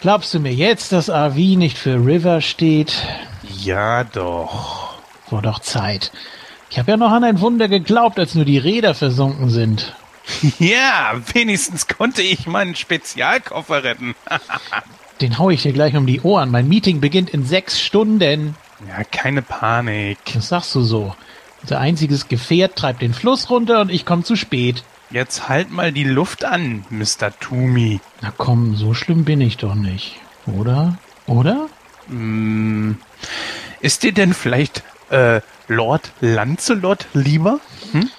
Glaubst du mir jetzt, dass RV nicht für River steht? Ja, doch. War doch Zeit. Ich habe ja noch an ein Wunder geglaubt, als nur die Räder versunken sind. Ja, wenigstens konnte ich meinen Spezialkoffer retten. Den hau ich dir gleich um die Ohren. Mein Meeting beginnt in sechs Stunden. Ja, keine Panik. Das sagst du so. Unser einziges Gefährt treibt den Fluss runter und ich komme zu spät. Jetzt halt mal die Luft an, Mr. Toomey. Na komm, so schlimm bin ich doch nicht. Oder? Oder? Hm, ist dir denn vielleicht äh, Lord Lancelot lieber? Hm?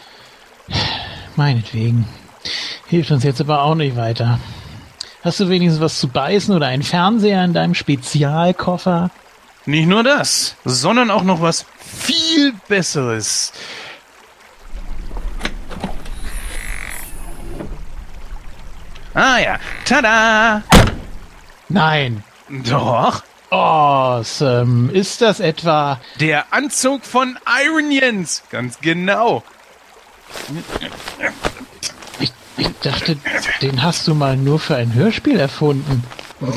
Meinetwegen. Hilft uns jetzt aber auch nicht weiter. Hast du wenigstens was zu beißen oder einen Fernseher in deinem Spezialkoffer? Nicht nur das, sondern auch noch was viel Besseres. Ah ja, tada! Nein. Doch. Awesome. Ist das etwa... Der Anzug von Iron Jens. Ganz genau. Ich, ich dachte, den hast du mal nur für ein Hörspiel erfunden.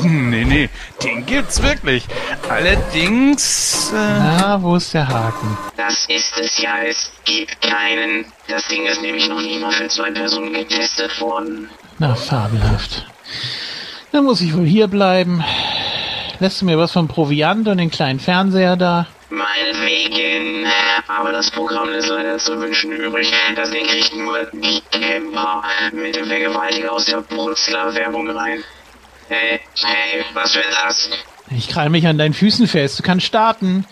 Nee, nee, den gibt's wirklich. Allerdings. Äh, Na, wo ist der Haken? Das ist es ja, es gibt keinen. Das Ding ist nämlich noch nie mal für zwei Personen getestet worden. Na, fabelhaft. Dann muss ich wohl hier bleiben. Lässt du mir was vom Proviant und den kleinen Fernseher da? Meinetwegen. Aber das Programm ist leider zu wünschen übrig. Das Ding kriegt nur die Camper mit dem Vergewaltiger aus der Brutzler-Werbung rein. Hey, hey, was will das? Ich krall mich an deinen Füßen fest. Du kannst starten.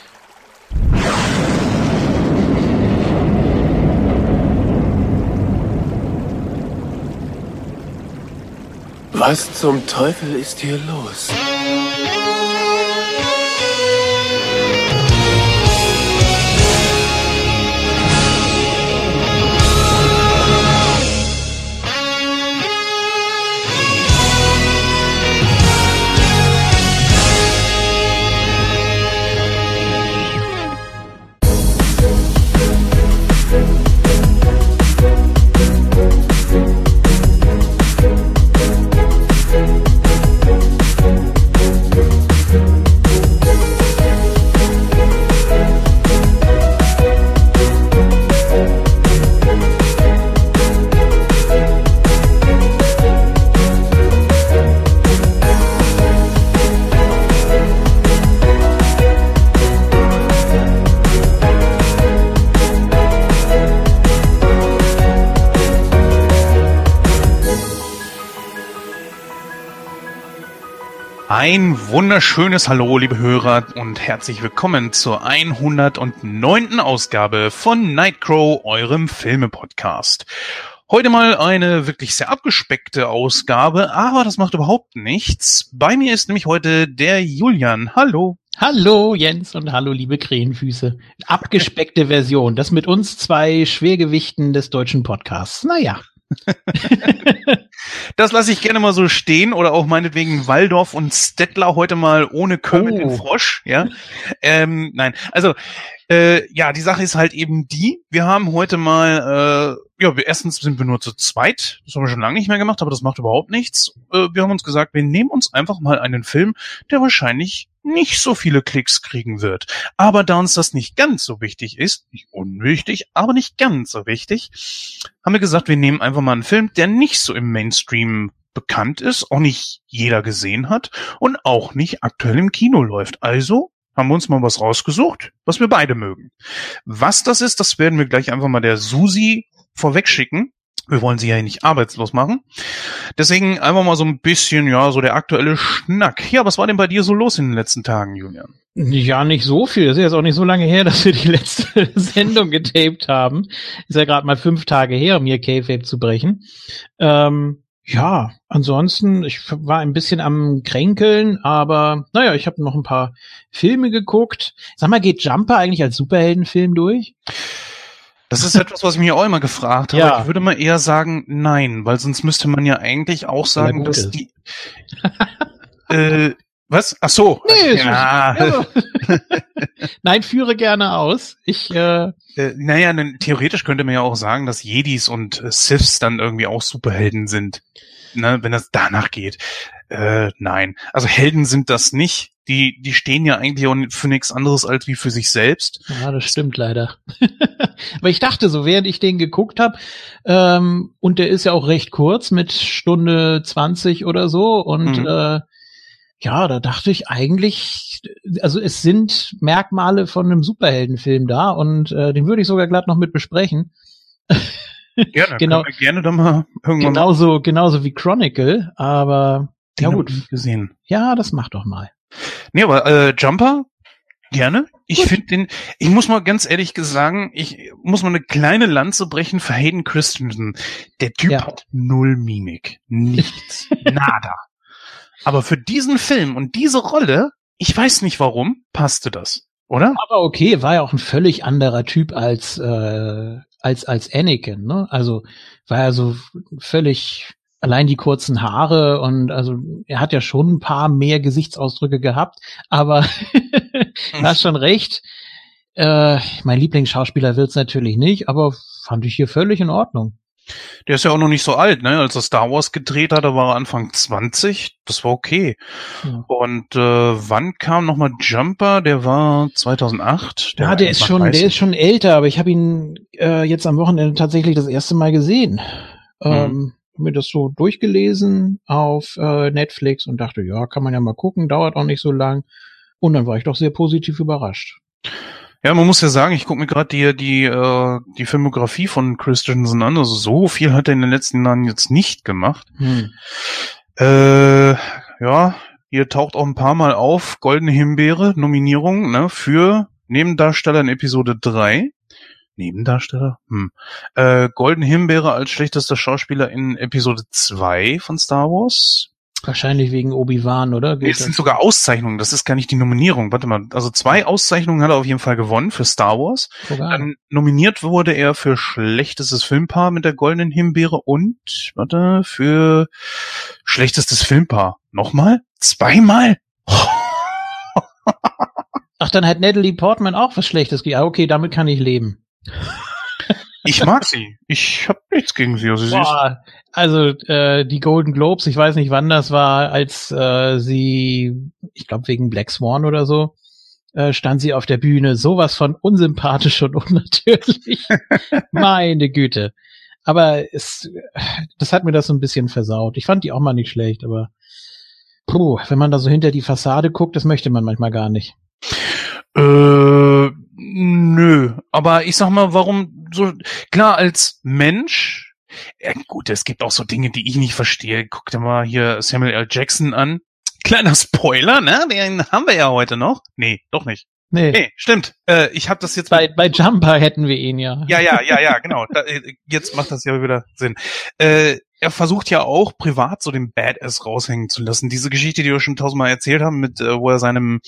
Was zum Teufel ist hier los? Ein wunderschönes Hallo, liebe Hörer, und herzlich willkommen zur 109. Ausgabe von Nightcrow, eurem Filme-Podcast. Heute mal eine wirklich sehr abgespeckte Ausgabe, aber das macht überhaupt nichts. Bei mir ist nämlich heute der Julian. Hallo. Hallo Jens und hallo liebe Krähenfüße. Abgespeckte Version. Das mit uns zwei Schwergewichten des deutschen Podcasts. Naja. Das lasse ich gerne mal so stehen oder auch meinetwegen Waldorf und Stettler heute mal ohne Kermit Oh. den Frosch, ja. Ähm, nein, also äh, ja, die Sache ist halt eben die, wir haben heute mal, äh, ja, wir, erstens sind wir nur zu zweit, das haben wir schon lange nicht mehr gemacht, aber das macht überhaupt nichts. Äh, wir haben uns gesagt, wir nehmen uns einfach mal einen Film, der wahrscheinlich nicht so viele Klicks kriegen wird. Aber da uns das nicht ganz so wichtig ist, nicht unwichtig, aber nicht ganz so wichtig, haben wir gesagt, wir nehmen einfach mal einen Film, der nicht so im Mainstream bekannt ist, auch nicht jeder gesehen hat und auch nicht aktuell im Kino läuft. Also haben wir uns mal was rausgesucht, was wir beide mögen. Was das ist, das werden wir gleich einfach mal der Susi vorwegschicken. Wir wollen sie ja nicht arbeitslos machen. Deswegen einfach mal so ein bisschen, ja, so der aktuelle Schnack. Ja, was war denn bei dir so los in den letzten Tagen, Julian? Ja, nicht so viel. Das ist jetzt auch nicht so lange her, dass wir die letzte Sendung getaped haben. Ist ja gerade mal fünf Tage her, um hier K-Fape zu brechen. Ähm, ja, ansonsten, ich war ein bisschen am Kränkeln, aber naja, ich habe noch ein paar Filme geguckt. Sag mal, geht Jumper eigentlich als Superheldenfilm durch? Das ist etwas, was ich mir auch immer gefragt habe. Ja. Ich würde mal eher sagen, nein, weil sonst müsste man ja eigentlich auch sagen, dass ist. die. äh, was? Ach so. Nee, ja. Ja. Nein, führe gerne aus. Ich, äh, Äh, naja, denn theoretisch könnte man ja auch sagen, dass Jedis und äh, Siths dann irgendwie auch Superhelden sind. Ne, wenn das danach geht. Äh, nein. Also Helden sind das nicht. Die, die stehen ja eigentlich auch für nichts anderes als wie für sich selbst. Ja, das stimmt leider. Aber ich dachte so, während ich den geguckt habe, ähm, und der ist ja auch recht kurz mit Stunde 20 oder so, und Mhm. äh, ja, da dachte ich eigentlich, also es sind Merkmale von einem Superheldenfilm da und äh, den würde ich sogar glatt noch mit besprechen. Gerne, Genau. können wir gerne dann mal irgendwann mal Genauso, genauso wie Chronicle, aber Den ja gut. gesehen. Ja, das mach doch mal. Nee, aber äh, Jumper, gerne. Ich finde den, ich muss mal ganz ehrlich sagen, ich muss mal eine kleine Lanze brechen für Hayden Christensen. Der Typ Ja. hat null Mimik. Nichts. Nada. Aber für diesen Film und diese Rolle, ich weiß nicht warum, passte das. Oder? Aber okay, war ja auch ein völlig anderer Typ als äh, als als Anakin, ne? Also war ja so völlig allein die kurzen Haare und also er hat ja schon ein paar mehr Gesichtsausdrücke gehabt, aber du hast schon recht. Äh, mein Lieblingsschauspieler wird's natürlich nicht, aber fand ich hier völlig in Ordnung. Der ist ja auch noch nicht so alt, ne? Als er Star Wars gedreht hat, da war er Anfang 20. Das war okay. Ja. Und äh, wann kam nochmal Jumper? Der war 2008. Ja, war der ist schon, der 31. ist schon älter, aber ich habe ihn äh, jetzt am Wochenende tatsächlich das erste Mal gesehen. Ähm, hab mir das so durchgelesen auf äh, Netflix und dachte, ja, kann man ja mal gucken, dauert auch nicht so lang. Und dann war ich doch sehr positiv überrascht. Ja, man muss ja sagen, ich gucke mir gerade die, die, äh, die Filmografie von Christensen an. Also so viel hat er in den letzten Jahren jetzt nicht gemacht. Hm. Äh, ja, hier taucht auch ein paar Mal auf. Goldene Himbeere, Nominierung ne, für Nebendarsteller in Episode 3. Nebendarsteller? Hm. Äh, Goldene Himbeere als schlechtester Schauspieler in Episode 2 von Star Wars. Wahrscheinlich wegen Obi-Wan, oder? Geht Es sind sogar Auszeichnungen, das ist gar nicht die Nominierung. Warte mal, also zwei Auszeichnungen hat er auf jeden Fall gewonnen für Star Wars. Sogar. Dann nominiert wurde er für schlechtestes Filmpaar mit der goldenen Himbeere und, warte, für schlechtestes Filmpaar. Nochmal? Zweimal? Ach, dann hat Natalie Portman auch was Schlechtes. Ja, okay, damit kann ich leben. Ich mag sie. Ich habe nichts gegen sie. Also sie Boah, also äh, die Golden Globes, ich weiß nicht, wann das war, als äh, sie, ich glaube wegen Black Swan oder so, äh, stand sie auf der Bühne, sowas von unsympathisch und unnatürlich. Meine Güte. Aber es, das hat mir das so ein bisschen versaut. Ich fand die auch mal nicht schlecht, aber puh, wenn man da so hinter die Fassade guckt, das möchte man manchmal gar nicht. äh. Aber ich sag mal, warum so, klar, als Mensch, ja gut, es gibt auch so Dinge, die ich nicht verstehe. Guck dir mal hier Samuel L. Jackson an. Kleiner Spoiler, ne? Den haben wir ja heute noch. Nee, doch nicht. Nee, Nee, stimmt. Äh, ich habe das jetzt bei, bei Jumper hätten wir ihn ja. Ja, ja, ja, ja, genau. Da, äh, jetzt macht das ja wieder Sinn. Äh, er versucht ja auch privat so den Badass raushängen zu lassen. Diese Geschichte, die wir schon tausendmal erzählt haben, mit äh, wo er seinem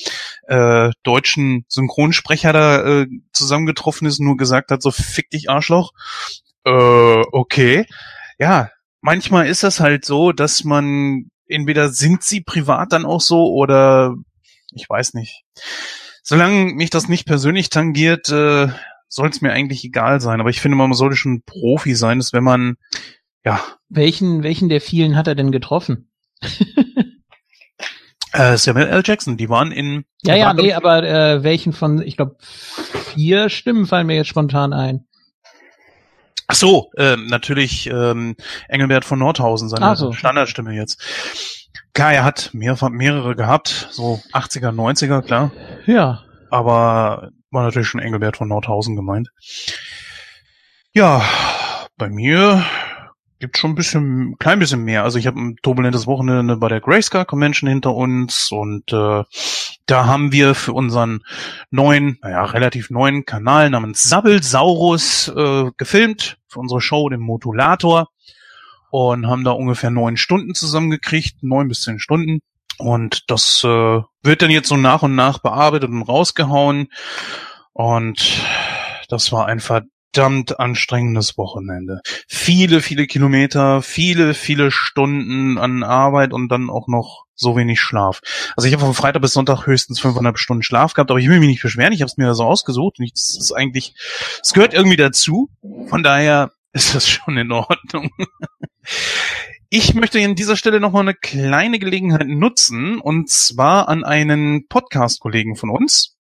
äh, deutschen Synchronsprecher da äh, zusammengetroffen ist nur gesagt hat, so fick dich Arschloch. Äh, okay. Ja, manchmal ist das halt so, dass man entweder sind sie privat dann auch so oder ich weiß nicht. Solange mich das nicht persönlich tangiert, äh, soll es mir eigentlich egal sein. Aber ich finde, man sollte schon Profi sein, dass wenn man, ja, Welchen, welchen der vielen hat er denn getroffen? äh, Samuel L. Jackson, die waren in. Ja, ja, nee, aber äh, welchen von, ich glaube, vier Stimmen fallen mir jetzt spontan ein. Ach so, ähm, natürlich ähm, Engelbert von Nordhausen, seine so. Standardstimme jetzt. Klar, er hat mehrfach, mehrere gehabt, so 80er, 90er, klar. Ja. aber war natürlich schon Engelbert von Nordhausen gemeint. Ja, bei mir gibt schon ein bisschen, klein bisschen mehr. Also ich habe ein turbulentes Wochenende bei der Grayscale Convention hinter uns und äh, da haben wir für unseren neuen, naja, relativ neuen Kanal namens Sabbelsaurus äh, gefilmt, für unsere Show, den Modulator und haben da ungefähr neun Stunden zusammengekriegt, neun bis zehn Stunden. Und das äh, wird dann jetzt so nach und nach bearbeitet und rausgehauen. Und das war ein anstrengendes Wochenende. Viele, viele Kilometer, viele, viele Stunden an Arbeit und dann auch noch so wenig Schlaf. Also ich habe von Freitag bis Sonntag höchstens fünfeinhalb Stunden Schlaf gehabt, aber ich will mich nicht beschweren. Ich habe es mir so ausgesucht. Und ich, das ist eigentlich, es gehört irgendwie dazu. Von daher ist das schon in Ordnung. Ich möchte an dieser Stelle nochmal eine kleine Gelegenheit nutzen, und zwar an einen Podcast-Kollegen von uns.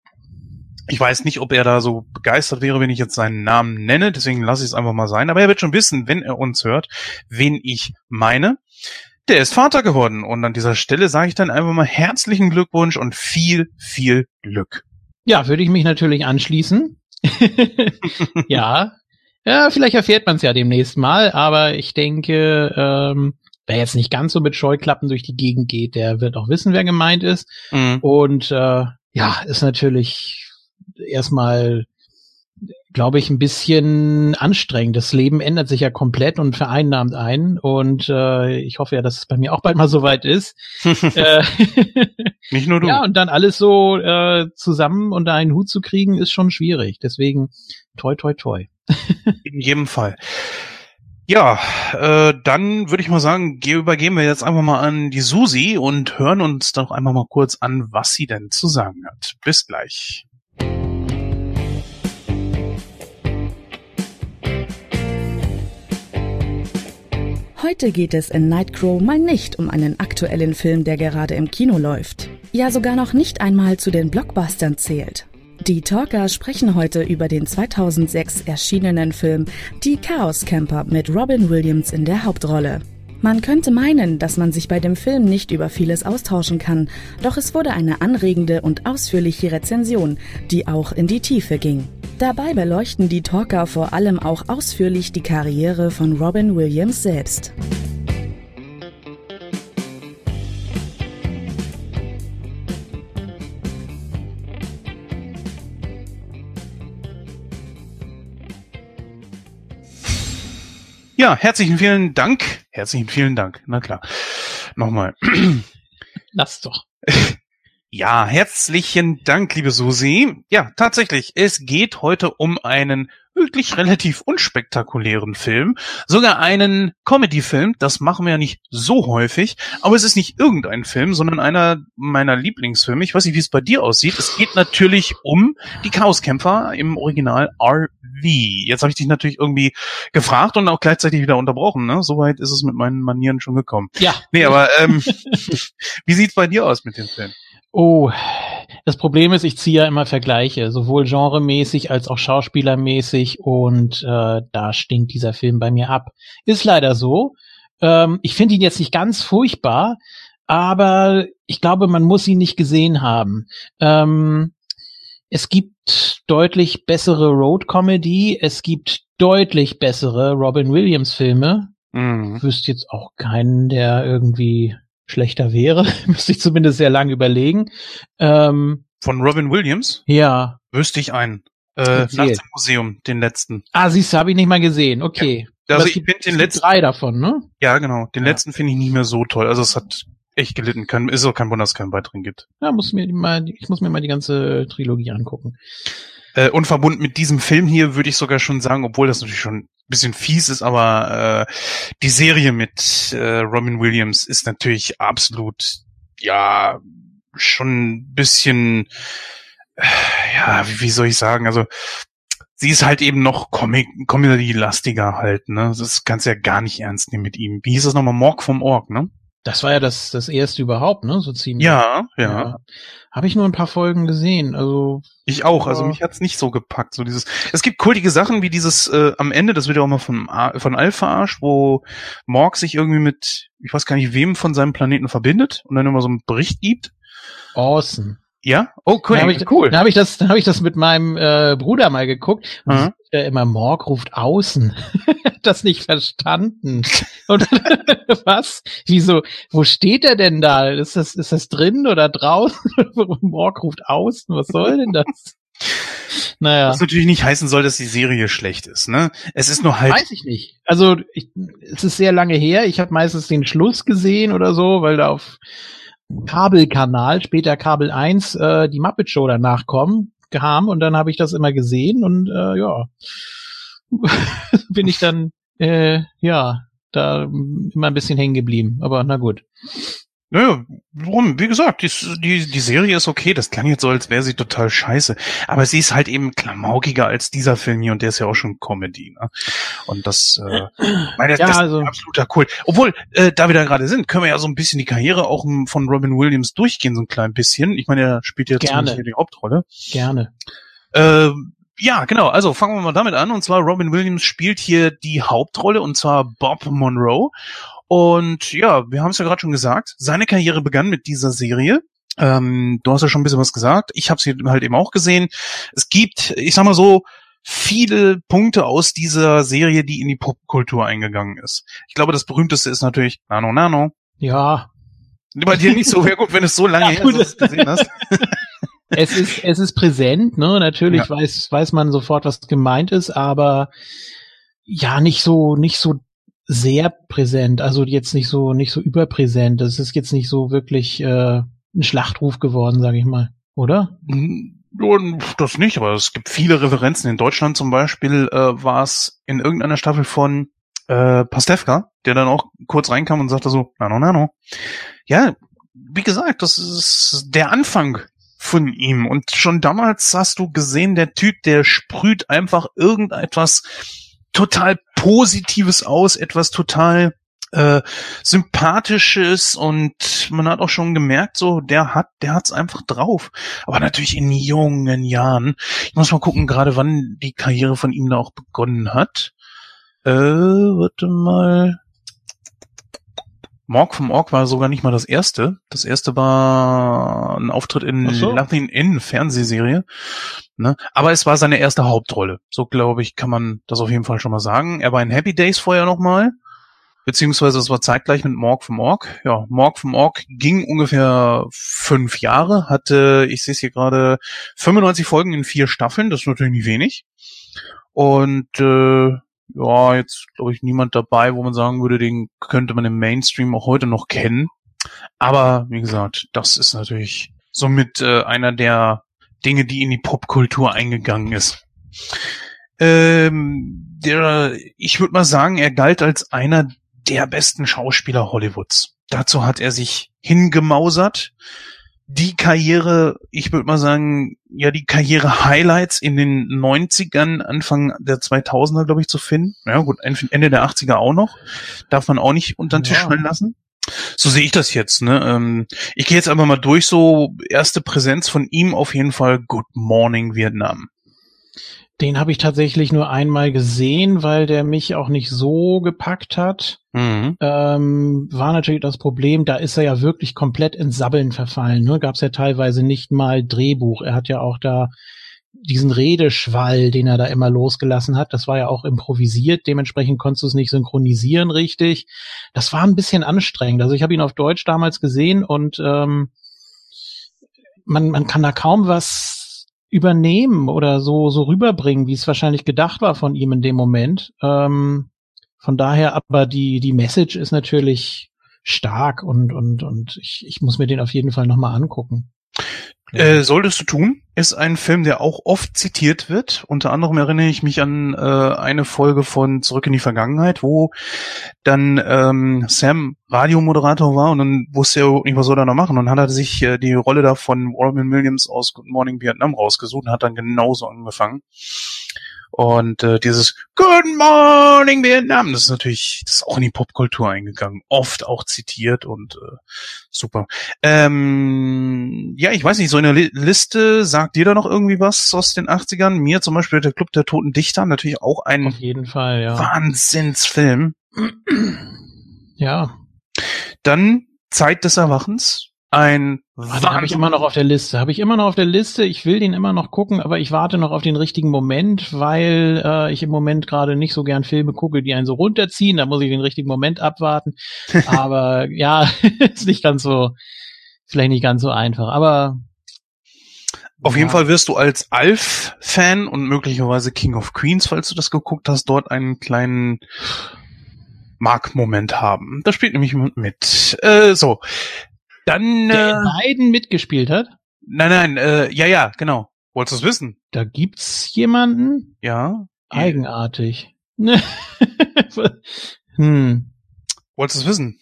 Ich weiß nicht, ob er da so begeistert wäre, wenn ich jetzt seinen Namen nenne, deswegen lasse ich es einfach mal sein. Aber er wird schon wissen, wenn er uns hört, wen ich meine. Der ist Vater geworden und an dieser Stelle sage ich dann einfach mal herzlichen Glückwunsch und viel, viel Glück. Ja, würde ich mich natürlich anschließen. ja. Ja, vielleicht erfährt man es ja demnächst mal, aber ich denke, ähm, wer jetzt nicht ganz so mit Scheuklappen durch die Gegend geht, der wird auch wissen, wer gemeint ist. Mhm. Und äh, ja, ist natürlich erstmal, glaube ich, ein bisschen anstrengend. Das Leben ändert sich ja komplett und vereinnahmt ein. Und äh, ich hoffe ja, dass es bei mir auch bald mal soweit ist. äh, Nicht nur du. ja, und dann alles so äh, zusammen unter einen Hut zu kriegen, ist schon schwierig. Deswegen toi, toi, toi. In jedem Fall. Ja, äh, dann würde ich mal sagen, ge- übergeben wir jetzt einfach mal an die Susi und hören uns doch einfach mal kurz an, was sie denn zu sagen hat. Bis gleich. Heute geht es in Nightcrow mal nicht um einen aktuellen Film, der gerade im Kino läuft. Ja, sogar noch nicht einmal zu den Blockbustern zählt. Die Talker sprechen heute über den 2006 erschienenen Film Die Chaos Camper mit Robin Williams in der Hauptrolle. Man könnte meinen, dass man sich bei dem Film nicht über vieles austauschen kann, doch es wurde eine anregende und ausführliche Rezension, die auch in die Tiefe ging. Dabei beleuchten die Talker vor allem auch ausführlich die Karriere von Robin Williams selbst. Ja, herzlichen vielen Dank. Herzlichen vielen Dank. Na klar. Nochmal. Lass doch. Ja, herzlichen Dank, liebe Susi. Ja, tatsächlich, es geht heute um einen wirklich relativ unspektakulären Film. Sogar einen Comedy-Film. Das machen wir ja nicht so häufig. Aber es ist nicht irgendein Film, sondern einer meiner Lieblingsfilme. Ich weiß nicht, wie es bei dir aussieht. Es geht natürlich um die Chaoskämpfer im Original RV. Jetzt habe ich dich natürlich irgendwie gefragt und auch gleichzeitig wieder unterbrochen. Ne? Soweit ist es mit meinen Manieren schon gekommen. Ja. Nee, aber ähm, wie sieht's bei dir aus mit dem Film? Oh, das Problem ist, ich ziehe ja immer Vergleiche, sowohl genremäßig als auch schauspielermäßig und äh, da stinkt dieser Film bei mir ab. Ist leider so. Ähm, ich finde ihn jetzt nicht ganz furchtbar, aber ich glaube, man muss ihn nicht gesehen haben. Ähm, es gibt deutlich bessere Road Comedy, es gibt deutlich bessere Robin Williams Filme. Mhm. Ich wüsste jetzt auch keinen, der irgendwie schlechter wäre. Müsste ich zumindest sehr lange überlegen. Ähm, Von Robin Williams ja. wüsste ich einen. Äh. Nachts im Museum, den letzten. Ah, siehst du, habe ich nicht mal gesehen. Okay. Also Aber es ich finde den letzten, drei davon, ne? ja genau, den Ja. letzten finde ich nicht mehr so toll. Also es hat echt gelitten. Kein, ist auch kein Wunder, dass es keinen weiteren gibt. Ja, muss mir mal, ich muss mir mal die ganze Trilogie angucken. Äh, und verbunden mit diesem Film hier würde ich sogar schon sagen, obwohl das natürlich schon bisschen fies ist, aber äh, die Serie mit äh, Robin Williams ist natürlich absolut, ja, schon ein bisschen, äh, ja, wie, wie soll ich sagen, also sie ist halt eben noch Comic, Comedy-lastiger halt, ne? Das kannst du ja gar nicht ernst nehmen mit ihm. Wie hieß das nochmal? Morg vom Org, ne? Das war ja das, das erste überhaupt, ne? So ziemlich. Ja, ja. Habe ich nur ein paar Folgen gesehen. Also, Ich auch, also Ja. mich hat's nicht so gepackt, so dieses. Es gibt kultige Sachen wie dieses äh, am Ende, das wird ja auch mal von von Alpha verarscht, wo Morg sich irgendwie mit, ich weiß gar nicht wem von seinem Planeten verbindet und dann immer so einen Bericht gibt. awesome. Ja, oh cool, Dann habe ich, cool. Dann habe ich das, dann habe ich das mit meinem äh, Bruder mal geguckt. Und Mhm. äh, immer Morg ruft außen. Hat das nicht verstanden. Und was? Wieso? Wo steht er denn da? Ist das, ist das drin oder draußen? Morg ruft außen. Was soll denn das? Naja. Was natürlich nicht heißen soll, dass die Serie schlecht ist, ne? Es ist nur halt. Weiß ich nicht. Also ich, es ist sehr lange her. Ich habe meistens den Schluss gesehen oder so, weil da auf Kabelkanal, später Kabel 1, äh, die Muppet Show danach kommen, kam und dann habe ich das immer gesehen und äh, ja, bin ich dann äh, ja da immer ein bisschen hängen geblieben. Aber na gut. Naja, warum? Wie gesagt, die, die, die Serie ist okay. Das klang jetzt so, als wäre sie total scheiße. Aber sie ist halt eben klamaukiger als dieser Film hier und der ist ja auch schon Comedy. Ne? Und das, äh, meine, Ja, das also- ist absoluter Kult. Obwohl, äh, da wir da gerade sind, können wir ja so ein bisschen die Karriere auch von Robin Williams durchgehen, so ein klein bisschen. Ich meine, er spielt ja Gerne. ziemlich hier die Hauptrolle. Gerne. Äh, ja, genau. Also fangen wir mal damit an. Und zwar Robin Williams spielt hier die Hauptrolle und zwar Bob Monroe. Und ja, wir haben es ja gerade schon gesagt. Seine Karriere begann mit dieser Serie. Ähm, du hast ja schon ein bisschen was gesagt. Ich habe sie halt eben auch gesehen. Es gibt, ich sag mal so, viele Punkte aus dieser Serie, die in die Popkultur eingegangen ist. Ich glaube, das berühmteste ist natürlich Nano Nano. Ja, Bei dir nicht so, wäre gut, wenn es so lange Ja, her ist, du gesehen hast. es ist, es ist präsent, ne? Natürlich Ja. weiß, weiß man sofort, was gemeint ist, aber ja, nicht so, nicht so sehr präsent. Also jetzt nicht so, nicht so überpräsent. Das ist jetzt nicht so wirklich äh, ein Schlachtruf geworden, sage ich mal. Oder? Und das nicht, aber es gibt viele Referenzen. In Deutschland zum Beispiel äh, war es in irgendeiner Staffel von äh, Pastewka, der dann auch kurz reinkam und sagte so, nano, nano. Ja, wie gesagt, das ist der Anfang von ihm. Und schon damals hast du gesehen, der Typ, der sprüht einfach irgendetwas total Positives aus, etwas total äh, sympathisches und man hat auch schon gemerkt, so der hat, der hat's einfach drauf. Aber natürlich in jungen Jahren. Ich muss mal gucken, gerade wann die Karriere von ihm da auch begonnen hat. Äh, warte mal. Morg vom Org war sogar nicht mal das erste. Das erste war ein Auftritt in so. Nothing In Fernsehserie. Ne? Aber es war seine erste Hauptrolle. So glaube ich, kann man das auf jeden Fall schon mal sagen. Er war in Happy Days vorher nochmal. Beziehungsweise es war zeitgleich mit Morg vom Org. Ja, Morg vom Org ging ungefähr fünf Jahre, hatte, ich sehe es hier gerade, 95 Folgen in vier Staffeln. Das ist natürlich nicht wenig. Und äh, ja, jetzt glaube ich niemand dabei, wo man sagen würde, den könnte man im Mainstream auch heute noch kennen. Aber wie gesagt, das ist natürlich somit äh, einer der Dinge, die in die Popkultur eingegangen ist. Ähm, der, ich würde mal sagen, er galt als einer der besten Schauspieler Hollywoods. Dazu hat er sich hingemausert. Die Karriere, ich würde mal sagen, ja, die Karriere-Highlights in den 90ern, Anfang der 2000er, glaube ich, zu finden. Ja, gut, Ende der 80er auch noch. Darf man auch nicht unter den Tisch Ja. fallen lassen. So sehe ich das jetzt. Ne? Ähm, ich gehe jetzt einfach mal durch. So erste Präsenz von ihm auf jeden Fall. Good Morning Vietnam. Den habe ich tatsächlich nur einmal gesehen, weil der mich auch nicht so gepackt hat. Mhm. ähm, war natürlich das Problem, da ist er ja wirklich komplett ins Sabbeln verfallen. Ne? Gab es ja teilweise nicht mal Drehbuch. Er hat ja auch da diesen Redeschwall, den er da immer losgelassen hat, das war ja auch improvisiert, dementsprechend konntest du es nicht synchronisieren richtig. Das war ein bisschen anstrengend. Also ich habe ihn auf Deutsch damals gesehen und ähm, man, man kann da kaum was übernehmen oder so, so rüberbringen, wie es wahrscheinlich gedacht war von ihm in dem Moment. Ähm, von daher, aber die, die Message ist natürlich stark und, und, und ich, ich muss mir den auf jeden Fall nochmal angucken. Äh, solltest du tun, ist ein Film, der auch oft zitiert wird. Unter anderem erinnere ich mich an äh, eine Folge von Zurück in die Vergangenheit, wo dann ähm, Sam Radiomoderator war und dann wusste er nicht, was soll er noch machen. Und dann hat er sich äh, die Rolle da von Robin Williams aus Good Morning Vietnam rausgesucht und hat dann genauso angefangen. Und äh, dieses Good Morning Vietnam, das ist natürlich, das ist auch in die Popkultur eingegangen, oft auch zitiert und äh, super. Ähm, ja, ich weiß nicht, so in der Li Liste sagt dir da noch irgendwie was aus den 80ern? Mir zum Beispiel der Club der Toten Dichter, natürlich auch Auf ein jeden Fall, ja. Wahnsinnsfilm. Ja, Dann Zeit des Erwachens, ein Ah, den habe ich immer noch auf der Liste. Habe ich immer noch auf der Liste. Ich will den immer noch gucken, aber ich warte noch auf den richtigen Moment, weil äh, ich im Moment gerade nicht so gern Filme gucke, die einen so runterziehen. Da muss ich den richtigen Moment abwarten. aber ja, ist nicht ganz so, vielleicht nicht ganz so einfach. Aber Auf jeden ja. Fall wirst du als Alf-Fan und möglicherweise King of Queens, falls du das geguckt hast, dort einen kleinen Mark-Moment haben. Da spielt nämlich jemand mit. Äh, so. Dann, der äh, in beiden mitgespielt hat. nein, nein, äh, ja, ja, genau. Wolltest du es wissen? Da gibt's jemanden Ja. eigenartig. hm. Wolltest du es wissen?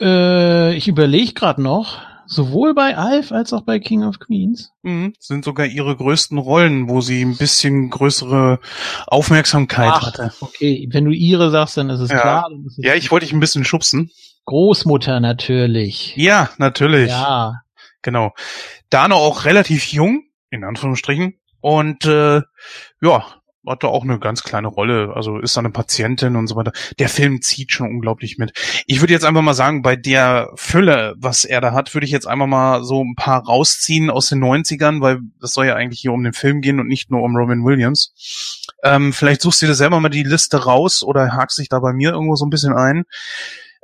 Äh, ich überlege gerade noch, sowohl bei Alf als auch bei King of Queens. Mhm. Sind sogar ihre größten Rollen, wo sie ein bisschen größere Aufmerksamkeit Ach, hatte. Okay, wenn du ihre sagst, dann ist es Ja. klar. ist es Ja, ich wollte dich ein bisschen schubsen. Großmutter natürlich. Ja, natürlich. Ja. Genau. Dano auch relativ jung, in Anführungsstrichen. Und äh, ja, hatte auch eine ganz kleine Rolle. Also ist da eine Patientin und so weiter. Der Film zieht schon unglaublich mit. Ich würde jetzt einfach mal sagen, bei der Fülle, was er da hat, würde ich jetzt einfach mal so ein paar rausziehen aus den 90ern, weil das soll ja eigentlich hier um den Film gehen und nicht nur um Robin Williams. Ähm, vielleicht suchst du dir selber mal die Liste raus oder hakst dich da bei mir irgendwo so ein bisschen ein.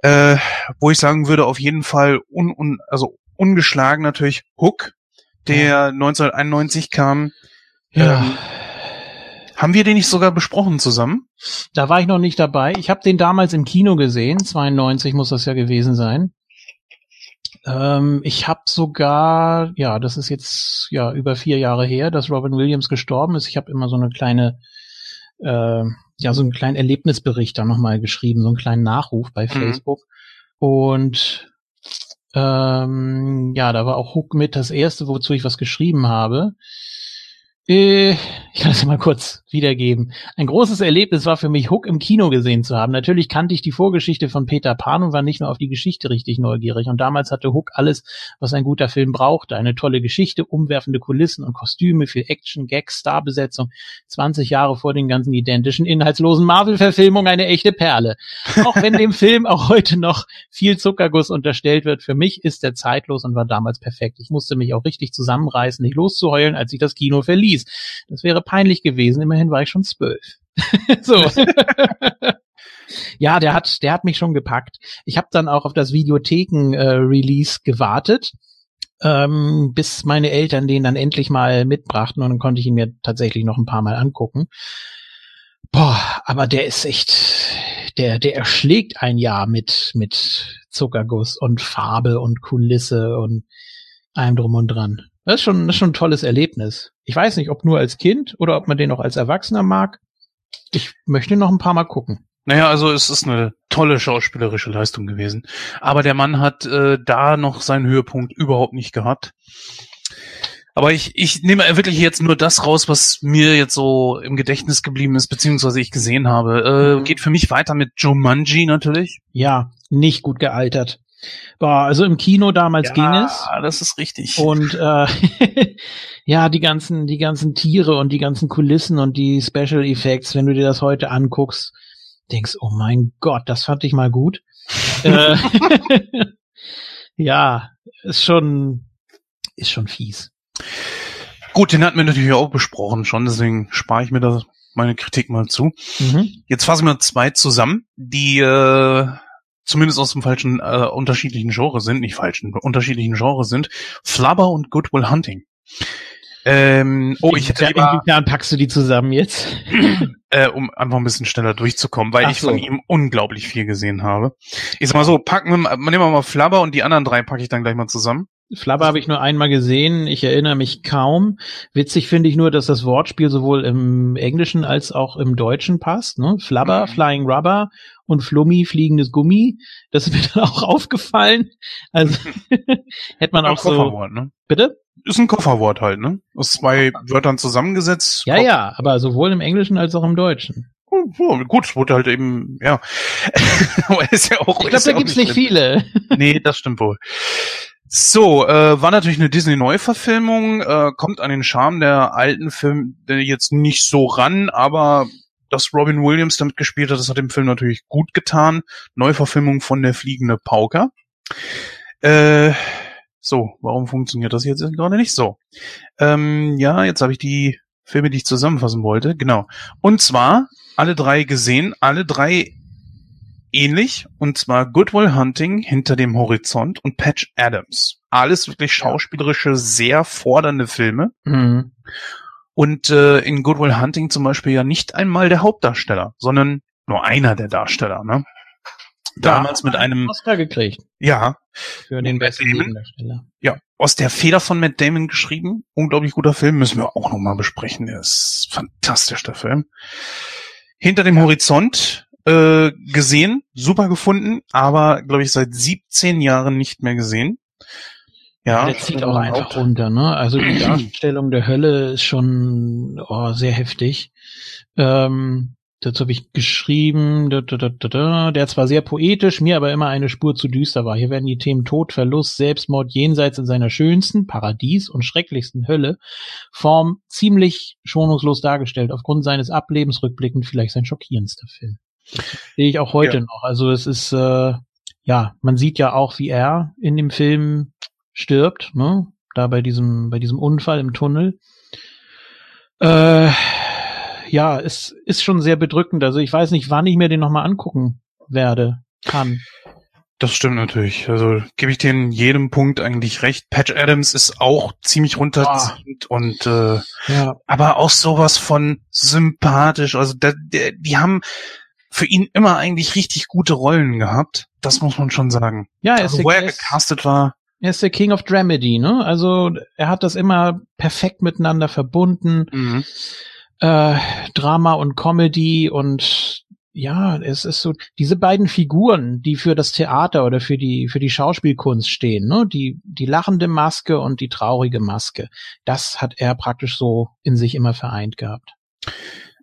Äh, wo ich sagen würde, auf jeden Fall un, un, also ungeschlagen natürlich Hook, der 1991 kam. Ja. Ähm, haben wir den nicht sogar besprochen zusammen? Da war ich noch nicht dabei. Ich habe den damals im Kino gesehen. 92 muss das ja gewesen sein. Ähm, ich habe sogar, ja, das ist jetzt ja über vier Jahre her, dass Robin Williams gestorben ist. Ich habe immer so eine kleine, äh, ja, so einen kleinen Erlebnisbericht da nochmal geschrieben, so einen kleinen Nachruf bei Facebook. Und ähm, ja, da war auch Hook mit das erste, wozu ich was geschrieben habe. Äh, ich kann es mal kurz wiedergeben. Ein großes Erlebnis war für mich, Hook im Kino gesehen zu haben. Natürlich kannte ich die Vorgeschichte von Peter Pan und war nicht mehr auf die Geschichte richtig neugierig. Und damals hatte Hook alles, was ein guter Film brauchte. Eine tolle Geschichte, umwerfende Kulissen und Kostüme, viel Action, Gags, Starbesetzung. 20 Jahre vor den ganzen identischen, inhaltslosen Marvel-Verfilmungen eine echte Perle. Auch wenn dem Film auch heute noch viel Zuckerguss unterstellt wird, für mich ist er zeitlos und war damals perfekt. Ich musste mich auch richtig zusammenreißen, nicht loszuheulen, als ich das Kino verließ. Das wäre peinlich gewesen. Immerhin war ich schon zwölf. so. ja, der hat, der hat mich schon gepackt. Ich habe dann auch auf das Videotheken-Release gewartet, ähm, bis meine Eltern den dann endlich mal mitbrachten und dann konnte ich ihn mir tatsächlich noch ein paar Mal angucken. Boah, aber der ist echt, der, der erschlägt ein Jahr mit, mit Zuckerguss und Farbe und Kulisse und allem drum und dran. Das ist schon, das ist schon ein tolles Erlebnis. Ich weiß nicht, ob nur als Kind oder ob man den auch als Erwachsener mag. Ich möchte noch ein paar Mal gucken. Naja, also es ist eine tolle schauspielerische Leistung gewesen. Aber der Mann hat äh, da noch seinen Höhepunkt überhaupt nicht gehabt. Aber ich, ich nehme wirklich jetzt nur das raus, was mir jetzt so im Gedächtnis geblieben ist, beziehungsweise ich gesehen habe. Äh, Mhm. Geht für mich weiter mit Jumanji natürlich. Ja, nicht gut gealtert. Boah, also im Kino damals ging es. Ja, das ist richtig. Und äh, ja, die ganzen, die ganzen Tiere und die ganzen Kulissen und die Special Effects, wenn du dir das heute anguckst, denkst, oh mein Gott, das fand ich mal gut. äh, ja, ist schon, ist schon fies. Gut, den hatten wir natürlich auch besprochen schon, deswegen spare ich mir da meine Kritik mal zu. Mhm. Jetzt fassen wir zwei zusammen, die äh, zumindest aus dem falschen, äh, unterschiedlichen Genre sind, nicht falschen, unterschiedlichen Genre sind. Flubber und Good Will Hunting. Ähm, oh, ich hätte lieber, Inwiefern packst du die zusammen jetzt? äh, um einfach ein bisschen schneller durchzukommen, weil Ach ich von ihm unglaublich viel gesehen habe. Ich sag mal so, packen wir, mal- nehmen wir mal Flubber und die anderen drei packe ich dann gleich mal zusammen. Flubber habe ich nur einmal gesehen, ich erinnere mich kaum. Witzig finde ich nur, dass das Wortspiel sowohl im Englischen als auch im Deutschen passt. Ne? Flubber, Mhm. Flying Rubber und Flummi, fliegendes Gummi. Das ist mir dann auch aufgefallen. Also hätte man Ein auch so. Kofferwort, ne? Bitte? Ist ein Kofferwort halt, ne? Aus zwei Wörtern zusammengesetzt. Ja, ja, aber sowohl im Englischen als auch im Deutschen. Oh, oh, gut, es wurde halt eben, ja. Aber ist ja auch. Ich glaube, da ja gibt's nicht schlimm. viele. Nee, das stimmt wohl. So, äh, war natürlich eine Disney-Neuverfilmung, äh, kommt an den Charme der alten Film der jetzt nicht so ran, aber dass Robin Williams damit gespielt hat, das hat dem Film natürlich gut getan. Neuverfilmung von der fliegende Pauker. Äh, so, warum funktioniert das jetzt gerade nicht so? Ähm, ja, jetzt habe ich die Filme, die ich zusammenfassen wollte. Genau. Und zwar alle drei gesehen, alle drei ähnlich, und zwar Good Will Hunting, Hinter dem Horizont und Patch Adams. Alles wirklich schauspielerische, sehr fordernde Filme. Mhm. Und äh, in Good Will Hunting zum Beispiel ja nicht einmal der Hauptdarsteller, sondern nur einer der Darsteller. Ne? Damals mit einem, Oscar gekriegt ja, für den besten? Nebendarsteller. ja, aus der Feder von Matt Damon geschrieben. Unglaublich guter Film, müssen wir auch nochmal besprechen. Der ist fantastisch, der Film. Hinter dem Horizont, äh, gesehen, super gefunden, aber glaube ich seit 17 Jahren nicht mehr gesehen. Ja, der zieht auch einfach runter, ne? Also die Darstellung der Hölle ist schon oh, sehr heftig. Ähm, dazu habe ich geschrieben, da, da, da, da, der zwar sehr poetisch, mir aber immer eine Spur zu düster war. Hier werden die Themen Tod, Verlust, Selbstmord jenseits in seiner schönsten, Paradies und schrecklichsten Hölle Form ziemlich schonungslos dargestellt. Aufgrund seines Ablebens rückblickend vielleicht sein schockierendster Film. Sehe ich auch heute ja. noch. Also es ist, äh, ja, man sieht ja auch, wie er in dem Film stirbt, ne? Da bei diesem, bei diesem Unfall im Tunnel. Äh, ja, es ist schon sehr bedrückend. Also ich weiß nicht, wann ich mir den nochmal angucken werde, kann. Das stimmt natürlich. Also gebe ich dir in jedem Punkt eigentlich recht. Patch Adams ist auch ziemlich runterziehend oh. und äh, ja. aber auch sowas von sympathisch. Also da, die, die haben für ihn immer eigentlich richtig gute Rollen gehabt. Das muss man schon sagen. Ja, also, wo er gecastet war. Er ist der King of Dramedy, ne? Also er hat das immer perfekt miteinander verbunden. Mhm. Äh, Drama und Comedy und ja, es ist so, diese beiden Figuren, die für das Theater oder für die, für die Schauspielkunst stehen, ne, die, die lachende Maske und die traurige Maske, das hat er praktisch so in sich immer vereint gehabt.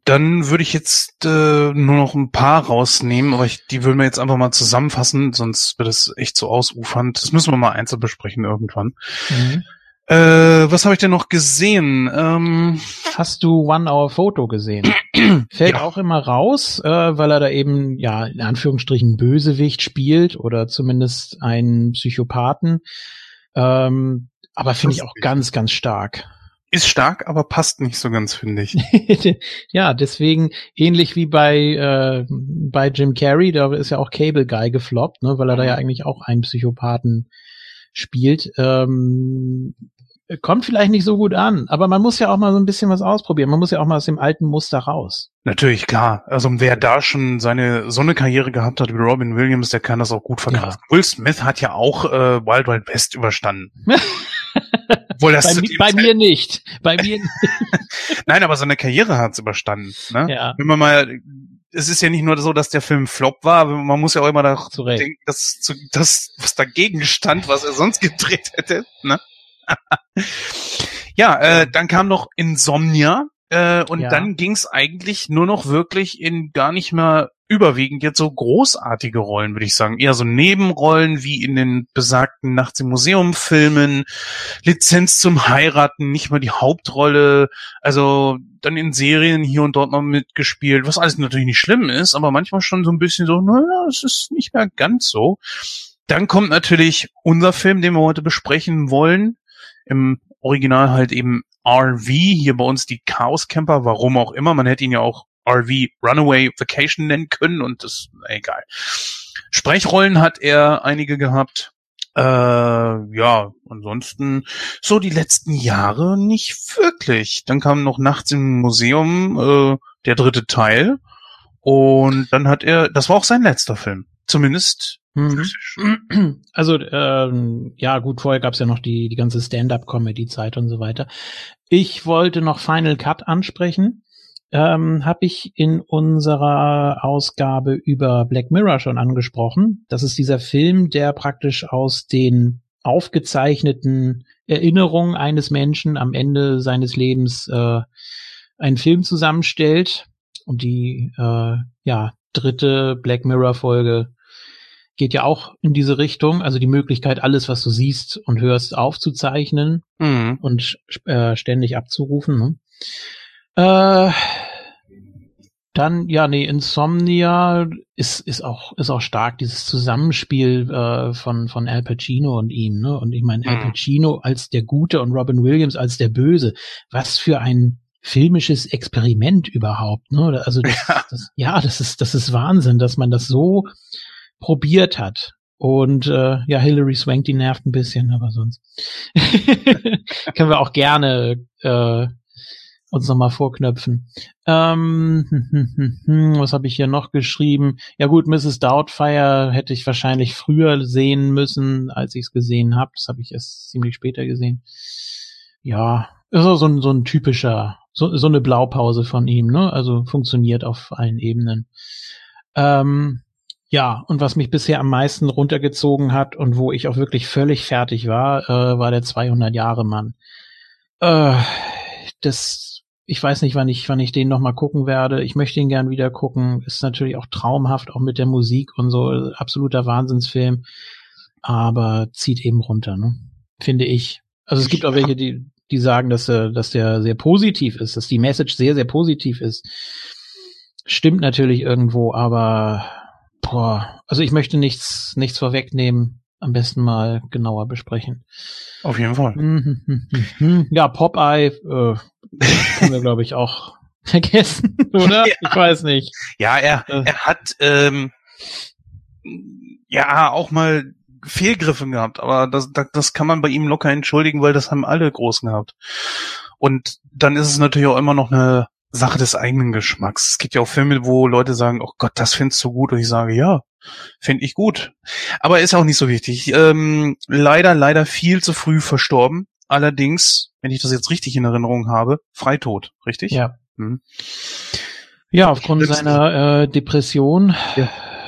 Dann würde ich jetzt äh, nur noch ein paar rausnehmen, aber ich, die würden wir jetzt einfach mal zusammenfassen, sonst wird es echt so ausufernd. Das müssen wir mal einzeln besprechen irgendwann. Mhm. Äh, was habe ich denn noch gesehen? Ähm, Hast du One Hour Photo gesehen? Fällt ja. auch immer raus, äh, weil er da eben, ja, in Anführungsstrichen Bösewicht spielt oder zumindest einen Psychopathen. Ähm, aber finde ich auch ganz, ganz stark. Ist stark, aber passt nicht so ganz, finde ich. ja, deswegen ähnlich wie bei äh, bei Jim Carrey, da ist ja auch Cable Guy gefloppt, ne, weil er da ja mhm. eigentlich auch einen Psychopathen spielt. Ähm, kommt vielleicht nicht so gut an, aber man muss ja auch mal so ein bisschen was ausprobieren. Man muss ja auch mal aus dem alten Muster raus. Natürlich, klar. Also wer da schon seine so eine Karriere gehabt hat wie Robin Williams, der kann das auch gut verkaufen. Ja. Will Smith hat ja auch äh, Wild Wild West überstanden. Wohl das bei, bei mir nicht. Bei mir nicht. Nein, aber seine Karriere hat's überstanden. Ne? Ja. Wenn man mal, es ist ja nicht nur so, dass der Film Flop war, man muss ja auch immer da denken, dass das, was dagegen stand, was er sonst gedreht hätte. Ne? ja, äh, dann kam noch Insomnia. Äh, und ja. dann ging's eigentlich nur noch wirklich in gar nicht mehr überwiegend jetzt so großartige Rollen, würde ich sagen. Eher so Nebenrollen wie in den besagten Nachts im Museum Filmen, Lizenz zum Heiraten, nicht mal die Hauptrolle, also dann in Serien hier und dort mal mitgespielt, was alles natürlich nicht schlimm ist, aber manchmal schon so ein bisschen so, naja, es ist nicht mehr ganz so. Dann kommt natürlich unser Film, den wir heute besprechen wollen. Im Original halt eben RV, hier bei uns die Chaos Camper, warum auch immer. Man hätte ihn ja auch RV Runaway Vacation nennen können und das, egal. Sprechrollen hat er einige gehabt. Äh, ja, ansonsten so die letzten Jahre nicht wirklich. Dann kam noch Nachts im Museum äh, der dritte Teil und dann hat er, das war auch sein letzter Film, zumindest Mhm. Also ähm, ja gut, vorher gab's ja noch die die ganze Stand-up-Comedy-Zeit und so weiter. Ich wollte noch Final Cut ansprechen ähm, habe ich in unserer Ausgabe über Black Mirror schon angesprochen. Das ist dieser Film, der praktisch aus den aufgezeichneten Erinnerungen eines Menschen am Ende seines Lebens äh, einen Film zusammenstellt. Und die äh, ja, dritte Black Mirror Folge geht ja auch in diese Richtung, also die Möglichkeit, alles, was du siehst und hörst, aufzuzeichnen mhm. und äh, ständig abzurufen. Ne? Äh, dann, ja, nee, Insomnia ist, ist auch, ist auch stark, dieses Zusammenspiel äh, von, von Al Pacino und ihm, ne? Und ich meine. Al Pacino als der Gute und Robin Williams als der Böse. Was für ein filmisches Experiment überhaupt, ne? Also das, ja. Das, ja, das ist, das ist Wahnsinn, dass man das so probiert hat. Und äh, ja, Hilary Swank, die nervt ein bisschen, aber sonst können wir auch gerne äh, uns nochmal vorknöpfen. Ähm, was habe ich hier noch geschrieben? Ja gut, Mrs. Doubtfire hätte ich wahrscheinlich früher sehen müssen, als ich es gesehen habe. Das habe ich erst ziemlich später gesehen. Ja, ist auch so ein, so ein typischer, so, so eine Blaupause von ihm, ne? Also funktioniert auf allen Ebenen. Ähm, ja, und was mich bisher am meisten runtergezogen hat und wo ich auch wirklich völlig fertig war, äh, war der 200 Jahre Mann. Äh, das, ich weiß nicht, wann ich, wann ich den noch mal gucken werde. Ich möchte ihn gern wieder gucken. Ist natürlich auch traumhaft, auch mit der Musik und so. Absoluter Wahnsinnsfilm. Aber zieht eben runter, ne? Finde ich. Also es gibt auch welche, die, die sagen, dass, äh, dass der sehr positiv ist, dass die Message sehr, sehr positiv ist. Stimmt natürlich irgendwo, aber boah, also ich möchte nichts, nichts vorwegnehmen. Am besten mal genauer besprechen. Auf jeden Fall. Mhm. Ja, Popeye äh, können wir, glaube ich, auch vergessen, oder? Ja. Ich weiß nicht. Ja, er, Äh. er hat ähm, ja auch mal Fehlgriffe gehabt, aber das, das, das kann man bei ihm locker entschuldigen, weil das haben alle Großen gehabt. Und dann ist es natürlich auch immer noch eine Sache des eigenen Geschmacks. Es gibt ja auch Filme, wo Leute sagen, oh Gott, das findest du gut. Und ich sage, ja, finde ich gut. Aber ist auch nicht so wichtig. Ähm, leider, leider viel zu früh verstorben. Allerdings, wenn ich das jetzt richtig in Erinnerung habe, Freitod, richtig? Ja. Hm. Ja, aufgrund Schlimmste- seiner äh, Depression.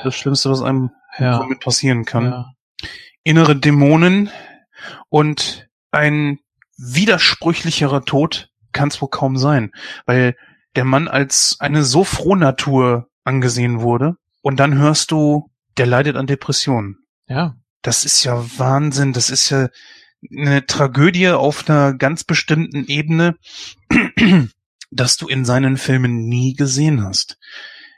Das Schlimmste, was einem Ja. somit passieren kann. ja. innere Dämonen und ein widersprüchlicherer Tod kann es wohl kaum sein, weil der Mann als eine so Frohnatur angesehen wurde und dann hörst du, der leidet an Depressionen. Ja. Das ist ja Wahnsinn, das ist ja eine Tragödie auf einer ganz bestimmten Ebene, dass du in seinen Filmen nie gesehen hast.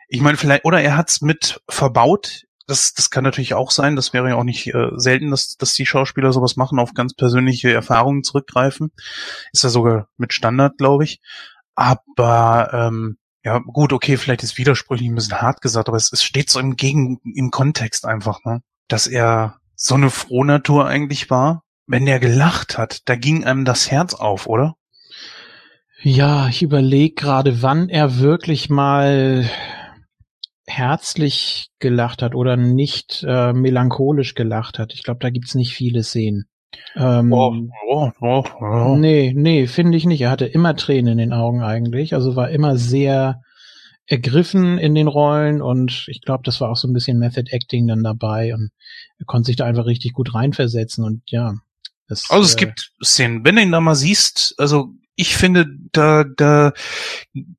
Ich meine, vielleicht, oder er hat's mit verbaut. Das, das kann natürlich auch sein. Das wäre ja auch nicht äh, selten, dass, dass die Schauspieler sowas machen, auf ganz persönliche Erfahrungen zurückgreifen. Ist ja sogar mit Standard, glaube ich. Aber ähm, ja, gut, okay, vielleicht ist widersprüchlich ein bisschen hart gesagt, aber es, es steht so im Gegen, im Kontext einfach, ne? Dass er so eine Frohnatur eigentlich war. Wenn er gelacht hat, da ging einem das Herz auf, oder? Ja, ich überlege gerade, wann er wirklich mal herzlich gelacht hat oder nicht äh, melancholisch gelacht hat. Ich glaube, da gibt's nicht viele Szenen. Ähm, oh, oh, oh. Nee, nee, finde ich nicht. Er hatte immer Tränen in den Augen eigentlich. Also war immer sehr ergriffen in den Rollen und ich glaube, das war auch so ein bisschen Method Acting dann dabei und er konnte sich da einfach richtig gut reinversetzen und ja. Das, Also es äh, gibt Szenen, wenn du ihn da mal siehst, also ich finde, da, da,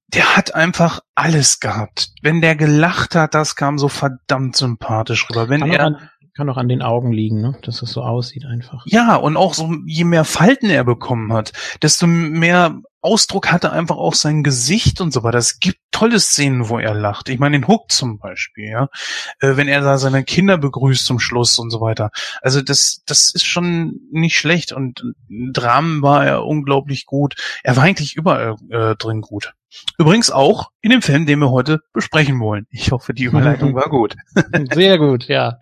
der hat einfach alles gehabt. Wenn der gelacht hat, das kam so verdammt sympathisch rüber. Wenn er, an, kann auch an den Augen liegen, ne? dass es so aussieht einfach. ja, und auch so, je mehr Falten er bekommen hat, desto mehr Ausdruck hatte einfach auch sein Gesicht und so weiter. Es gibt tolle Szenen, wo er lacht. Ich meine, in Hook zum Beispiel, ja. Äh, wenn er da seine Kinder begrüßt zum Schluss und so weiter. Also das, das ist schon nicht schlecht und Dramen war er unglaublich gut. Er war eigentlich überall äh, drin gut. Übrigens auch in dem Film, den wir heute besprechen wollen. Ich hoffe, die Überleitung war gut. Sehr gut, ja.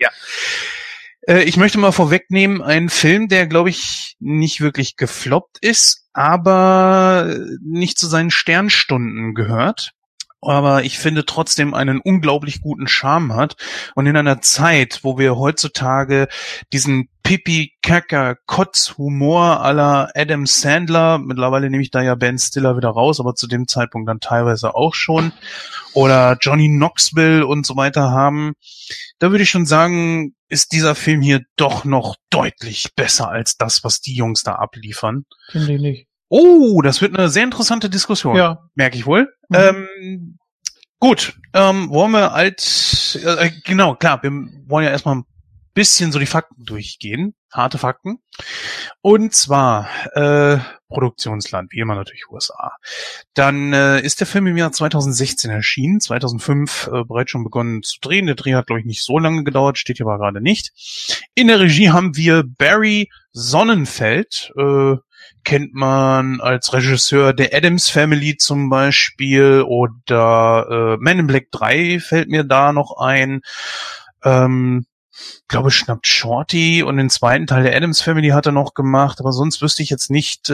Äh, ich möchte mal vorwegnehmen, ein Film, der, glaube ich, nicht wirklich gefloppt ist, aber nicht zu seinen Sternstunden gehört. Aber ich finde trotzdem einen unglaublich guten Charme hat. Und in einer Zeit, wo wir heutzutage diesen pipi kacker kotz humor aller Adam Sandler, mittlerweile nehme ich da ja Ben Stiller wieder raus, aber zu dem Zeitpunkt dann teilweise auch schon, oder Johnny Knoxville und so weiter haben, da würde ich schon sagen, ist dieser Film hier doch noch deutlich besser als das, was die Jungs da abliefern. Finde ich nicht. Oh, das wird eine sehr interessante Diskussion. Ja. Merke ich wohl. Mhm. Ähm, gut, ähm, wollen wir alt, äh, genau, klar, wir wollen ja erstmal ein bisschen so die Fakten durchgehen, harte Fakten. Und zwar äh, Produktionsland, wie immer natürlich USA. Dann äh, ist der Film im Jahr 2016 erschienen, 2005 äh, bereits schon begonnen zu drehen. Der Dreh hat, glaube ich, nicht so lange gedauert, steht hier aber gerade nicht. In der Regie haben wir Barry Sonnenfeld, äh, kennt man als Regisseur der Adams Family zum Beispiel oder äh, Man in Black 3 fällt mir da noch ein. Ähm, glaube, schnappt Shorty und den zweiten Teil der Adams Family hat er noch gemacht, aber sonst wüsste ich jetzt nicht, äh,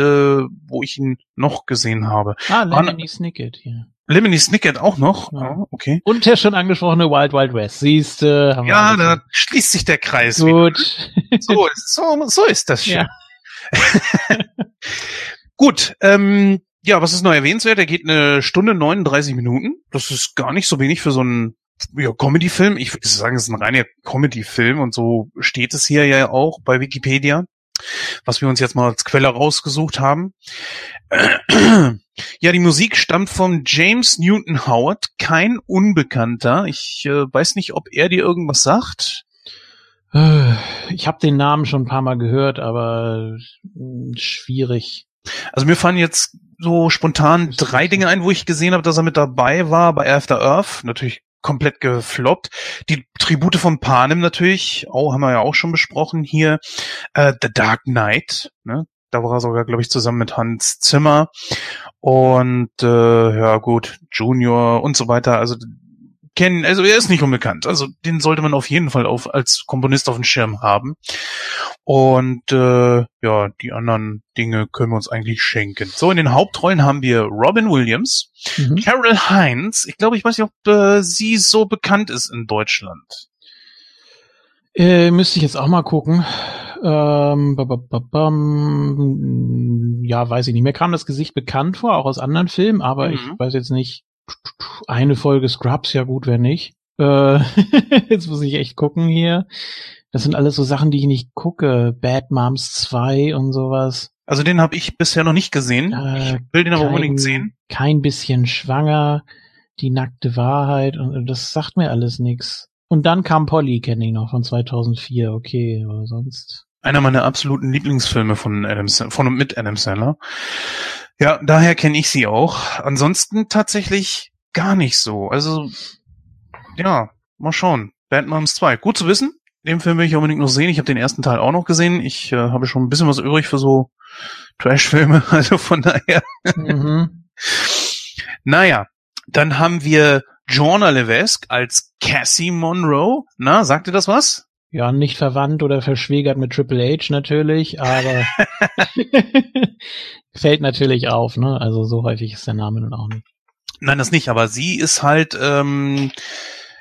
wo ich ihn noch gesehen habe. Ah, Lemony Snicket hier. Lemony Snicket auch noch? Ja. Ah, okay. Und der schon angesprochene Wild Wild West. Siehste, haben wir Ja, da schließt sich der Kreis. wieder. Gut. So ist, so, so ist das schön. Ja. Gut, ähm, ja, was ist noch erwähnenswert? Er geht eine Stunde 39 Minuten. Das ist gar nicht so wenig für so einen ja, Comedy-Film. Ich würde sagen, es ist ein reiner Comedy-Film und so steht es hier ja auch bei Wikipedia, was wir uns jetzt mal als Quelle rausgesucht haben. Ja, die Musik stammt von James Newton Howard, kein Unbekannter. Ich äh, weiß nicht, ob er dir irgendwas sagt. Ich habe den Namen schon ein paar Mal gehört, aber äh, schwierig. Also mir fallen jetzt so spontan drei Dinge ein, wo ich gesehen habe, dass er mit dabei war bei After Earth. Natürlich komplett gefloppt. Die Tribute von Panem natürlich, oh, haben wir ja auch schon besprochen hier. Äh, The Dark Knight, ne? Da war er sogar, glaube ich, zusammen mit Hans Zimmer. Und äh, ja gut, Junior und so weiter. Also kennen, also er ist nicht unbekannt. Also den sollte man auf jeden Fall auf, als Komponist auf dem Schirm haben. Und äh, ja, die anderen Dinge können wir uns eigentlich schenken. So, in den Hauptrollen haben wir Robin Williams, Mhm. Carol Hines. Ich glaube, ich weiß nicht, ob äh, sie so bekannt ist in Deutschland. Äh, müsste ich jetzt auch mal gucken. Ähm, ba- ba- ba- bam. ja, weiß ich nicht. Mir kam das Gesicht bekannt vor, auch aus anderen Filmen, aber ich Mhm. weiß jetzt nicht. Eine Folge Scrubs, ja gut, wer nicht. Äh, jetzt muss ich echt gucken hier. Das sind alles so Sachen, die ich nicht gucke. Bad Moms 2 und sowas. Also den habe ich bisher noch nicht gesehen. Äh, ich will den aber kein- unbedingt sehen. Kein bisschen schwanger, die nackte Wahrheit und das sagt mir alles nix. Und dann kam Polly, kenne ich noch, von 2004, okay, aber sonst. Einer meiner absoluten Lieblingsfilme von Adam von und mit Adam Sandler. Ja, daher kenne ich sie auch. Ansonsten tatsächlich gar nicht so. Also, ja, mal schauen. Bad Moms 2. Gut zu wissen. Den Film will ich unbedingt noch sehen. Ich habe den ersten Teil auch noch gesehen. Ich äh, habe schon ein bisschen was übrig für so Trash-Filme. Also von daher. Mhm. Naja, dann haben wir Jorna Levesque als Cassie Monroe. Na, sagt ihr das was? Ja, nicht verwandt oder verschwägert mit Triple H natürlich, aber fällt natürlich auf, ne? Also so häufig ist der Name nun auch nicht. Nein, das nicht, aber sie ist halt, ähm,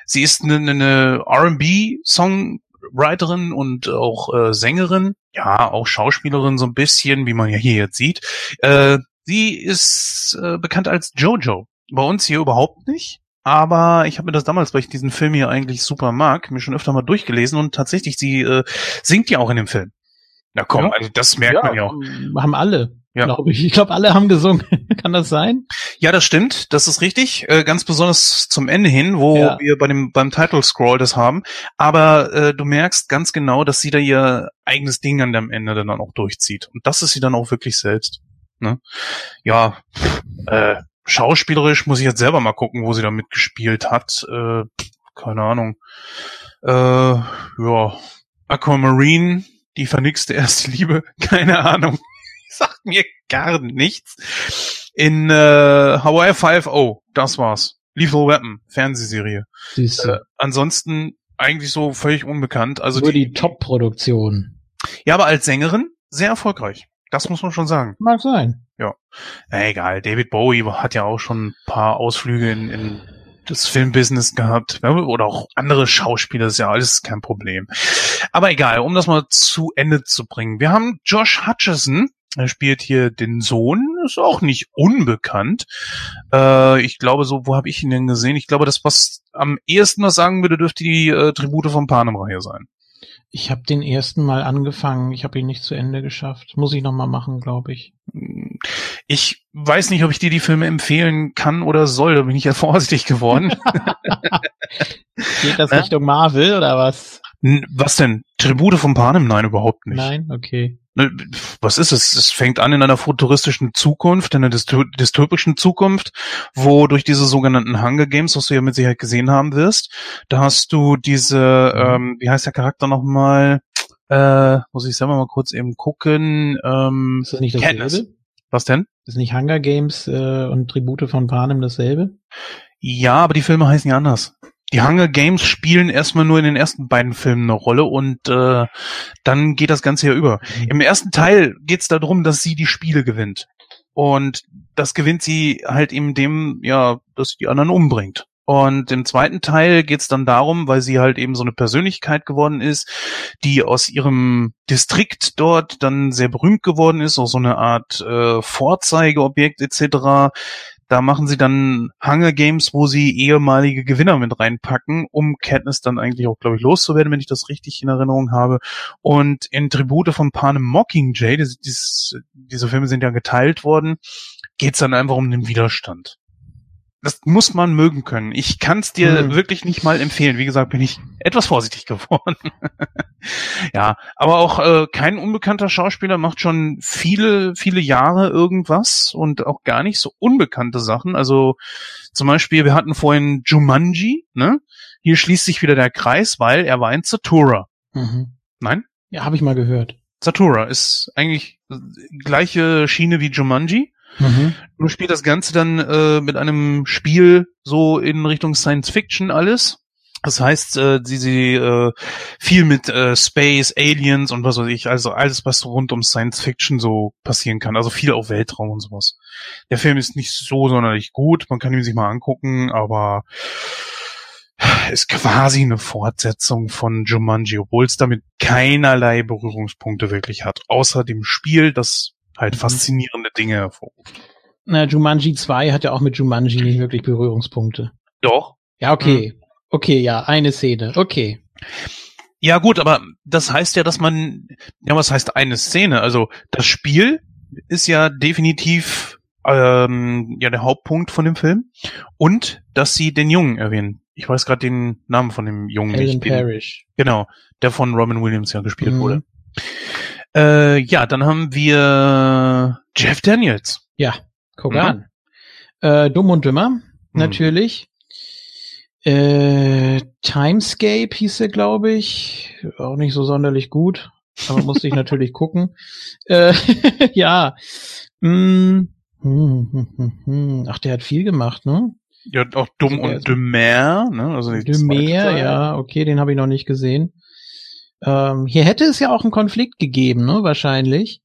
sie ist eine, eine R&B-Songwriterin und auch äh, Sängerin, ja, auch Schauspielerin so ein bisschen, wie man ja hier jetzt sieht. Äh, sie ist äh, bekannt als Jojo. Bei uns hier überhaupt nicht. Aber ich habe mir das damals, weil ich diesen Film hier eigentlich super mag, mir schon öfter mal durchgelesen und tatsächlich, sie äh, singt ja auch in dem Film. Na komm, Ja. also das merkt man ja auch. Haben alle, Ja. glaube ich. Ich glaube, alle haben gesungen. Kann das sein? Ja, das stimmt, das ist richtig. Äh, ganz besonders zum Ende hin, wo Ja. wir bei dem beim Title Scroll das haben. Aber äh, du merkst ganz genau, dass sie da ihr eigenes Ding an dem Ende dann auch durchzieht. Und das ist sie dann auch wirklich selbst. Ne? Ja, äh, schauspielerisch muss ich jetzt selber mal gucken, wo sie da mitgespielt hat. Äh, keine Ahnung. Äh, ja, Aquamarine, die vernickste erste Liebe, keine Ahnung. Sagt mir gar nichts. In äh, Hawaii 5.0, das war's. Lethal Weapon, Fernsehserie. Äh, ansonsten eigentlich so völlig unbekannt. Also Nur die, die Top-Produktion. ja, aber als Sängerin sehr erfolgreich. Das muss man schon sagen. Mag sein. Ja, egal. David Bowie hat ja auch schon ein paar Ausflüge in, in das Filmbusiness gehabt. Ja, Oder auch andere Schauspieler, das ist ja alles kein Problem. Aber egal, um das mal zu Ende zu bringen. Wir haben Josh Hutcherson. Er spielt hier den Sohn, ist auch nicht unbekannt. Äh, ich glaube, so, wo habe ich ihn denn gesehen? Ich glaube, das, was am ehesten was sagen würde, dürfte die äh, Tribute von Panem-Reihe sein. Ich habe den ersten Mal angefangen. Ich habe ihn nicht zu Ende geschafft. Muss ich noch mal machen, glaube ich. Ich weiß nicht, ob ich dir die Filme empfehlen kann oder soll. Da bin ich ja vorsichtig geworden. Geht das? Richtung Marvel oder was? Was denn? Tribute von Panem? Nein, überhaupt nicht. Nein, okay. Was ist es? Es fängt an in einer futuristischen Zukunft, in einer dystopischen Zukunft, wo durch diese sogenannten Hunger Games, was du ja mit Sicherheit gesehen haben wirst, da hast du diese, ähm, wie heißt der Charakter nochmal? Äh, muss ich selber mal kurz eben gucken. Ähm, Ist das nicht dasselbe? was denn? Ist nicht Hunger Games äh, und Tribute von Panem dasselbe? Ja, aber die Filme heißen ja anders. Die Hunger Games spielen erstmal nur in den ersten beiden Filmen eine Rolle und äh, dann geht das Ganze ja über. Im ersten Teil geht es darum, dass sie die Spiele gewinnt. Und das gewinnt sie halt eben dem, ja, dass sie die anderen umbringt. Und im zweiten Teil geht es dann darum, weil sie halt eben so eine Persönlichkeit geworden ist, die aus ihrem Distrikt dort dann sehr berühmt geworden ist, auch so eine Art äh, Vorzeigeobjekt etc., Da machen sie dann Hunger Games, wo sie ehemalige Gewinner mit reinpacken, um Katniss dann eigentlich auch, glaube ich, loszuwerden, wenn ich das richtig in Erinnerung habe. Und in Tribute von Panem Mockingjay, das, diese Filme sind ja geteilt worden, geht's dann einfach um den Widerstand das muss man mögen können. Ich kann es dir mhm. wirklich nicht mal empfehlen. Wie gesagt, bin ich etwas vorsichtig geworden. ja, aber auch äh, kein unbekannter Schauspieler macht schon viele, viele Jahre irgendwas und auch gar nicht so unbekannte Sachen. Also zum Beispiel, wir hatten vorhin Jumanji, ne? Hier schließt sich wieder der Kreis, weil er war in Zatura. Mhm. Nein? Ja, habe ich mal gehört. Zatura ist eigentlich gleiche Schiene wie Jumanji. Mhm. Du spielst das Ganze dann äh, mit einem Spiel so in Richtung Science Fiction alles. Das heißt, äh, sie, sie äh, viel mit äh, Space, Aliens und was weiß ich, also alles, was rund um Science Fiction so passieren kann. Also viel auf Weltraum und sowas. Der Film ist nicht so sonderlich gut, man kann ihn sich mal angucken, aber ist quasi eine Fortsetzung von Jumanji, obwohl es damit keinerlei Berührungspunkte wirklich hat, außer dem Spiel, das halt mhm. faszinierende Dinge hervorruft. Na, Jumanji 2 hat ja auch mit Jumanji nicht wirklich Berührungspunkte. Doch. Ja, okay. Mhm. Okay, ja, eine Szene. Okay. Ja, gut, aber das heißt ja, dass man, ja, was heißt eine Szene? Also das Spiel ist ja definitiv ähm, ja der Hauptpunkt von dem Film und dass sie den Jungen erwähnen. Ich weiß gerade den Namen von dem Jungen Alan nicht. Parrish. genau, der von Robin Williams ja gespielt mhm. wurde. Äh, ja, dann haben wir Jeff Daniels. Ja, guck mhm. an. Äh, Dumm und Dümmer, mhm. natürlich. Äh, Timescape hieß er, glaube ich. Auch nicht so sonderlich gut, aber musste ich natürlich gucken. Äh, ja. Mm. Ach, der hat viel gemacht, ne? Ja, auch Dumm also, und Dümmer, ne? Also Dümmer, ja, okay, den habe ich noch nicht gesehen. Ähm, hier hätte es ja auch einen Konflikt gegeben, ne, wahrscheinlich,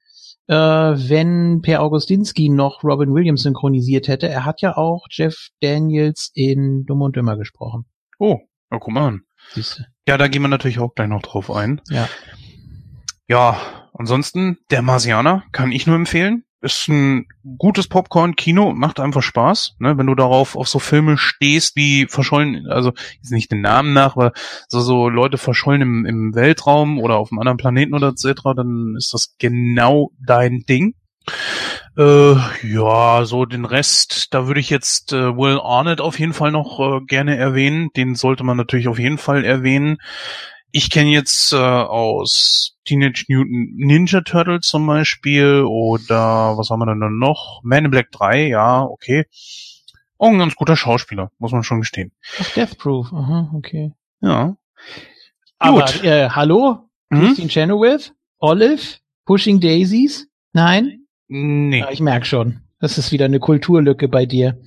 äh, wenn Per Augustinski noch Robin Williams synchronisiert hätte. Er hat ja auch Jeff Daniels in Dumm und Dümmer gesprochen. Oh, oh guck mal an. Siehste. Ja, da gehen wir natürlich auch gleich noch drauf ein. Ja. Ja, ansonsten, der Marsianer kann ich nur empfehlen ist ein gutes Popcorn-Kino, macht einfach Spaß, ne? wenn du darauf auf so Filme stehst, wie verschollen, also jetzt nicht den Namen nach, aber so, so Leute verschollen im, im Weltraum oder auf einem anderen Planeten oder etc., dann ist das genau dein Ding. Äh, ja, so den Rest, da würde ich jetzt äh, Will Arnett auf jeden Fall noch äh, gerne erwähnen. Den sollte man natürlich auf jeden Fall erwähnen. Ich kenne jetzt äh, aus Teenage Mutant Ninja Turtles zum Beispiel oder was haben wir denn noch? Man in Black 3, ja, okay. Auch ein ganz guter Schauspieler, muss man schon gestehen. Ach, Death Proof, aha, okay. Ja. Aber, Gut. Äh, hallo? Hm? Christine Chenoweth? Olive? Pushing Daisies? Nein? Nee. Ja, ich merk schon. Das ist wieder eine Kulturlücke bei dir.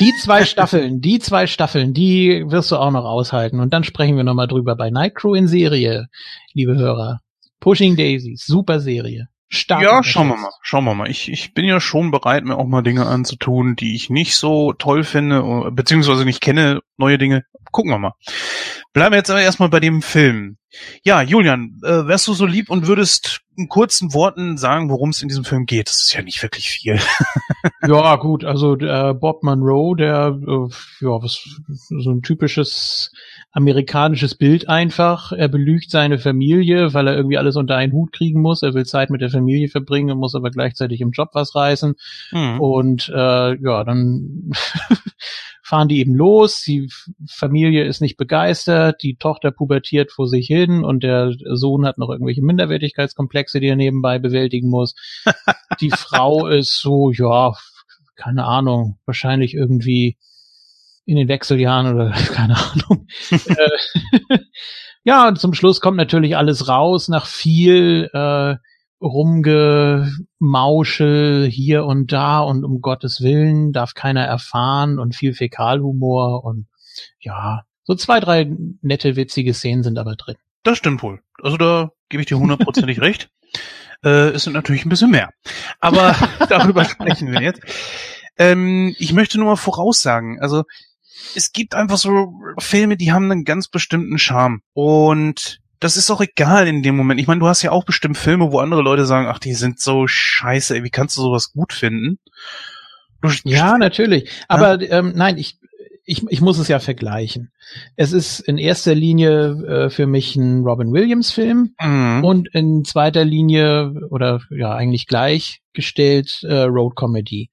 Die zwei Staffeln, die zwei Staffeln, die wirst du auch noch aushalten. Und dann sprechen wir nochmal drüber bei Nightcrow in Serie, liebe Hörer. Pushing Daisies, super Serie. Stark ja, schauen wir mal, schauen wir mal. Ich, ich bin ja schon bereit, mir auch mal Dinge anzutun, die ich nicht so toll finde, beziehungsweise nicht kenne, neue Dinge. Gucken wir mal. Bleiben wir jetzt aber erstmal bei dem Film. Ja, Julian, äh, wärst du so lieb und würdest in kurzen Worten sagen, worum es in diesem Film geht? Das ist ja nicht wirklich viel. ja, gut, also äh, Bob Monroe, der äh, ja was so ein typisches amerikanisches Bild einfach. Er belügt seine Familie, weil er irgendwie alles unter einen Hut kriegen muss. Er will Zeit mit der Familie verbringen, muss aber gleichzeitig im Job was reißen. Mhm. Und äh, ja, dann fahren die eben los. Die Familie ist nicht begeistert, die Tochter pubertiert vor sich hin und der Sohn hat noch irgendwelche Minderwertigkeitskomplexe, die er nebenbei bewältigen muss. die Frau ist so, ja, keine Ahnung, wahrscheinlich irgendwie in den Wechseljahren oder keine Ahnung. Äh, ja, und zum Schluss kommt natürlich alles raus nach viel äh, Rumgemauschel hier und da und um Gottes Willen darf keiner erfahren und viel Fäkalhumor und ja, so zwei, drei nette, witzige Szenen sind aber drin. Das stimmt wohl. Also da gebe ich dir hundertprozentig recht. Äh, es sind natürlich ein bisschen mehr. Aber darüber sprechen wir jetzt. Ähm, ich möchte nur mal voraussagen, also es gibt einfach so Filme, die haben einen ganz bestimmten Charme. Und das ist auch egal in dem Moment. Ich meine, du hast ja auch bestimmt Filme, wo andere Leute sagen, ach, die sind so scheiße, ey, wie kannst du sowas gut finden? Du, Ja, natürlich. Aber ähm, nein, ich, ich, ich muss es ja vergleichen. Es ist in erster Linie äh, für mich ein Robin Williams Film Mhm. und in zweiter Linie oder ja eigentlich gleichgestellt äh, Road Comedy.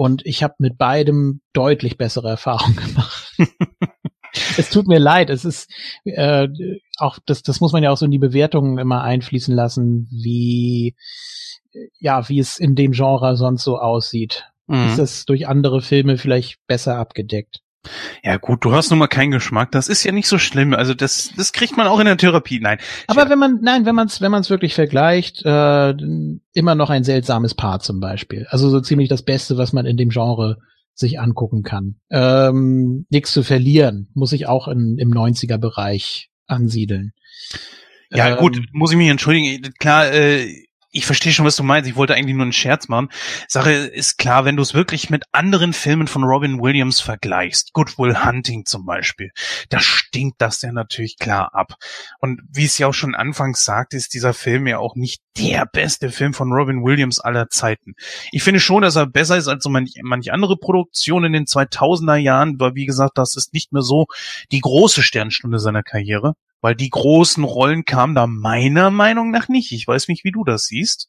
Und ich habe mit beidem deutlich bessere Erfahrungen gemacht. es tut mir leid, es ist äh, auch das, das muss man ja auch so in die Bewertungen immer einfließen lassen, wie ja, wie es in dem Genre sonst so aussieht. Mhm. Ist das durch andere Filme vielleicht besser abgedeckt? Ja gut, du hast nun mal keinen Geschmack. Das ist ja nicht so schlimm. Also das, das kriegt man auch in der Therapie. Nein. Aber wenn man, nein, wenn man es, wenn man es wirklich vergleicht, äh, immer noch ein seltsames Paar zum Beispiel. Also so ziemlich das Beste, was man in dem Genre sich angucken kann. Ähm, Nichts zu verlieren, muss ich auch in, im 90er-Bereich ansiedeln. Ja, Ähm, gut, muss ich mich entschuldigen. Klar, äh, ich verstehe schon, was du meinst. Ich wollte eigentlich nur einen Scherz machen. Sache ist klar, wenn du es wirklich mit anderen Filmen von Robin Williams vergleichst, Good Will Hunting zum Beispiel, da stinkt das ja natürlich klar ab. Und wie es ja auch schon anfangs sagt, ist dieser Film ja auch nicht der beste Film von Robin Williams aller Zeiten. Ich finde schon, dass er besser ist als so manch, manch andere Produktion in den 2000er Jahren, weil wie gesagt, das ist nicht mehr so die große Sternstunde seiner Karriere. Weil die großen Rollen kamen da meiner Meinung nach nicht. Ich weiß nicht, wie du das siehst.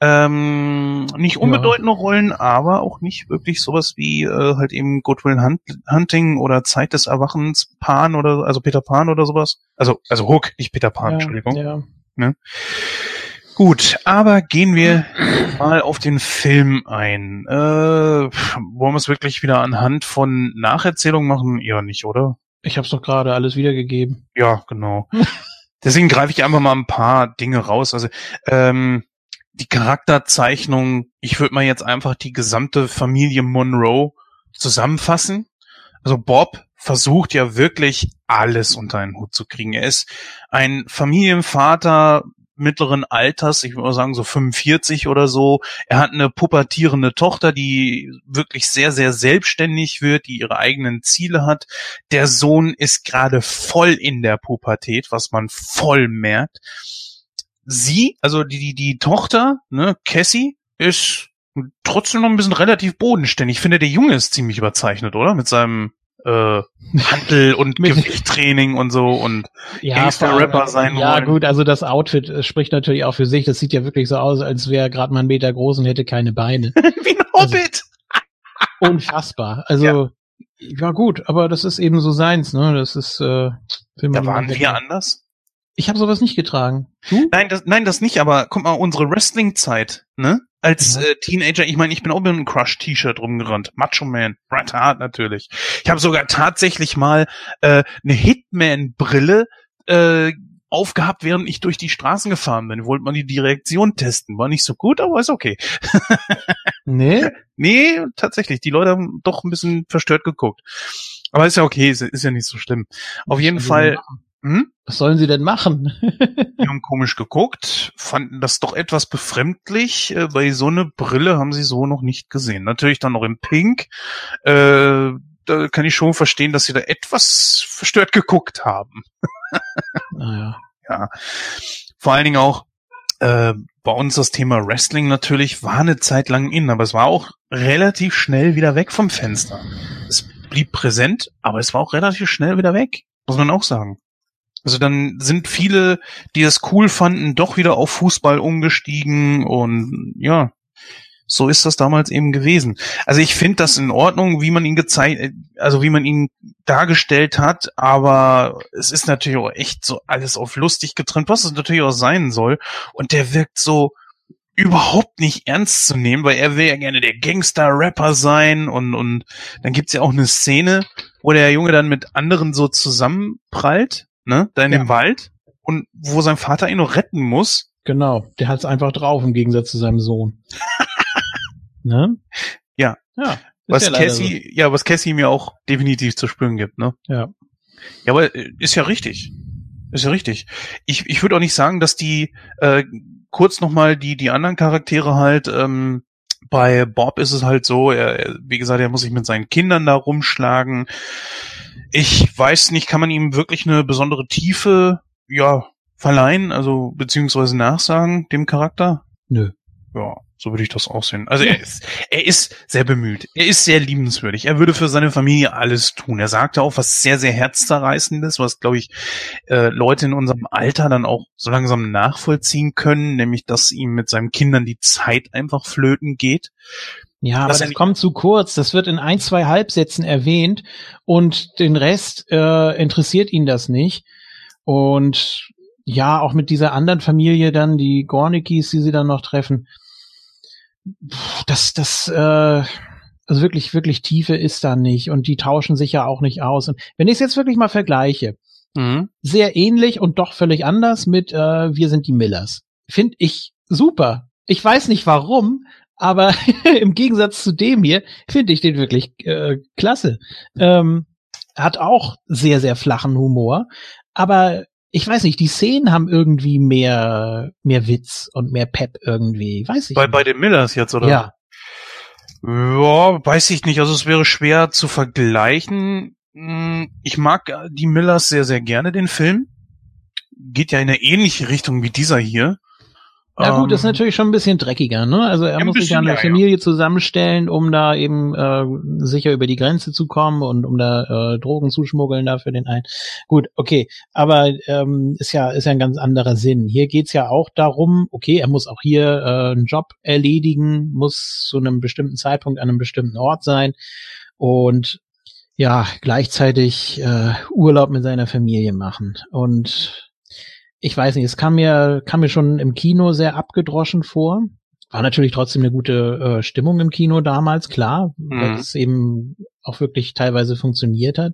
Ähm, nicht unbedeutende Rollen, aber auch nicht wirklich sowas wie äh, halt eben Good Will Hunt Hunting oder Zeit des Erwachens Pan oder also Peter Pan oder sowas. Also also Hook, nicht Peter Pan, ja, Entschuldigung. Ja. Gut, aber gehen wir mal auf den Film ein. Äh, wollen wir es wirklich wieder anhand von Nacherzählungen machen? Ja, nicht, oder? Ich habe es doch gerade alles wiedergegeben. Ja, genau. Deswegen greife ich einfach mal ein paar Dinge raus. Also ähm, die Charakterzeichnung, ich würde mal jetzt einfach die gesamte Familie Monroe zusammenfassen. Also Bob versucht ja wirklich alles unter einen Hut zu kriegen. Er ist ein Familienvater mittleren Alters, ich würde mal sagen so 45 oder so. Er hat eine pubertierende Tochter, die wirklich sehr, sehr selbstständig wird, die ihre eigenen Ziele hat. Der Sohn ist gerade voll in der Pubertät, was man voll merkt. Sie, also die, die, die Tochter, ne, Cassie, ist trotzdem noch ein bisschen relativ bodenständig. Ich finde, der Junge ist ziemlich überzeichnet, oder? Mit seinem äh, Handel und Gewichttraining und so und Gangster-Rapper vor allem- sein Ja, wollen. gut, also das Outfit äh, spricht natürlich auch für sich. Das sieht ja wirklich so aus, als wäre gerade mal einen Meter groß und hätte keine Beine. wie ein Also- Hobbit. Unfassbar. Also, ja. gut, aber das ist eben so seins, ne? Das ist, äh, Da waren wir anders. Ich habe sowas nicht getragen. Du? Nein, das, nein, das nicht, aber guck mal, unsere Wrestling-Zeit, ne? Als Ja. äh, Teenager, ich meine, ich bin auch mit einem Crush-T-Shirt rumgerannt. Macho Man, Bret Hart natürlich. Ich habe sogar tatsächlich mal äh, eine Hitman-Brille äh, aufgehabt, während ich durch die Straßen gefahren bin. Wollte man die Direktion testen. War nicht so gut, aber ist okay. Nee? Nee, tatsächlich, die Leute haben doch ein bisschen verstört geguckt. Aber ist ja okay, ist, ist ja nicht so schlimm. Auf jeden Fall, machen? Hm? Was sollen sie denn machen? Die haben komisch geguckt, fanden das doch etwas befremdlich, äh, weil so eine Brille haben sie so noch nicht gesehen. Natürlich dann noch in Pink. Äh, da kann ich schon verstehen, dass sie da etwas verstört geguckt haben. naja. Ja. Vor allen Dingen auch äh, bei uns das Thema Wrestling natürlich war eine Zeit lang in, aber es war auch relativ schnell wieder weg vom Fenster. Es blieb präsent, aber es war auch relativ schnell wieder weg, muss man auch sagen. Also dann sind viele, die es cool fanden, doch wieder auf Fußball umgestiegen und ja, so ist das damals eben gewesen. Also ich finde das in Ordnung, wie man ihn gezeigt, also wie man ihn dargestellt hat, aber es ist natürlich auch echt so alles auf lustig getrennt, was es natürlich auch sein soll. Und der wirkt so überhaupt nicht ernst zu nehmen, weil er will ja gerne der Gangster-Rapper sein und, und dann gibt's ja auch eine Szene, wo der Junge dann mit anderen so zusammenprallt, ne, da in Ja. dem Wald und wo sein Vater ihn noch retten muss. Genau. Der hat's einfach drauf im Gegensatz zu seinem Sohn. ne? Ja. Ja. Was ja Cassie, ja, was Cassie mir auch definitiv zu spüren gibt, ne? Ja. Ja, aber äh, ist ja richtig. Ist ja richtig. Ich, ich würde auch nicht sagen, dass die äh, kurz nochmal die, die anderen Charaktere halt, ähm, bei Bob ist es halt so, er, wie gesagt, er muss sich mit seinen Kindern da rumschlagen. Ich weiß nicht, kann man ihm wirklich eine besondere Tiefe, ja, verleihen, also beziehungsweise nachsagen, dem Charakter? Nö. Ja, so würde ich das auch sehen. Also er ist, er ist sehr bemüht. Er ist sehr liebenswürdig. Er würde für seine Familie alles tun. Er sagte auch was sehr, sehr herzzerreißendes, was, glaube ich, äh, Leute in unserem Alter dann auch so langsam nachvollziehen können, nämlich, dass ihm mit seinen Kindern die Zeit einfach flöten geht. Ja, aber das kommt zu kurz. Das wird in ein, zwei Halbsätzen erwähnt und den Rest äh, interessiert ihn das nicht. Und ja, auch mit dieser anderen Familie dann, die Gornikis, die sie dann noch treffen, das, das, äh, also wirklich, wirklich Tiefe ist da nicht und die tauschen sich ja auch nicht aus. Und wenn ich es jetzt wirklich mal vergleiche, Mhm. sehr ähnlich und doch völlig anders mit äh, Wir sind die Millers. Finde ich super. Ich weiß nicht warum, aber im Gegensatz zu dem hier finde ich den wirklich äh, klasse. Ähm, hat auch sehr, sehr flachen Humor, aber ich weiß nicht, die Szenen haben irgendwie mehr, mehr Witz und mehr Pep irgendwie. Weiß ich Bei, nicht. bei den Millers jetzt, oder? ja. Ja, weiß ich nicht. Also es wäre schwer zu vergleichen. Hm, Ich mag die Millers sehr, sehr gerne, den Film. Geht ja in eine ähnliche Richtung wie dieser hier. Ja gut, das ist Ähm, natürlich schon ein bisschen dreckiger, ne? Also er ein muss sich ja eine ja, ja. Familie zusammenstellen, um da eben äh, sicher über die Grenze zu kommen und um da äh, Drogen zu schmuggeln da für den einen. Gut, okay, aber ähm, ist ja ist ja ein ganz anderer Sinn. Hier geht's ja auch darum, okay, er muss auch hier äh, einen Job erledigen, muss zu einem bestimmten Zeitpunkt an einem bestimmten Ort sein und ja, gleichzeitig äh, Urlaub mit seiner Familie machen. Und ich weiß nicht, es kam mir, kam mir schon im Kino sehr abgedroschen vor. War natürlich trotzdem eine gute äh, Stimmung im Kino damals, klar, weil Mhm. es eben auch wirklich teilweise funktioniert hat.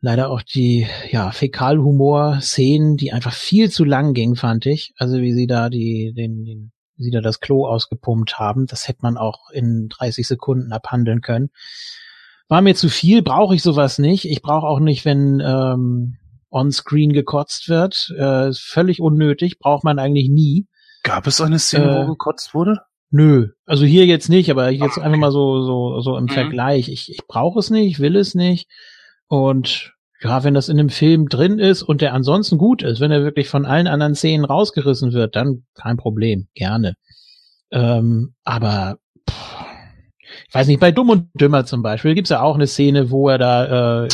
Leider auch die, ja, Fäkalhumor-Szenen, die einfach viel zu lang gingen, fand ich. Also wie sie da die, den, den, wie sie da das Klo ausgepumpt haben, das hätte man auch in 30 Sekunden abhandeln können. War mir zu viel, brauche ich sowas nicht. Ich brauche auch nicht, wenn ähm, on-screen gekotzt wird. Äh, ist völlig unnötig, braucht man eigentlich nie. Gab es eine Szene, Äh, wo gekotzt wurde? Nö, also hier jetzt nicht, aber jetzt Ah, einfach mal so so so im Mhm. Vergleich. Ich, ich brauche es nicht, ich will es nicht. Und ja, wenn das in einem Film drin ist und der ansonsten gut ist, wenn er wirklich von allen anderen Szenen rausgerissen wird, dann kein Problem, gerne. Ähm, aber pff, ich weiß nicht, bei Dumm und Dümmer zum Beispiel gibt's ja auch eine Szene, wo er da, äh,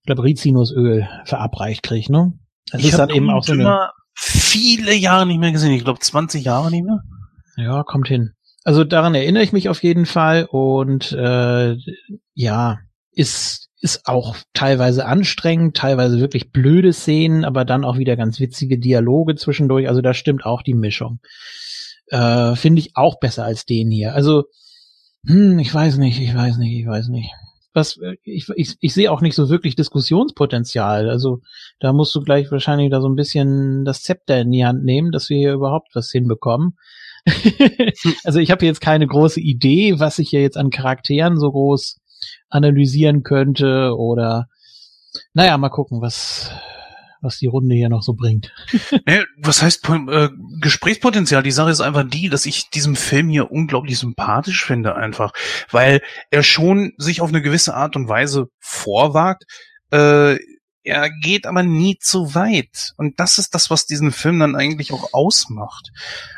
ich glaube, Rizinusöl verabreicht kriegt, ne? Das ist hab dann eben auch so eine, viele Jahre nicht mehr gesehen. Ich glaube 20 Jahre nicht mehr. Ja, kommt hin. Also daran erinnere ich mich auf jeden Fall und äh, ja, ist ist auch teilweise anstrengend, teilweise wirklich blöde Szenen, aber dann auch wieder ganz witzige Dialoge zwischendurch. Also da stimmt auch die Mischung. Äh, Finde ich auch besser als den hier. Also hm, ich weiß nicht, ich weiß nicht, ich weiß nicht. Was ich ich, ich sehe auch nicht so wirklich Diskussionspotenzial. Also da musst du gleich wahrscheinlich da so ein bisschen das Zepter in die Hand nehmen, dass wir hier überhaupt was hinbekommen. also ich habe jetzt keine große Idee, was ich hier jetzt an Charakteren so groß analysieren könnte oder naja, mal gucken, was was die Runde hier noch so bringt. Nee, was heißt äh, Gesprächspotenzial? Die Sache ist einfach die, dass ich diesem Film hier unglaublich sympathisch finde, einfach, weil er schon sich auf eine gewisse Art und Weise vorwagt. Äh, er geht aber nie zu weit. Und das ist das, was diesen Film dann eigentlich auch ausmacht.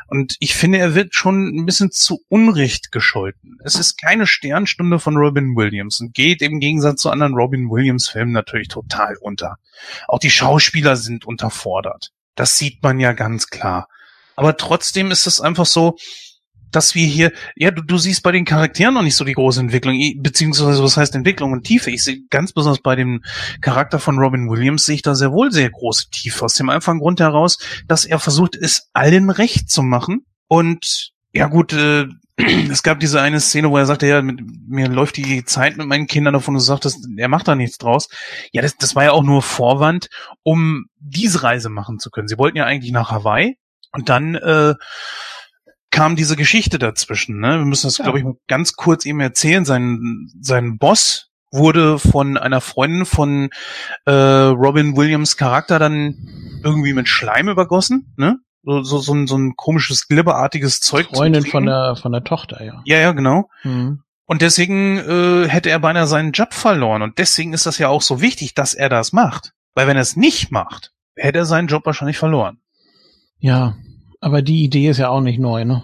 Und ich finde, er wird schon ein bisschen zu Unrecht gescholten. Es ist keine Sternstunde von Robin Williams und geht im Gegensatz zu anderen Robin Williams Filmen natürlich total unter. Auch die Schauspieler sind unterfordert. Das sieht man ja ganz klar. Aber trotzdem ist es einfach so, dass wir hier, ja, du, du siehst bei den Charakteren noch nicht so die große Entwicklung, beziehungsweise was heißt Entwicklung und Tiefe. Ich sehe ganz besonders bei dem Charakter von Robin Williams sehe ich da sehr wohl sehr große Tiefe. Aus dem einfachen Grund heraus, dass er versucht, es allen recht zu machen. Und ja gut, äh, es gab diese eine Szene, wo er sagte, ja, mit, mir läuft die Zeit mit meinen Kindern davon und du sagtest, er macht da nichts draus. Ja, das, das war ja auch nur Vorwand, um diese Reise machen zu können. Sie wollten ja eigentlich nach Hawaii und dann äh, kam diese Geschichte dazwischen. Ne? Wir müssen das, Ja. glaube ich, ganz kurz eben erzählen. Sein, sein Boss wurde von einer Freundin von äh, Robin Williams Charakter dann irgendwie mit Schleim übergossen. Ne? So, so, so, ein, so ein komisches, glibberartiges Zeug. Freundin von der von der Tochter, ja. Ja, ja, genau. Mhm. Und deswegen äh, hätte er beinahe seinen Job verloren. Und deswegen ist das ja auch so wichtig, dass er das macht. Weil wenn er es nicht macht, hätte er seinen Job wahrscheinlich verloren. Ja, Aber die Idee ist ja auch nicht neu, ne?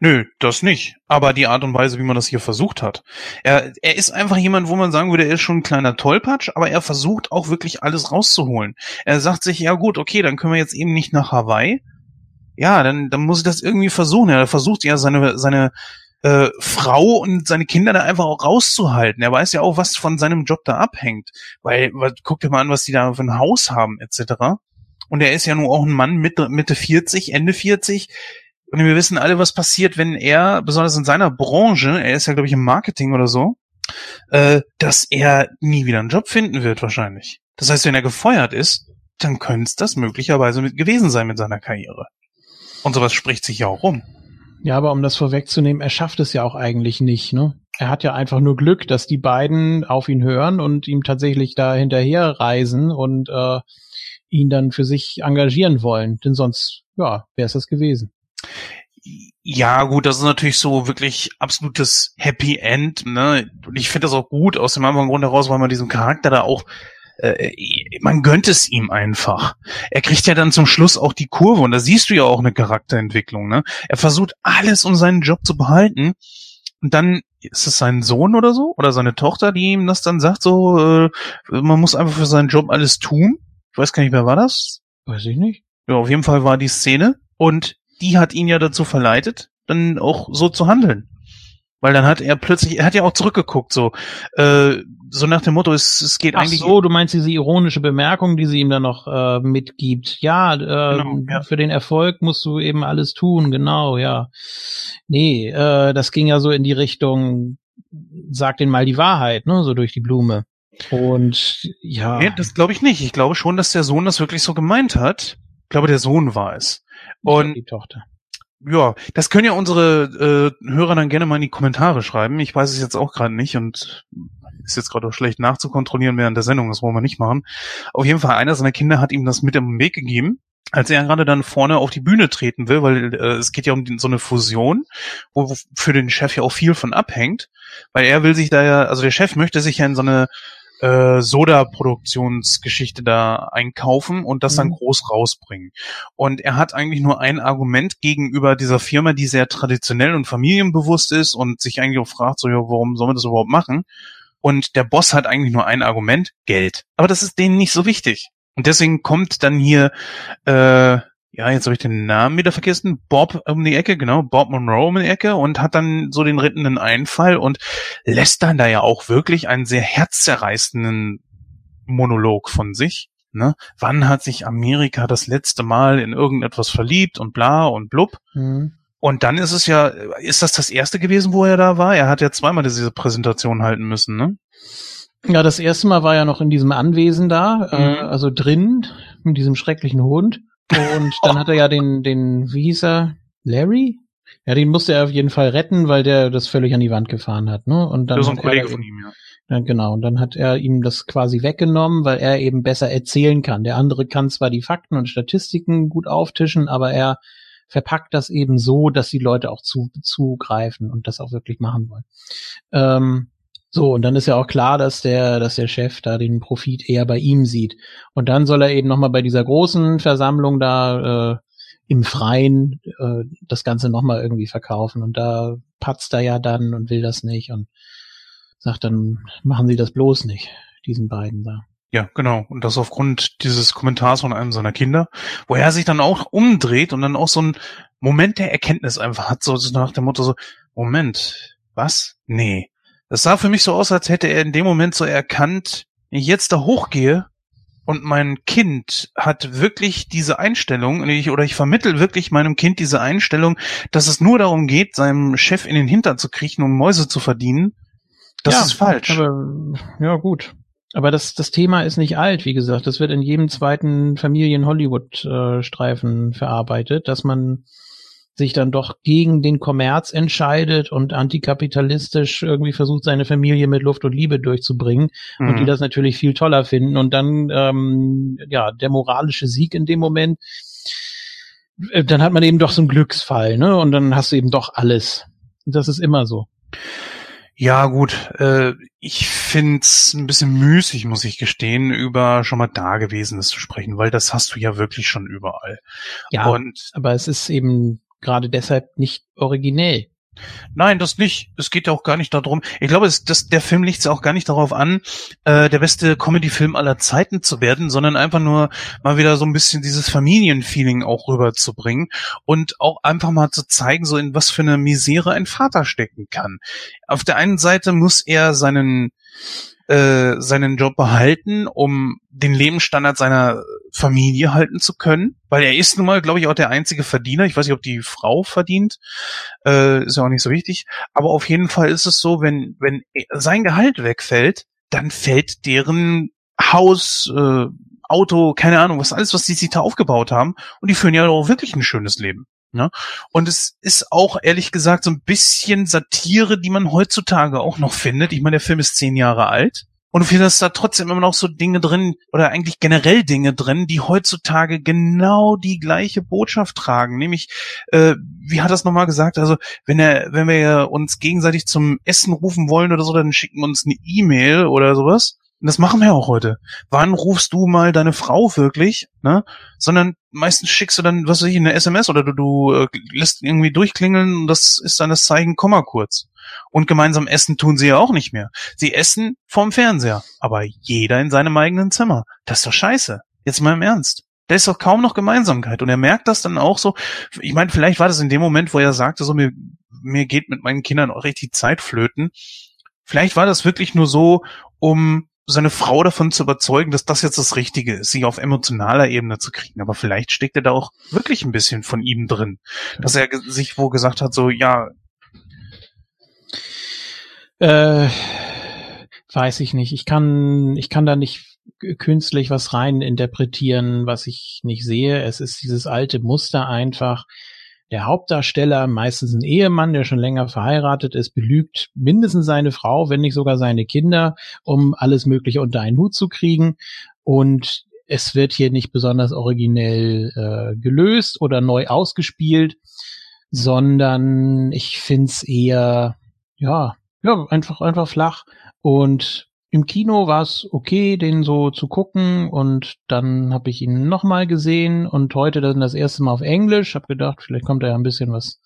Nö, das nicht. Aber die Art und Weise, wie man das hier versucht hat. Er, er ist einfach jemand, wo man sagen würde, er ist schon ein kleiner Tollpatsch, aber er versucht auch wirklich alles rauszuholen. Er sagt sich, ja gut, okay, dann können wir jetzt eben nicht nach Hawaii. Ja, dann, dann muss ich das irgendwie versuchen. Er versucht ja seine, seine äh, Frau und seine Kinder da einfach auch rauszuhalten. Er weiß ja auch, was von seinem Job da abhängt. Weil, weil guck dir mal an, was die da für ein Haus haben, etc. Und er ist ja nun auch ein Mann Mitte, Mitte 40, Ende 40. Und wir wissen alle, was passiert, wenn er, besonders in seiner Branche, er ist ja, glaube ich, im Marketing oder so, äh, dass er nie wieder einen Job finden wird, wahrscheinlich. Das heißt, wenn er gefeuert ist, dann könnte es das möglicherweise mit gewesen sein mit seiner Karriere. Und sowas spricht sich ja auch rum. Ja, aber um das vorwegzunehmen, er schafft es ja auch eigentlich nicht, ne? Er hat ja einfach nur Glück, dass die beiden auf ihn hören und ihm tatsächlich da hinterher reisen und äh, ihn dann für sich engagieren wollen. Denn sonst, ja, wäre es das gewesen. Ja, gut, das ist natürlich so wirklich absolutes Happy End, ne? Und ich finde das auch gut aus dem einfachen Grund heraus, weil man diesen Charakter da auch äh, man gönnt es ihm einfach. Er kriegt ja dann zum Schluss auch die Kurve und da siehst du ja auch eine Charakterentwicklung. Ne? Er versucht alles, um seinen Job zu behalten und dann ist es sein Sohn oder so oder seine Tochter, die ihm das dann sagt, so äh, man muss einfach für seinen Job alles tun. Ich weiß gar nicht, wer war das? Weiß ich nicht. Ja, auf jeden Fall war die Szene und die hat ihn ja dazu verleitet, dann auch so zu handeln. Weil dann hat er plötzlich, er hat ja auch zurückgeguckt, so, äh, so nach dem Motto, es, es geht Ach eigentlich. so, du meinst diese ironische Bemerkung, die sie ihm dann noch äh, mitgibt. Ja, äh, Genau, ja. für den Erfolg musst du eben alles tun, genau, ja. Nee, äh, das ging ja so in die Richtung, sag denen mal die Wahrheit, ne, so durch die Blume. Und ja. Nee, das glaube ich nicht. Ich glaube schon, dass der Sohn das wirklich so gemeint hat. Ich glaube, der Sohn war es. Und die Tochter. ja, das können ja unsere äh, Hörer dann gerne mal in die Kommentare schreiben. Ich weiß es jetzt auch gerade nicht und ist jetzt gerade auch schlecht nachzukontrollieren während der Sendung. Das wollen wir nicht machen. Auf jeden Fall, einer seiner Kinder hat ihm das mit im Weg gegeben. Als er gerade dann vorne auf die Bühne treten will, weil äh, es geht ja um die, so eine Fusion, wo für den Chef ja auch viel von abhängt, weil er will sich da ja, also der Chef möchte sich ja in so eine äh, Soda-Produktionsgeschichte da einkaufen und das dann Mhm. groß rausbringen. Und er hat eigentlich nur ein Argument gegenüber dieser Firma, die sehr traditionell und familienbewusst ist und sich eigentlich auch fragt, so, ja, warum sollen wir das überhaupt machen? Und der Boss hat eigentlich nur ein Argument, Geld. Aber das ist denen nicht so wichtig. Und deswegen kommt dann hier, äh, ja, jetzt habe ich den Namen wieder vergessen, Bob um die Ecke, genau, Bob Monroe um die Ecke und hat dann so den rittenden Einfall und lässt dann da ja auch wirklich einen sehr herzzerreißenden Monolog von sich. Ne? Wann hat sich Amerika das letzte Mal in irgendetwas verliebt und bla und blub? Mhm. Und dann ist es ja, ist das das erste gewesen, wo er da war? Er hat ja zweimal diese Präsentation halten müssen, ne? Ja, das erste Mal war ja noch in diesem Anwesen da, äh, Mhm. also drin, mit diesem schrecklichen Hund. Und dann hat er ja den, den, wie hieß er? Larry? Ja, den musste er auf jeden Fall retten, weil der das völlig an die Wand gefahren hat, ne? Und dann Das ist ein hat er Kollege von ihm, ja. Ja, genau. Und dann hat er ihm das quasi weggenommen, weil er eben besser erzählen kann. Der andere kann zwar die Fakten und Statistiken gut auftischen, aber er verpackt das eben so, dass die Leute auch zu, zugreifen und das auch wirklich machen wollen. Ähm, so, und dann ist ja auch klar, dass der, dass der Chef da den Profit eher bei ihm sieht. Und dann soll er eben nochmal bei dieser großen Versammlung da äh, im Freien äh, das Ganze nochmal irgendwie verkaufen. Und da patzt er ja dann und will das nicht und sagt dann, machen Sie das bloß nicht, diesen beiden da. Ja, genau. Und das aufgrund dieses Kommentars von einem seiner Kinder, wo er sich dann auch umdreht und dann auch so einen Moment der Erkenntnis einfach hat, so, nach dem Motto so, Moment, was? Nee. Das sah für mich so aus, als hätte er in dem Moment so erkannt, wenn ich jetzt da hochgehe und mein Kind hat wirklich diese Einstellung, ich, oder ich vermittel wirklich meinem Kind diese Einstellung, dass es nur darum geht, seinem Chef in den Hintern zu kriechen, um Mäuse zu verdienen. Das Ja, ist falsch. Aber, ja, gut. Aber das, das Thema ist nicht alt, wie gesagt. Das wird in jedem zweiten Familien-Hollywood-Streifen verarbeitet, dass man sich dann doch gegen den Kommerz entscheidet und antikapitalistisch irgendwie versucht, seine Familie mit Luft und Liebe durchzubringen und die Mhm. das natürlich viel toller finden. Und dann, ähm, ja, der moralische Sieg in dem Moment, äh, dann hat man eben doch so einen Glücksfall, ne? Und dann hast du eben doch alles. Das ist immer so. Ja, gut. Äh, ich find's ein bisschen müßig, muss ich gestehen, über schon mal Dagewesenes zu sprechen, weil das hast du ja wirklich schon überall. Ja, Und aber es ist eben gerade deshalb nicht originell. Nein, das nicht. Es geht ja auch gar nicht darum. Ich glaube, es, das, der Film legt es auch gar nicht darauf an, äh, der beste Comedy-Film aller Zeiten zu werden, sondern einfach nur mal wieder so ein bisschen dieses Familienfeeling auch rüberzubringen und auch einfach mal zu zeigen, so in was für eine Misere ein Vater stecken kann. Auf der einen Seite muss er seinen äh, seinen Job behalten, um den Lebensstandard seiner Familie halten zu können, weil er ist nun mal, glaube ich, auch der einzige Verdiener. Ich weiß nicht, ob die Frau verdient, äh, ist ja auch nicht so wichtig. Aber auf jeden Fall ist es so, wenn wenn sein Gehalt wegfällt, dann fällt deren Haus, äh, Auto, keine Ahnung, was alles, was die sich da aufgebaut haben, und die führen ja auch wirklich ein schönes Leben. Ne? Und es ist auch ehrlich gesagt so ein bisschen Satire, die man heutzutage auch noch findet. Ich meine, der Film ist zehn Jahre alt. Und du findest da trotzdem immer noch so Dinge drin, oder eigentlich generell Dinge drin, die heutzutage genau die gleiche Botschaft tragen. Nämlich, äh, wie hat das nochmal gesagt? Also, wenn er, wenn wir uns gegenseitig zum Essen rufen wollen oder so, dann schicken wir uns eine E-Mail oder sowas. Und das machen wir auch heute. Wann rufst du mal deine Frau wirklich? Ne? Sondern meistens schickst du dann, was weiß ich, eine SMS oder du, du äh, lässt irgendwie durchklingeln und das ist dann das Zeichen, komm mal kurz. Und gemeinsam essen tun sie ja auch nicht mehr. Sie essen vorm Fernseher, aber jeder in seinem eigenen Zimmer. Das ist doch scheiße. Jetzt mal im Ernst. Da ist doch kaum noch Gemeinsamkeit. Und er merkt das dann auch so. Ich meine, vielleicht war das in dem Moment, wo er sagte, so mir, mir geht mit meinen Kindern auch richtig Zeit flöten. Vielleicht war das wirklich nur so, um seine Frau davon zu überzeugen, dass das jetzt das Richtige ist, sie auf emotionaler Ebene zu kriegen. Aber vielleicht steckt er da auch wirklich ein bisschen von ihm drin, dass er sich wo gesagt hat, so ja. Äh, weiß ich nicht. Ich kann, ich kann da nicht künstlich was rein interpretieren, was ich nicht sehe. Es ist dieses alte Muster einfach der Hauptdarsteller, meistens ein Ehemann, der schon länger verheiratet ist, belügt mindestens seine Frau, wenn nicht sogar seine Kinder, um alles Mögliche unter einen Hut zu kriegen. Und es wird hier nicht besonders originell äh, gelöst oder neu ausgespielt, sondern ich find's eher, ja, ja, einfach, einfach flach. Und im Kino war es okay, den so zu gucken und dann habe ich ihn nochmal gesehen und heute dann das erste Mal auf Englisch. Hab gedacht, vielleicht kommt da ja ein bisschen was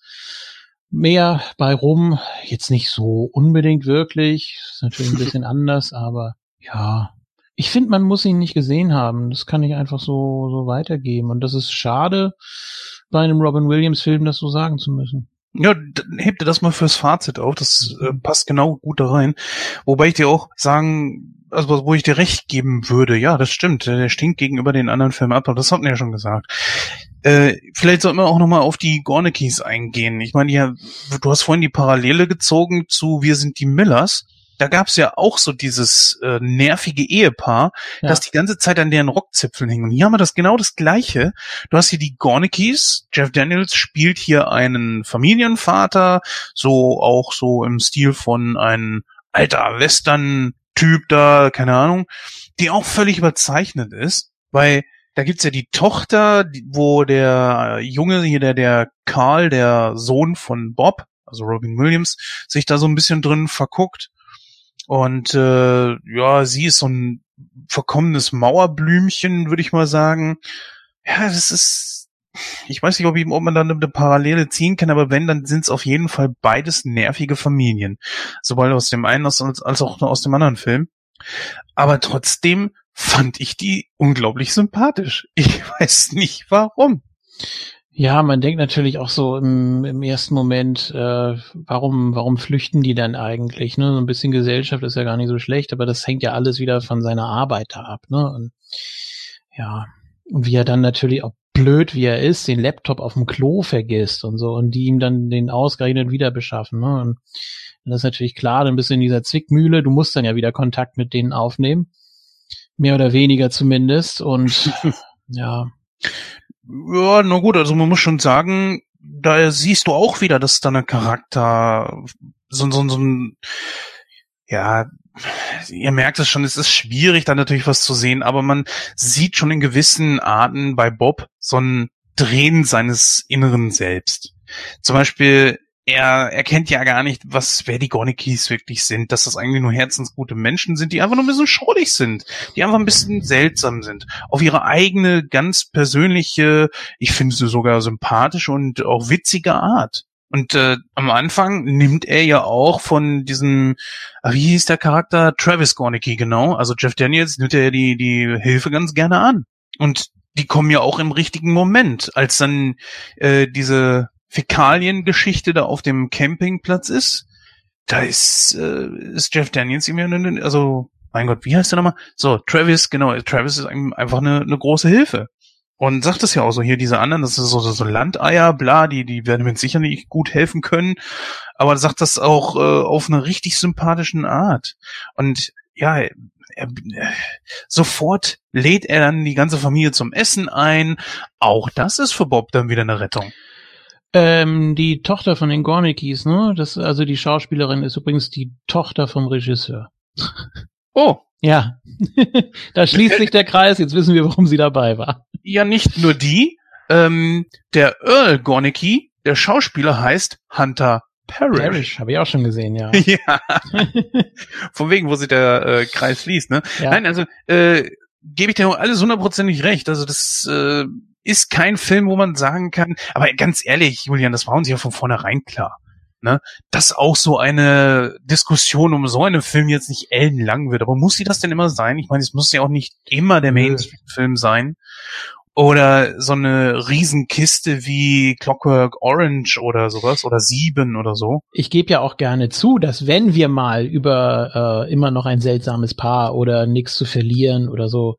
mehr bei rum. Jetzt nicht so unbedingt wirklich, ist natürlich ein bisschen anders, aber ja. Ich finde, man muss ihn nicht gesehen haben. Das kann ich einfach so, so weitergeben. Und das ist schade, bei einem Robin Williams Film das so sagen zu müssen. Ja, hebt ihr das mal fürs Fazit auf. Das äh, passt genau gut da rein. Wobei ich dir auch sagen, also wo ich dir recht geben würde, ja, das stimmt. Der stinkt gegenüber den anderen Filmen ab, aber das hatten wir ja schon gesagt. Äh, vielleicht sollten wir auch nochmal auf die Gornikis eingehen. Ich meine, ja, du hast vorhin die Parallele gezogen zu Wir sind die Millers da gab's ja auch so dieses äh, nervige Ehepaar, Ja. das die ganze Zeit an deren Rockzipfeln hing. Und hier haben wir das genau das Gleiche. Du hast hier die Gornikis. Jeff Daniels spielt hier einen Familienvater, so auch so im Stil von einem alter Western-Typ da, keine Ahnung, die auch völlig überzeichnet ist, weil da gibt's ja die Tochter, die- wo der Junge hier, der, der Karl, der Sohn von Bob, also Robin Williams, sich da so ein bisschen drin verguckt. Und äh, ja, sie ist so ein verkommenes Mauerblümchen, würde ich mal sagen. Ja, das ist, ich weiß nicht, ob, ich, ob man da eine, Parallele ziehen kann, aber wenn, dann sind es auf jeden Fall beides nervige Familien. Sowohl aus dem einen als, als auch aus dem anderen Film. Aber trotzdem fand ich die unglaublich sympathisch. Ich weiß nicht warum. Ja, man denkt natürlich auch so im, im ersten Moment, äh, warum, warum flüchten die denn eigentlich? Ne? So ein bisschen Gesellschaft ist ja gar nicht so schlecht, aber das hängt ja alles wieder von seiner Arbeit da ab. Ne? Und, ja, und wie er dann natürlich auch blöd wie er ist, den Laptop auf dem Klo vergisst und so und die ihm dann den ausgerechnet wieder beschaffen. Ne? Und das ist natürlich klar, dann bist du in dieser Zwickmühle, du musst dann ja wieder Kontakt mit denen aufnehmen. Mehr oder weniger zumindest. Und ja, Ja, na gut, also man muss schon sagen, da siehst du auch wieder, dass da ein Charakter, so, so, so ein, ja, ihr merkt es schon, es ist schwierig, da natürlich was zu sehen, aber man sieht schon in gewissen Arten bei Bob so ein Drehen seines inneren Selbst. Zum Beispiel er erkennt ja gar nicht, was wer die Gornikis wirklich sind, dass das eigentlich nur herzensgute Menschen sind, die einfach nur ein bisschen schrullig sind, die einfach ein bisschen seltsam sind, auf ihre eigene ganz persönliche, ich finde sie sogar sympathische und auch witzige Art. Und äh, am Anfang nimmt er ja auch von diesem, ah, wie hieß der Charakter? Travis Gornicki, genau. Also Jeff Daniels nimmt er die, die Hilfe ganz gerne an. Und die kommen ja auch im richtigen Moment, als dann äh, diese Fäkaliengeschichte da auf dem Campingplatz ist. Da ist, äh, ist Jeff Daniels eine, also mein Gott, wie heißt der nochmal? So, Travis, genau, Travis ist einfach eine, eine große Hilfe. Und sagt es ja auch so hier, diese anderen, das ist so, so Landeier, bla, die, die werden mir sicher nicht gut helfen können. Aber sagt das auch äh, auf eine richtig sympathischen Art. Und ja, er, er, sofort lädt er dann die ganze Familie zum Essen ein. Auch das ist für Bob dann wieder eine Rettung. Ähm, die Tochter von den Gornikis, ne? Das, also die Schauspielerin ist übrigens die Tochter vom Regisseur. Oh. Ja. da schließt sich der Kreis, jetzt wissen wir, warum sie dabei war. Ja, nicht nur die. Ähm, der Earl Gornicki, der Schauspieler heißt Hunter Parrish. Parrish, habe ich auch schon gesehen, ja. ja. Von wegen, wo sich der äh, Kreis schließt, ne? Ja. Nein, also äh, gebe ich dir alles hundertprozentig recht. Also das äh, ist kein Film, wo man sagen kann, aber ganz ehrlich, Julian, das war uns ja von vornherein klar. Ne, dass auch so eine Diskussion um so einen Film jetzt nicht ellenlang wird. Aber muss sie das denn immer sein? Ich meine, es muss ja auch nicht immer der Mainstream-Film sein. Oder so eine Riesenkiste wie Clockwork Orange oder sowas oder Sieben oder so. Ich gebe ja auch gerne zu, dass wenn wir mal über äh, immer noch ein seltsames Paar oder nichts zu verlieren oder so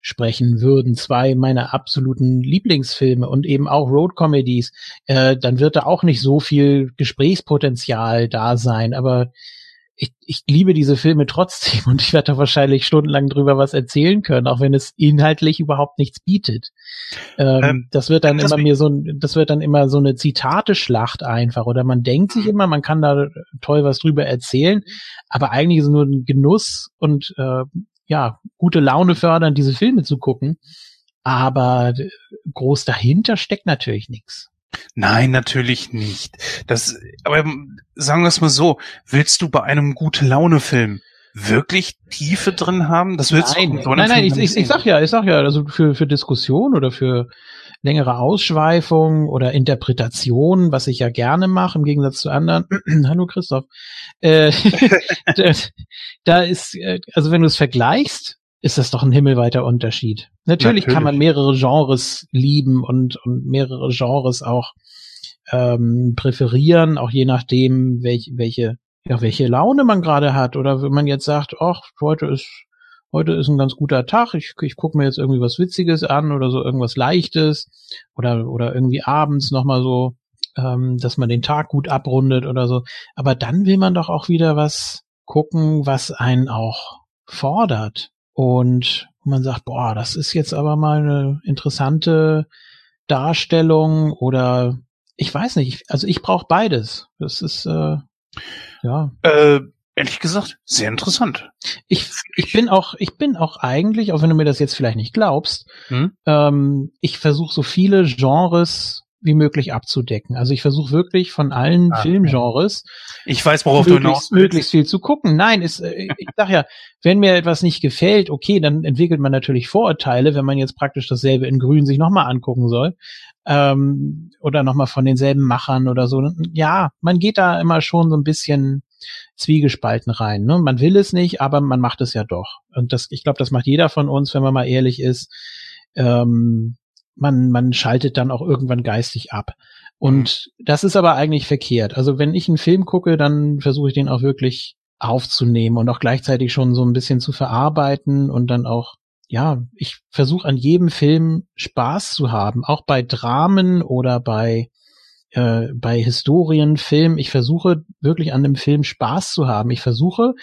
sprechen würden, zwei meiner absoluten Lieblingsfilme und eben auch Road Comedies, äh, dann wird da auch nicht so viel Gesprächspotenzial da sein. Aber ich, ich liebe diese Filme trotzdem und ich werde da wahrscheinlich stundenlang drüber was erzählen können, auch wenn es inhaltlich überhaupt nichts bietet. Ähm, Ähm, das wird dann das immer mi- mir so, ein- das wird dann immer so eine Zitateschlacht einfach oder man denkt sich immer, man kann da toll was drüber erzählen, aber eigentlich ist es nur ein Genuss und äh, ja gute Laune fördern, diese Filme zu gucken. Aber groß dahinter steckt natürlich nichts. Nein, natürlich nicht. Das, aber ähm, sagen wir es mal so, willst du bei einem gute Laune Film wirklich Tiefe drin haben? Das willst du Nein, so einem nein, nein, ich, ich, ich sag ja, ich sag ja, also für, für Diskussion oder für längere Ausschweifung oder Interpretation, was ich ja gerne mache, im Gegensatz zu anderen. Hallo Christoph. Äh, da, ist, äh, also wenn du es vergleichst, ist das doch ein himmelweiter Unterschied. Natürlich, kann man mehrere Genres lieben und, und mehrere Genres auch ähm, präferieren, auch je nachdem, welch, welche, ja, welche Laune man gerade hat. Oder wenn man jetzt sagt, ach, heute ist heute ist ein ganz guter Tag, ich, ich gucke mir jetzt irgendwie was Witziges an oder so irgendwas Leichtes oder, oder irgendwie abends nochmal so, ähm, dass man den Tag gut abrundet oder so. Aber dann will man doch auch wieder was gucken, was einen auch fordert. Und man sagt, boah, das ist jetzt aber mal eine interessante Darstellung oder ich weiß nicht, ich, also ich brauche beides. Das ist äh, ja. Äh, ehrlich gesagt, sehr interessant. Ich, ich bin auch, ich bin auch eigentlich, auch wenn du mir das jetzt vielleicht nicht glaubst, Hm? ähm, ich versuche so viele Genres wie möglich abzudecken. Also ich versuche wirklich von allen Ah, Filmgenres Ich weiß, worauf du hinaus möglichst, willst. möglichst viel zu gucken. Nein, ist, äh, ich sag ja, wenn mir etwas nicht gefällt, okay, dann entwickelt man natürlich Vorurteile, wenn man jetzt praktisch dasselbe in Grün sich nochmal angucken soll. Ähm, oder nochmal von denselben Machern oder so. Ja, man geht da immer schon so ein bisschen zwiegespalten rein. Ne? Man will es nicht, aber man macht es ja doch. Und das, ich glaube, das macht jeder von uns, wenn man mal ehrlich ist. Ähm, man, man schaltet dann auch irgendwann geistig ab. Und das ist aber eigentlich verkehrt. Also wenn ich einen Film gucke, dann versuche ich den auch wirklich aufzunehmen und auch gleichzeitig schon so ein bisschen zu verarbeiten und dann auch, ja, ich versuche an jedem Film Spaß zu haben, auch bei Dramen oder bei äh, bei Historienfilmen. Ich versuche wirklich an dem Film Spaß zu haben. Ich versuche,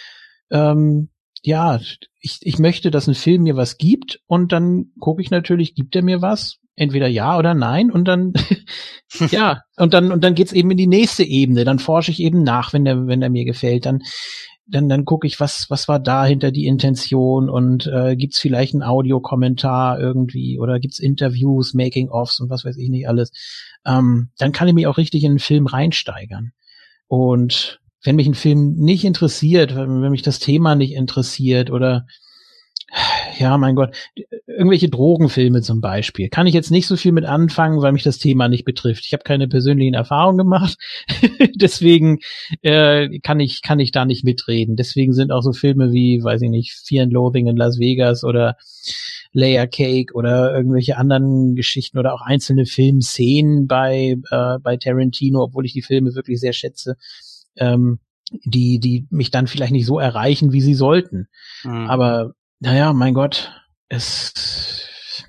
ähm, ja, ich, ich möchte, dass ein Film mir was gibt und dann gucke ich natürlich, gibt er mir was? Entweder ja oder nein und dann ja und dann und dann geht's eben in die nächste Ebene. Dann forsche ich eben nach, wenn der wenn der mir gefällt. Dann dann, dann gucke ich, was, was war da hinter die Intention und äh, gibt's vielleicht einen Audiokommentar irgendwie oder gibt's Interviews, Making-ofs und was weiß ich nicht alles. Ähm, dann kann ich mich auch richtig in den Film reinsteigern. Und wenn mich ein Film nicht interessiert, wenn, wenn mich das Thema nicht interessiert oder ja, mein Gott, irgendwelche Drogenfilme zum Beispiel. Kann ich jetzt nicht so viel mit anfangen, weil mich das Thema nicht betrifft. Ich habe keine persönlichen Erfahrungen gemacht, deswegen äh, kann ich kann ich da nicht mitreden. Deswegen sind auch so Filme wie, weiß ich nicht, Fear and Loathing in Las Vegas oder Layer Cake oder irgendwelche anderen Geschichten oder auch einzelne Filmszenen bei äh, bei Tarantino, obwohl ich die Filme wirklich sehr schätze. Ähm, die, die mich dann vielleicht nicht so erreichen, wie sie sollten. Mhm. Aber naja, mein Gott, es,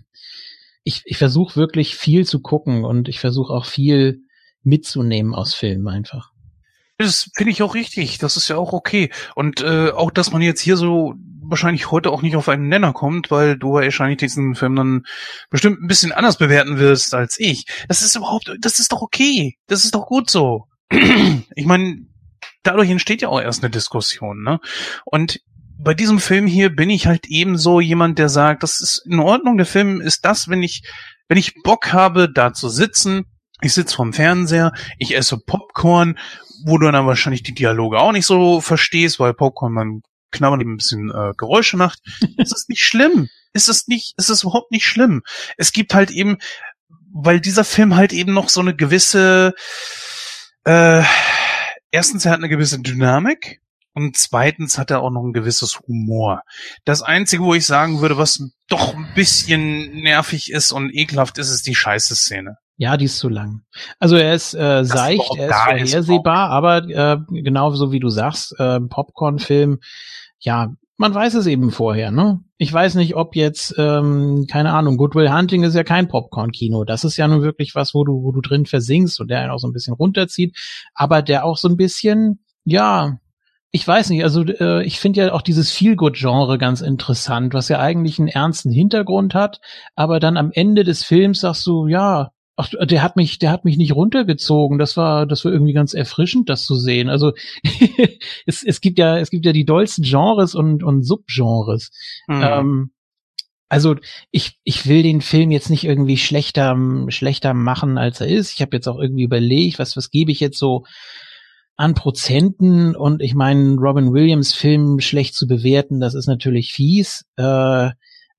ich, ich versuche wirklich viel zu gucken und ich versuche auch viel mitzunehmen aus Filmen einfach. Das finde ich auch richtig. Das ist ja auch okay. Und äh, auch, dass man jetzt hier so wahrscheinlich heute auch nicht auf einen Nenner kommt, weil du wahrscheinlich diesen Film dann bestimmt ein bisschen anders bewerten wirst als ich. Das ist überhaupt, das ist doch okay. Das ist doch gut so. ich meine, dadurch entsteht ja auch erst eine Diskussion, ne? Und bei diesem Film hier bin ich halt ebenso jemand, der sagt, das ist in Ordnung. Der Film ist das, wenn ich, wenn ich Bock habe, da zu sitzen. Ich sitze vorm Fernseher, ich esse Popcorn, wo du dann wahrscheinlich die Dialoge auch nicht so verstehst, weil Popcorn man knabbern ein bisschen äh, Geräusche macht. es ist nicht schlimm. Es ist nicht, es ist überhaupt nicht schlimm. Es gibt halt eben, weil dieser Film halt eben noch so eine gewisse, äh, erstens er hat eine gewisse Dynamik, und zweitens hat er auch noch ein gewisses Humor. Das Einzige, wo ich sagen würde, was doch ein bisschen nervig ist und ekelhaft ist, ist die Scheiße-Szene. Ja, die ist zu lang. Also er ist äh, seicht, er ist vorhersehbar, aber äh, genauso wie du sagst, äh, Popcorn-Film, ja, man weiß es eben vorher, ne? Ich weiß nicht, ob jetzt, ähm, keine Ahnung, Goodwill Hunting ist ja kein Popcorn-Kino. Das ist ja nun wirklich was, wo du, wo du drin versinkst und der einen auch so ein bisschen runterzieht, aber der auch so ein bisschen, ja, ich weiß nicht, also äh, ich finde ja auch dieses Feel-Good-Genre ganz interessant, was ja eigentlich einen ernsten Hintergrund hat, aber dann am Ende des Films sagst du, ja, ach, der hat mich, der hat mich nicht runtergezogen. Das war, das war irgendwie ganz erfrischend, das zu sehen. Also es, es gibt ja, es gibt ja die dollsten Genres und, und Subgenres. Mhm. Ähm, also ich, ich will den Film jetzt nicht irgendwie schlechter, schlechter machen, als er ist. Ich habe jetzt auch irgendwie überlegt, was, was gebe ich jetzt so an Prozenten und ich meine, Robin Williams Film schlecht zu bewerten, das ist natürlich fies, äh,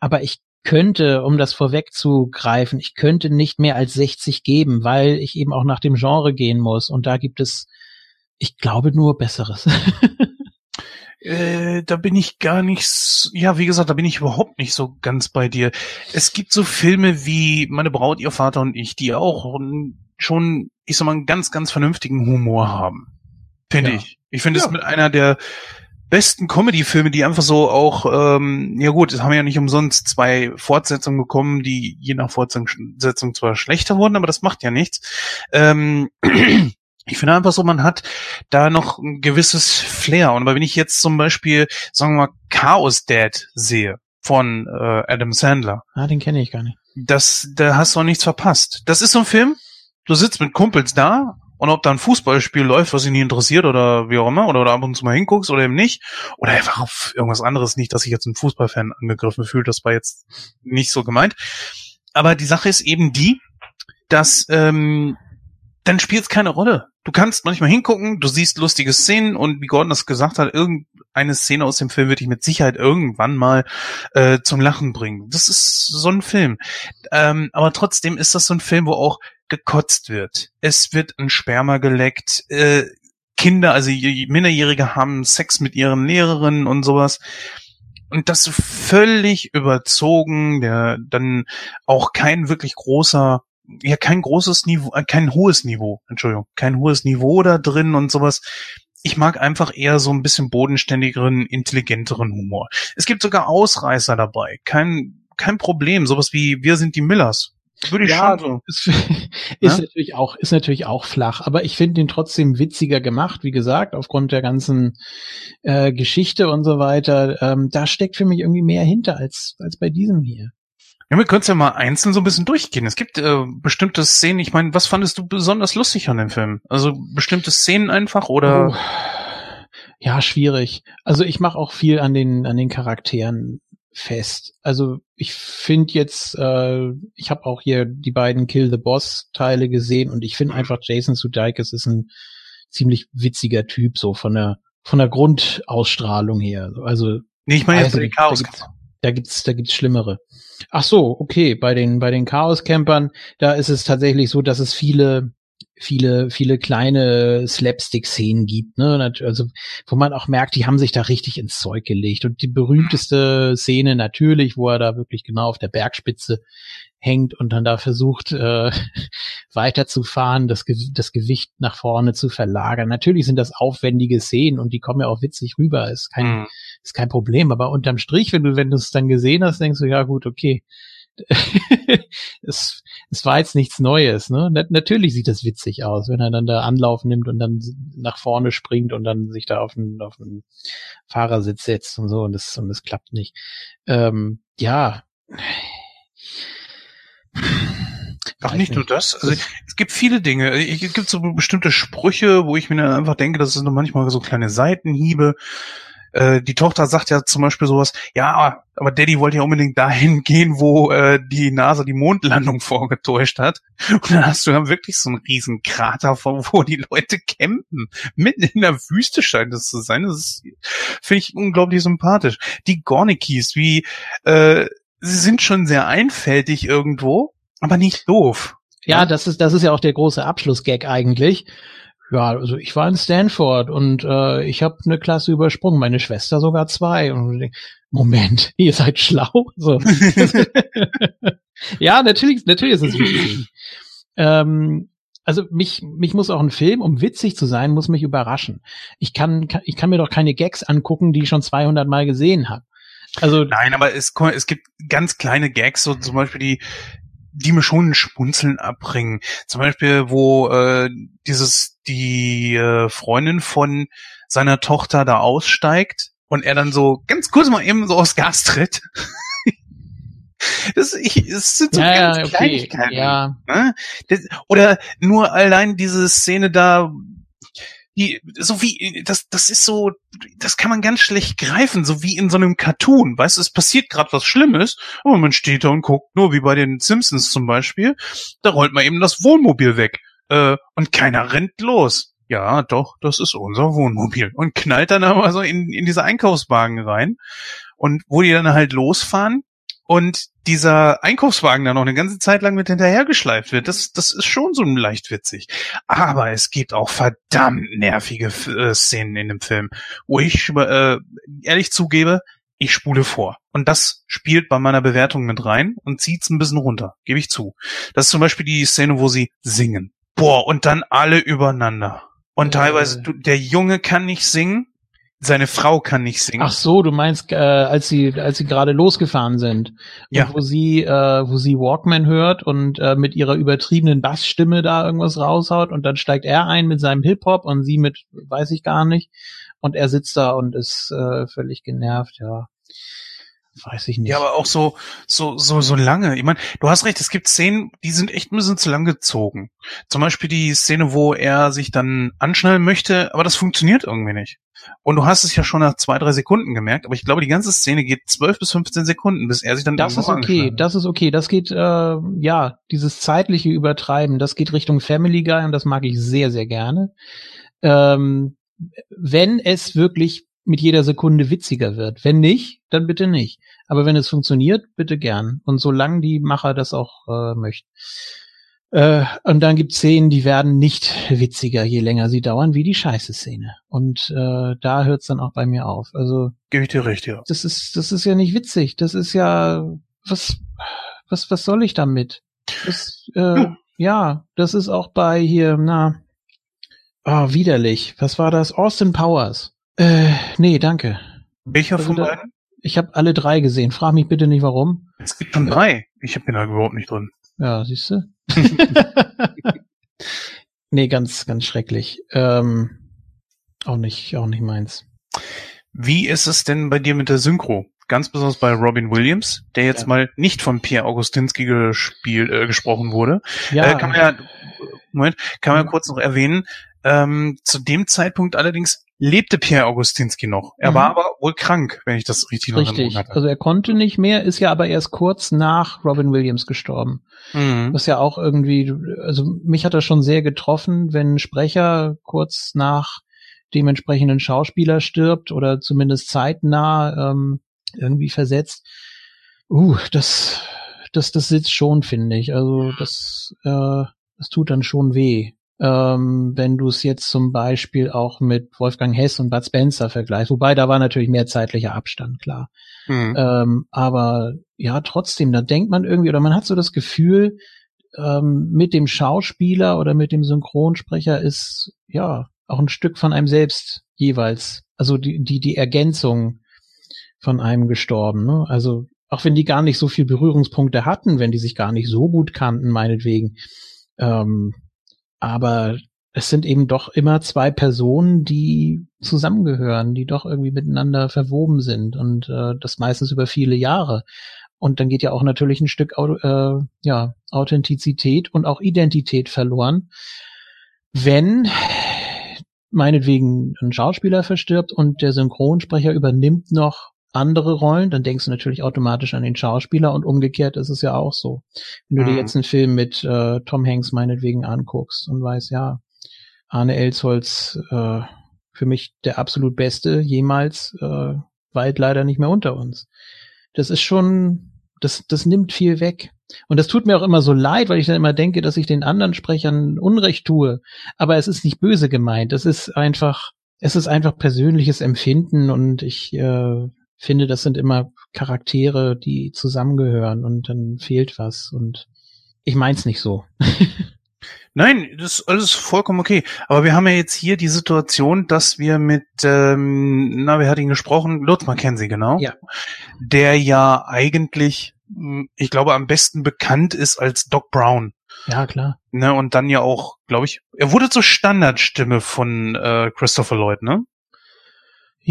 aber ich könnte, um das vorwegzugreifen, ich könnte nicht mehr als 60 geben, weil ich eben auch nach dem Genre gehen muss und da gibt es, ich glaube, nur Besseres. Äh, da bin ich gar nicht, ja, wie gesagt, da bin ich überhaupt nicht so ganz bei dir. Es gibt so Filme wie Meine Braut, ihr Vater und ich, die auch schon, ich sag mal, einen ganz, ganz vernünftigen Humor haben. Finde ja. ich. Ich finde es ja. mit einer der besten Comedy-Filme, die einfach so auch, ähm, ja gut, es haben ja nicht umsonst zwei Fortsetzungen bekommen, die je nach Fortsetzung zwar schlechter wurden, aber das macht ja nichts. Ähm, ich finde einfach so, man hat da noch ein gewisses Flair. Und wenn ich jetzt zum Beispiel, sagen wir mal, Chaos Dad sehe von äh, Adam Sandler. Ah, den kenne ich gar nicht. Das, da hast du auch nichts verpasst. Das ist so ein Film, du sitzt mit Kumpels da, und ob da ein Fußballspiel läuft, was dich nie interessiert oder wie auch immer, oder, oder ab und zu mal hinguckst oder eben nicht, oder einfach auf irgendwas anderes nicht, dass sich jetzt ein Fußballfan angegriffen fühlt, das war jetzt nicht so gemeint. Aber die Sache ist eben die, dass ähm, dann spielt es keine Rolle. Du kannst manchmal hingucken, du siehst lustige Szenen und wie Gordon das gesagt hat, irgendeine Szene aus dem Film wird dich mit Sicherheit irgendwann mal äh, zum Lachen bringen. Das ist so ein Film. Ähm, aber trotzdem ist das so ein Film, wo auch gekotzt wird. Es wird ein Sperma geleckt. Äh, Kinder, also Minderjährige haben Sex mit ihren Lehrerinnen und sowas. Und das völlig überzogen, der dann auch kein wirklich großer, ja, kein großes Niveau, äh, kein hohes Niveau, Entschuldigung, kein hohes Niveau da drin und sowas. Ich mag einfach eher so ein bisschen bodenständigeren, intelligenteren Humor. Es gibt sogar Ausreißer dabei. Kein, kein Problem. Sowas wie Wir sind die Millers. Würde ich ja, schon. Ist, ist ja? natürlich auch, ist natürlich auch flach, aber ich finde ihn trotzdem witziger gemacht, wie gesagt, aufgrund der ganzen äh, Geschichte und so weiter. Ähm, da steckt für mich irgendwie mehr hinter als, als bei diesem hier. Ja, wir können es ja mal einzeln so ein bisschen durchgehen. Es gibt äh, bestimmte Szenen, ich meine, was fandest du besonders lustig an dem Film? Also bestimmte Szenen einfach oder? Oh Ja, schwierig. Also ich mache auch viel an den an den Charakteren fest. Also ich finde jetzt, äh, ich habe auch hier die beiden Kill the Boss Teile gesehen und ich finde einfach Jason Sudeikis ist ein ziemlich witziger Typ so von der von der Grundausstrahlung her. Also Nee, ich meine also, bei den Chaos. da gibt's da gibt's schlimmere. Ach so, okay, bei den bei den Chaos Campern, da ist es tatsächlich so, dass es viele viele, viele kleine Slapstick-Szenen gibt, ne? Also, wo man auch merkt, die haben sich da richtig ins Zeug gelegt. Und die berühmteste Szene natürlich, wo er da wirklich genau auf der Bergspitze hängt und dann da versucht, äh, weiterzufahren, das, Ge das Gewicht nach vorne zu verlagern. Natürlich sind das aufwendige Szenen und die kommen ja auch witzig rüber, ist kein, Hm. ist kein Problem. Aber unterm Strich, wenn du, wenn du es dann gesehen hast, denkst du, ja gut, okay. es, es war jetzt nichts Neues, ne? Na, natürlich sieht das witzig aus, wenn er dann da Anlauf nimmt und dann nach vorne springt und dann sich da auf den, auf den Fahrersitz setzt und so und das, und das klappt nicht. Ähm, ja. Ach, Weiß nicht nur das. Also, es gibt viele Dinge. Es gibt so bestimmte Sprüche, wo ich mir dann einfach denke, das sind nur manchmal so kleine Seitenhiebe. Äh, die Tochter sagt ja zum Beispiel sowas, ja, aber Daddy wollte ja unbedingt dahin gehen, wo äh, die NASA die Mondlandung vorgetäuscht hat. Und dann hast du ja wirklich so einen riesen Krater, wo wo die Leute campen. Mitten in der Wüste scheint es zu sein. Das ist- finde ich unglaublich sympathisch. Die Gornikis, wie äh, sie sind schon sehr einfältig irgendwo, aber nicht doof. Ja, das ist, das ist ja auch der große Abschlussgag eigentlich. Ja, also ich war in Stanford und äh, ich habe eine Klasse übersprungen, meine Schwester sogar zwei. Und Moment, ihr seid schlau. So. ja, natürlich, natürlich ist es witzig. ähm, also mich, mich muss auch ein Film, um witzig zu sein, muss mich überraschen. Ich kann, kann ich kann mir doch keine Gags angucken, die ich schon 200 Mal gesehen habe. Also Nein, aber es, es gibt ganz kleine Gags, so zum Beispiel die, die mir schon ein Schmunzeln abbringen. Zum Beispiel, wo äh, dieses die äh, Freundin von seiner Tochter da aussteigt und er dann so ganz kurz mal eben so aufs Gas tritt. Das, ich, es sind so ja, ganz okay, Kleinigkeiten. ja, Ne? Das, oder nur allein diese Szene da, die, so wie, das, das ist so, das kann man ganz schlecht greifen, so wie in so einem Cartoon. Weißt du, es passiert gerade was Schlimmes, aber man steht da und guckt nur, wie bei den Simpsons zum Beispiel, da rollt man eben das Wohnmobil weg. Äh, und keiner rennt los. Ja, doch, das ist unser Wohnmobil. Und knallt dann aber so in, in diese Einkaufswagen rein. Und wo die dann halt losfahren, und dieser Einkaufswagen dann noch eine ganze Zeit lang mit hinterhergeschleift wird, das, das ist schon so leicht witzig. Aber es gibt auch verdammt nervige äh, Szenen in dem Film, wo ich äh, ehrlich zugebe, ich spule vor. Und das spielt bei meiner Bewertung mit rein und zieht's ein bisschen runter, gebe ich zu. Das ist zum Beispiel die Szene, wo sie singen. Boah, und dann alle übereinander. Und Äh. teilweise, du, der Junge kann nicht singen, seine Frau kann nicht singen. Ach so, du meinst, äh, als sie, als sie gerade losgefahren sind, Ja. wo sie, äh, wo sie Walkman hört und äh, mit ihrer übertriebenen Bassstimme da irgendwas raushaut und dann steigt er ein mit seinem Hip Hop und sie mit, weiß ich gar nicht, und er sitzt da und ist äh, völlig genervt, ja, weiß ich nicht. Ja, aber auch so, so, so, so lange. Ich meine, du hast recht, es gibt Szenen, die sind echt ein bisschen zu lang gezogen. Zum Beispiel die Szene, wo er sich dann anschnallen möchte, aber das funktioniert irgendwie nicht. Und du hast es ja schon nach zwei, drei Sekunden gemerkt, aber ich glaube, die ganze Szene geht zwölf bis 15 Sekunden, bis er sich dann das ist okay, das ist okay. Das geht, äh, ja, dieses zeitliche Übertreiben, das geht Richtung Family Guy und das mag ich sehr, sehr gerne. Ähm, wenn es wirklich mit jeder Sekunde witziger wird. Wenn nicht, dann bitte nicht. Aber wenn es funktioniert, bitte gern. Und solange die Macher das auch äh, möchten. Äh, und dann gibt Szenen, die werden nicht witziger, je länger sie dauern, wie die Scheiße-Szene. Und äh, da hört's dann auch bei mir auf. Also Gebe ich dir recht, ja. das ist, das ist ja nicht witzig. Das ist ja, was, was, was soll ich damit? Das, äh, ja, das ist auch bei hier, na, ah, widerlich. Was war das? Austin Powers. Äh, nee, danke. Welcher Also von da- beiden? Ich habe alle drei gesehen. Frag mich bitte nicht warum. Es gibt schon drei. Ich bin da überhaupt nicht drin. Ja, siehst du? nee, ganz, ganz schrecklich. Ähm, auch nicht, auch nicht meins. Wie ist es denn bei dir mit der Synchro? Ganz besonders bei Robin Williams, der jetzt Ja. mal nicht von Pierre Augustinski gespielt, äh, gesprochen wurde. Ja, Äh, kann man ja, Moment, kann man ja kurz noch erwähnen. Ähm, zu dem Zeitpunkt allerdings lebte Pierre Augustinski noch. Er Mhm. war aber wohl krank, wenn ich das richtig noch Richtig. Hatte. Also er konnte nicht mehr, ist ja aber erst kurz nach Robin Williams gestorben. Mhm. Was ja auch irgendwie, also mich hat das schon sehr getroffen, wenn ein Sprecher kurz nach dem entsprechenden Schauspieler stirbt oder zumindest zeitnah ähm, irgendwie versetzt. Uh, das, das, das sitzt schon, finde ich. Also das, äh, das tut dann schon weh. Ähm, wenn du es jetzt zum Beispiel auch mit Wolfgang Hess und Bud Spencer vergleichst, wobei da war natürlich mehr zeitlicher Abstand, klar. Mhm. Ähm, aber ja, trotzdem, da denkt man irgendwie, oder man hat so das Gefühl, ähm, mit dem Schauspieler oder mit dem Synchronsprecher ist ja auch ein Stück von einem selbst jeweils, also die, die, die Ergänzung von einem gestorben. Ne? Also auch wenn die gar nicht so viel Berührungspunkte hatten, wenn die sich gar nicht so gut kannten, meinetwegen. Ähm, aber es sind eben doch immer zwei Personen, die zusammengehören, die doch irgendwie miteinander verwoben sind und äh, das meistens über viele Jahre. Und dann geht ja auch natürlich ein Stück äh, ja, Authentizität und auch Identität verloren, wenn meinetwegen ein Schauspieler verstirbt und der Synchronsprecher übernimmt noch andere Rollen, dann denkst du natürlich automatisch an den Schauspieler und umgekehrt ist es ja auch so. Wenn du dir Mhm. jetzt einen Film mit äh, Tom Hanks meinetwegen anguckst und weißt, ja, Arne Elsholz, äh, für mich der absolut beste jemals, äh, weit leider nicht mehr unter uns. Das ist schon, das, das nimmt viel weg. Und das tut mir auch immer so leid, weil ich dann immer denke, dass ich den anderen Sprechern Unrecht tue. Aber es ist nicht böse gemeint. Es ist einfach, es ist einfach persönliches Empfinden und ich äh, finde, das sind immer Charaktere, die zusammengehören und dann fehlt was und ich mein's nicht so. Nein, das ist alles vollkommen okay. Aber wir haben ja jetzt hier die Situation, dass wir mit, ähm, na, wer hat ihn gesprochen? Lutz Mackenzie, genau. Ja. Der ja eigentlich, mh, ich glaube, am besten bekannt ist als Doc Brown. Ja, klar. Ne, und dann ja auch, glaube ich, er wurde zur Standardstimme von äh, Christopher Lloyd, ne?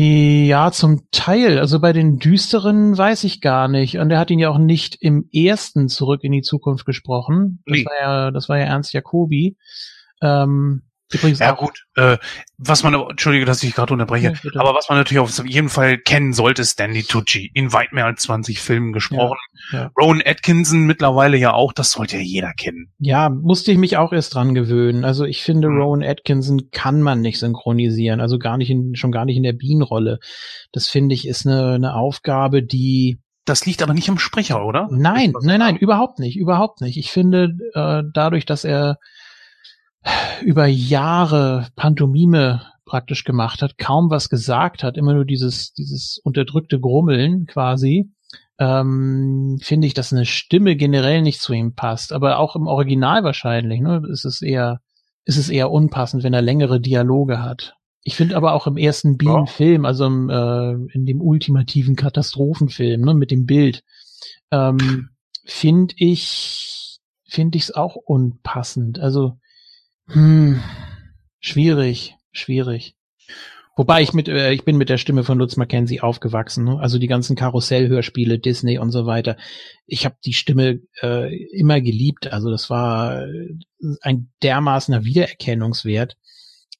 Ja, zum Teil. Also bei den düsteren weiß ich gar nicht. Und er hat ihn ja auch nicht im ersten zurück in die Zukunft gesprochen. Das Nee. war ja, das war ja Ernst Jacobi. Ähm, übrigens Ja gut, äh, was man, entschuldige, dass ich gerade unterbreche, Ja, aber was man natürlich auf jeden Fall kennen sollte, ist Stanley Tucci. In weit mehr als 20 Filmen gesprochen. Ja, ja. Rowan Atkinson mittlerweile ja auch, das sollte ja jeder kennen. Ja, musste ich mich auch erst dran gewöhnen. Also ich finde, Mhm. Rowan Atkinson kann man nicht synchronisieren. Also gar nicht in, schon gar nicht in der Bienenrolle. Das finde ich ist eine, eine Aufgabe, die Das liegt aber nicht am Sprecher, oder? Nein, nein, nein, überhaupt nicht, überhaupt nicht. Ich finde, äh, dadurch, dass er über Jahre Pantomime praktisch gemacht hat, kaum was gesagt hat, immer nur dieses, dieses unterdrückte Grummeln quasi, ähm, finde ich, dass eine Stimme generell nicht zu ihm passt. Aber auch im Original wahrscheinlich, ne, ist es eher, ist es eher unpassend, wenn er längere Dialoge hat. Ich finde aber auch im ersten Bienenfilm, also im, äh, in dem ultimativen Katastrophenfilm, ne, mit dem Bild, ähm, finde ich, finde ich es auch unpassend. Also, hm, schwierig, schwierig. Wobei ich mit, äh, ich bin mit der Stimme von Lutz Mackenzie aufgewachsen, ne? also die ganzen Karussellhörspiele, Disney und so weiter. Ich habe die Stimme äh, immer geliebt. Also das war äh, ein dermaßener Wiedererkennungswert,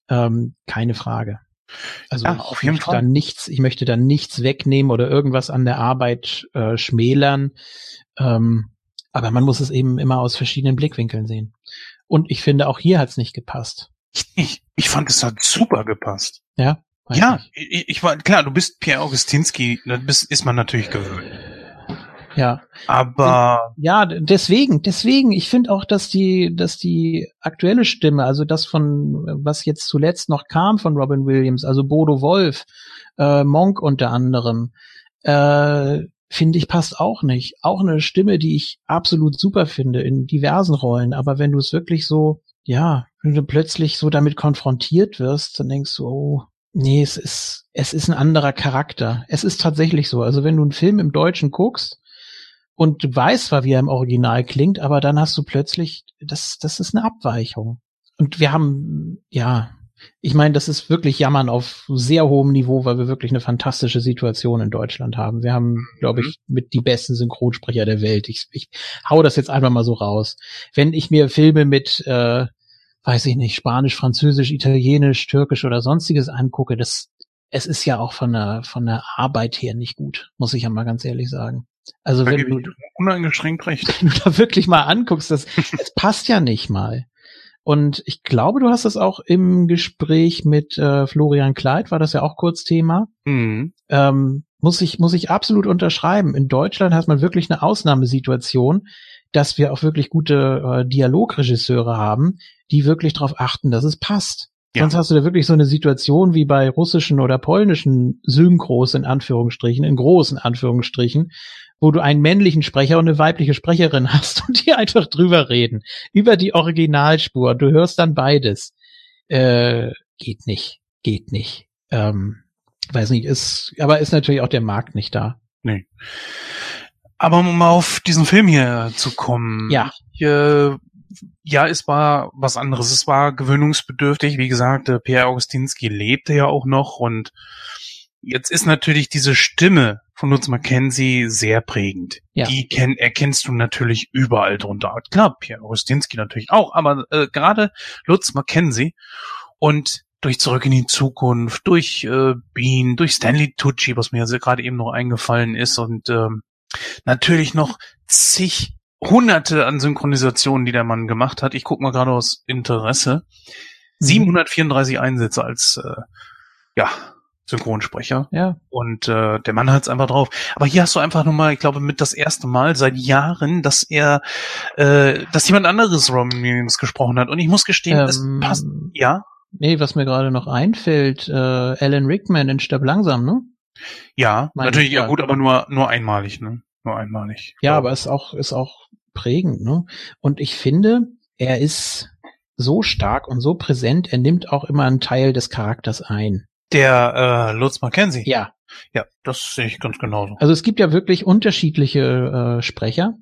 ähm, keine Frage. Also Ja, ich auf jeden möchte Fall. da nichts, ich möchte da nichts wegnehmen oder irgendwas an der Arbeit äh, schmälern. Ähm, aber man muss es eben immer aus verschiedenen Blickwinkeln sehen. Und ich finde, auch hier hat es nicht gepasst. Ich, ich fand, es hat super gepasst. Ja? Ja, nicht. ich, ich war, klar, du bist Pierre Augustinski, das bist, ist man natürlich gewöhnt. Ja. Aber, Ja, deswegen, deswegen, ich finde auch, dass die, dass die aktuelle Stimme, also das von, was jetzt zuletzt noch kam von Robin Williams, also Bodo Wolf, äh, Monk unter anderem, äh, finde ich, passt auch nicht. Auch eine Stimme, die ich absolut super finde in diversen Rollen, aber wenn du es wirklich so, ja, wenn du plötzlich so damit konfrontiert wirst, dann denkst du, oh, nee, es ist, es ist ein anderer Charakter. Es ist tatsächlich so. Also wenn du einen Film im Deutschen guckst, und du weißt zwar, wie er im Original klingt, aber dann hast du plötzlich, das, das ist eine Abweichung. Und wir haben, ja, ich meine, das ist wirklich Jammern auf sehr hohem Niveau, weil wir wirklich eine fantastische Situation in Deutschland haben. Wir haben, glaube ich, mit die besten Synchronsprecher der Welt. Ich, ich hau das jetzt einfach mal so raus. Wenn ich mir Filme mit, äh, weiß ich nicht, Spanisch, Französisch, Italienisch, Türkisch oder sonstiges angucke, das, es ist ja auch von der, von der Arbeit her nicht gut, muss ich ja mal ganz ehrlich sagen. Also Da wenn du, uneingeschränkt recht. wenn du da wirklich mal anguckst, das, es passt ja nicht mal. Und ich glaube, du hast das auch im Gespräch mit äh, Florian Kleid, war das ja auch kurz Thema. Mhm. Ähm, muss ich, muss ich absolut unterschreiben. In Deutschland hat man wirklich eine Ausnahmesituation, dass wir auch wirklich gute äh, Dialogregisseure haben, die wirklich darauf achten, dass es passt. Ja. Sonst hast du da wirklich so eine Situation wie bei russischen oder polnischen Synchros in Anführungsstrichen, in großen Anführungsstrichen, wo du einen männlichen Sprecher und eine weibliche Sprecherin hast und die einfach drüber reden. Über die Originalspur. Du hörst dann beides. Äh, geht nicht. Geht nicht. Ähm, weiß nicht, ist, aber ist natürlich auch der Markt nicht da. Aber um mal auf diesen Film hier zu kommen. Ja. Ich, äh, ja, es war was anderes. Es war gewöhnungsbedürftig. Wie gesagt, äh, Pierre Augustinski lebte ja auch noch und jetzt ist natürlich diese Stimme von Lutz Mackenzie sehr prägend. Ja. Die kenn, erkennst du natürlich überall drunter. Klar, Pierre Augustinski natürlich auch, aber äh, gerade Lutz Mackenzie und durch Zurück in die Zukunft, durch äh, Bean, durch Stanley Tucci, was mir gerade eben noch eingefallen ist und ähm, natürlich noch zig hunderte an Synchronisationen, die der Mann gemacht hat. Ich guck mal gerade aus Interesse. 734 Einsätze als äh, ja, Synchronsprecher. Ja. Und äh, der Mann hat's einfach drauf. Aber hier hast du einfach nochmal, ich glaube, mit das erste Mal seit Jahren, dass er, äh, dass jemand anderes Robin Williams gesprochen hat. Und ich muss gestehen, es Ähm, passt. Ja, Nee, was mir gerade noch einfällt, äh, Alan Rickman in Stirb langsam, ne? ja, Meine natürlich, ja gut, aber nur nur einmalig, ne? Nur einmalig. Ja, aber ist auch, ist auch prägend, ne? Und ich finde, er ist so stark und so präsent, er nimmt auch immer einen Teil des Charakters ein. Der äh, Lutz Mackenzie. Ja. ja, das sehe ich ganz genauso. Also es gibt ja wirklich unterschiedliche äh, Sprecher,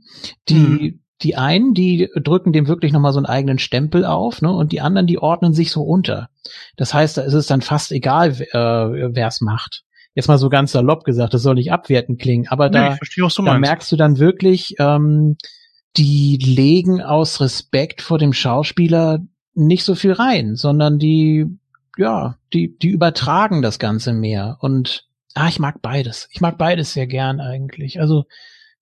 die die einen, die drücken dem wirklich nochmal so einen eigenen Stempel auf, ne, und die anderen, die ordnen sich so unter. Das heißt, da ist es dann fast egal, äh, wer es macht. Jetzt mal so ganz salopp gesagt, das soll nicht abwertend klingen, aber Nee, da, ich verstehe, da merkst du dann wirklich, ähm, die legen aus Respekt vor dem Schauspieler nicht so viel rein, sondern die, ja, die, die übertragen das Ganze mehr. Und ah, ich mag beides. Ich mag beides sehr gern eigentlich. Also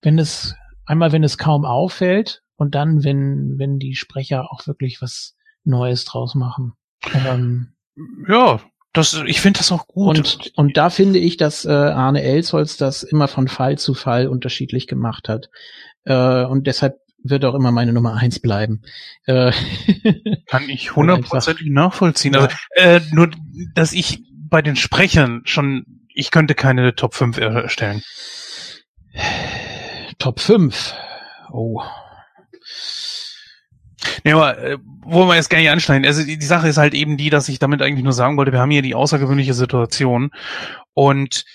wenn es einmal, wenn es kaum auffällt und dann, wenn wenn die Sprecher auch wirklich was Neues draus machen. Ähm, Ja, das, ich finde das auch gut. und, und da finde ich, dass äh, Arne Elsholz das immer von Fall zu Fall unterschiedlich gemacht hat. Äh, und deshalb wird auch immer meine Nummer eins bleiben. Äh, Kann ich hundertprozentig nachvollziehen. Also, äh, nur, dass ich bei den Sprechern schon, ich könnte keine Top 5 erstellen. Top 5. Oh. Nee, aber äh, wollen wir jetzt gar nicht anschneiden. Also die, die Sache ist halt eben die, dass ich damit eigentlich nur sagen wollte, wir haben hier die außergewöhnliche Situation und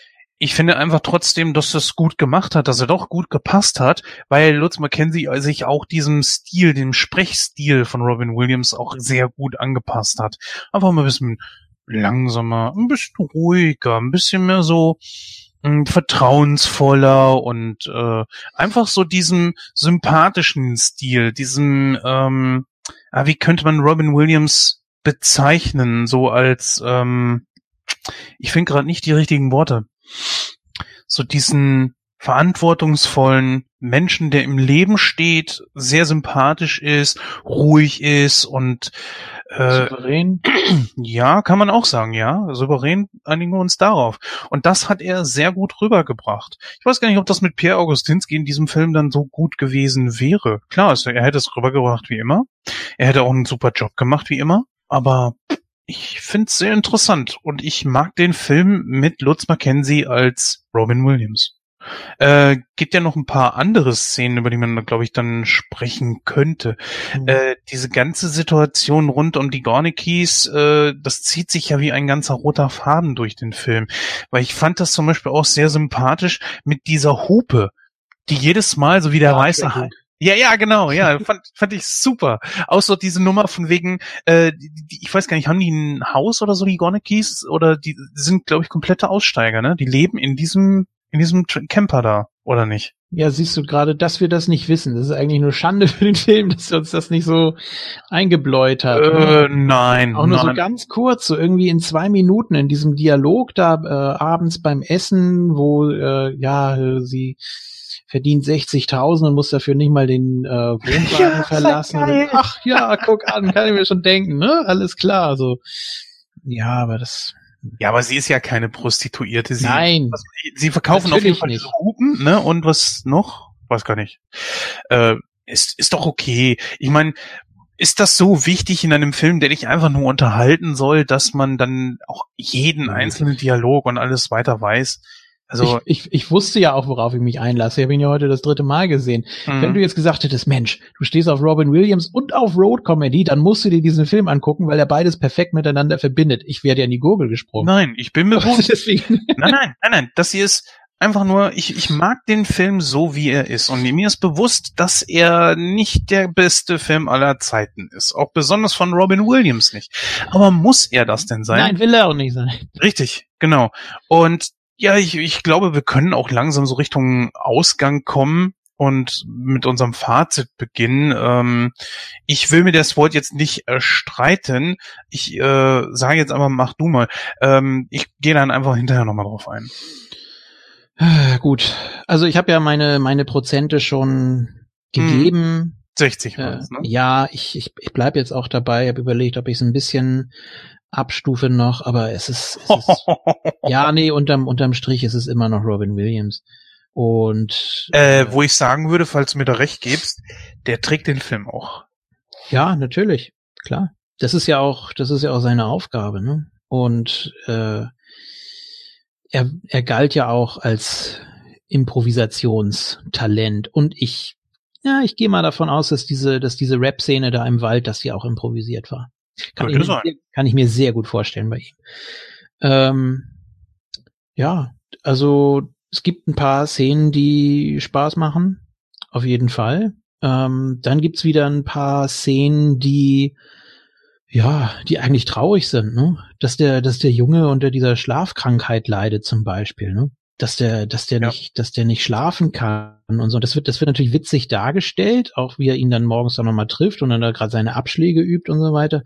ich finde einfach trotzdem, dass das gut gemacht hat, dass er doch gut gepasst hat, weil Lutz Mackenzie sich auch diesem Stil, dem Sprechstil von Robin Williams auch sehr gut angepasst hat. Einfach mal ein bisschen langsamer, ein bisschen ruhiger, ein bisschen mehr so mh, vertrauensvoller und äh, einfach so diesem sympathischen Stil, diesem, ähm, ah, wie könnte man Robin Williams bezeichnen, so als, ähm, ich finde gerade nicht die richtigen Worte, so diesen verantwortungsvollen Menschen, der im Leben steht, sehr sympathisch ist, ruhig ist und äh, Souverän. ja, kann man auch sagen, ja. Souverän einigen wir uns darauf. Und das hat er sehr gut rübergebracht. Ich weiß gar nicht, ob das mit Pierre Augustinski in diesem Film dann so gut gewesen wäre. Klar, also er hätte es rübergebracht wie immer. Er hätte auch einen super Job gemacht wie immer. Aber ich finde es sehr interessant. Und ich mag den Film mit Lutz Mackenzie als Robin Williams. Äh, gibt ja noch ein paar andere Szenen, über die man, glaube ich, dann sprechen könnte. Mhm. Äh, diese ganze Situation rund um die Gornikis, äh, das zieht sich ja wie ein ganzer roter Faden durch den Film. Weil ich fand das zum Beispiel auch sehr sympathisch mit dieser Hupe, die jedes Mal so wie der Ja, weiße Hai. Ja, ja, genau, ja, fand, fand ich super. Auch so diese Nummer von wegen, äh, die, ich weiß gar nicht, haben die ein Haus oder so, die Gornikis? Oder die sind, glaube ich, komplette Aussteiger, ne? Die leben in diesem, in diesem Camper da. oder nicht? Ja, siehst du gerade, dass wir das nicht wissen. Das ist eigentlich nur Schande für den Film, dass uns das nicht so eingebläut hat. Äh, nein. Auch nur nein. so ganz kurz, so irgendwie in zwei Minuten in diesem Dialog da äh, abends beim Essen, wo äh, ja sie verdient 60.000 und muss dafür nicht mal den äh, Wohnwagen Ja, verlassen. Ach ja, guck an, kann ich mir schon denken, ne? Alles klar, so. Ja, aber das. Ja, aber sie ist ja keine Prostituierte. Sie, Nein. was, sie verkaufen auf jeden Fall nicht. Hupen, ne? Und was noch? Weiß gar nicht. Äh, ist, ist doch okay. Ich meine, ist das so wichtig in einem Film, der dich einfach nur unterhalten soll, dass man dann auch jeden einzelnen Dialog und alles weiter weiß? Also, ich, ich, ich wusste ja auch, worauf ich mich einlasse. Ich habe ihn ja heute das dritte Mal gesehen. mh. Wenn du jetzt gesagt hättest, Mensch, du stehst auf Robin Williams und auf Road Comedy, dann musst du dir diesen Film angucken, weil er beides perfekt miteinander verbindet. Ich werde ja in die Gurgel gesprungen. nein, ich bin mir bewusst. Deswegen. Nein, nein, nein, nein. Das hier ist einfach nur, ich, ich mag den Film so, wie er ist. Und mir ist bewusst, dass er nicht der beste Film aller Zeiten ist. Auch besonders von Robin Williams nicht. Aber muss er das denn sein? Nein, will er auch nicht sein. Richtig, genau. Und ja, ich, ich glaube, wir können auch langsam so Richtung Ausgang kommen und mit unserem Fazit beginnen. Ähm, ich will mir das Wort jetzt nicht erstreiten. Ich äh, sage jetzt einfach, mach du mal. Ähm, ich gehe dann einfach hinterher nochmal drauf ein. Ah, Gut. Also ich habe ja meine, meine Prozente schon gegeben. 60 Äh, war's, ne? Ja, ich, ich, ich bleib jetzt auch dabei. Ich habe überlegt, ob ich es ein bisschen abstufe noch, aber es ist, es ist ja, nee, unterm, unterm Strich ist es immer noch Robin Williams. Und äh, wo ich sagen würde, falls du mir da recht gibst, der trägt den Film auch. Ja, natürlich, klar. Das ist ja auch, das ist ja auch seine Aufgabe, ne? Und äh, er, er galt ja auch als Improvisationstalent. Und ich, ja, ich gehe mal davon aus, dass diese, dass diese Rap-Szene da im Wald, dass die auch improvisiert war. Kann, ich Könnte sein. sehr- kann ich mir sehr gut vorstellen bei ihm. Ähm, ja, also es gibt ein paar Szenen, die Spaß machen, auf jeden Fall. Ähm, dann gibt's wieder ein paar Szenen, die ja, die eigentlich traurig sind, ne? Dass der, dass der Junge unter dieser Schlafkrankheit leidet zum Beispiel, ne? Dass der, dass der Ja. nicht, dass der nicht schlafen kann und so. Das wird, das wird natürlich witzig dargestellt, auch wie er ihn dann morgens dann nochmal trifft und dann da gerade seine Abschläge übt und so weiter.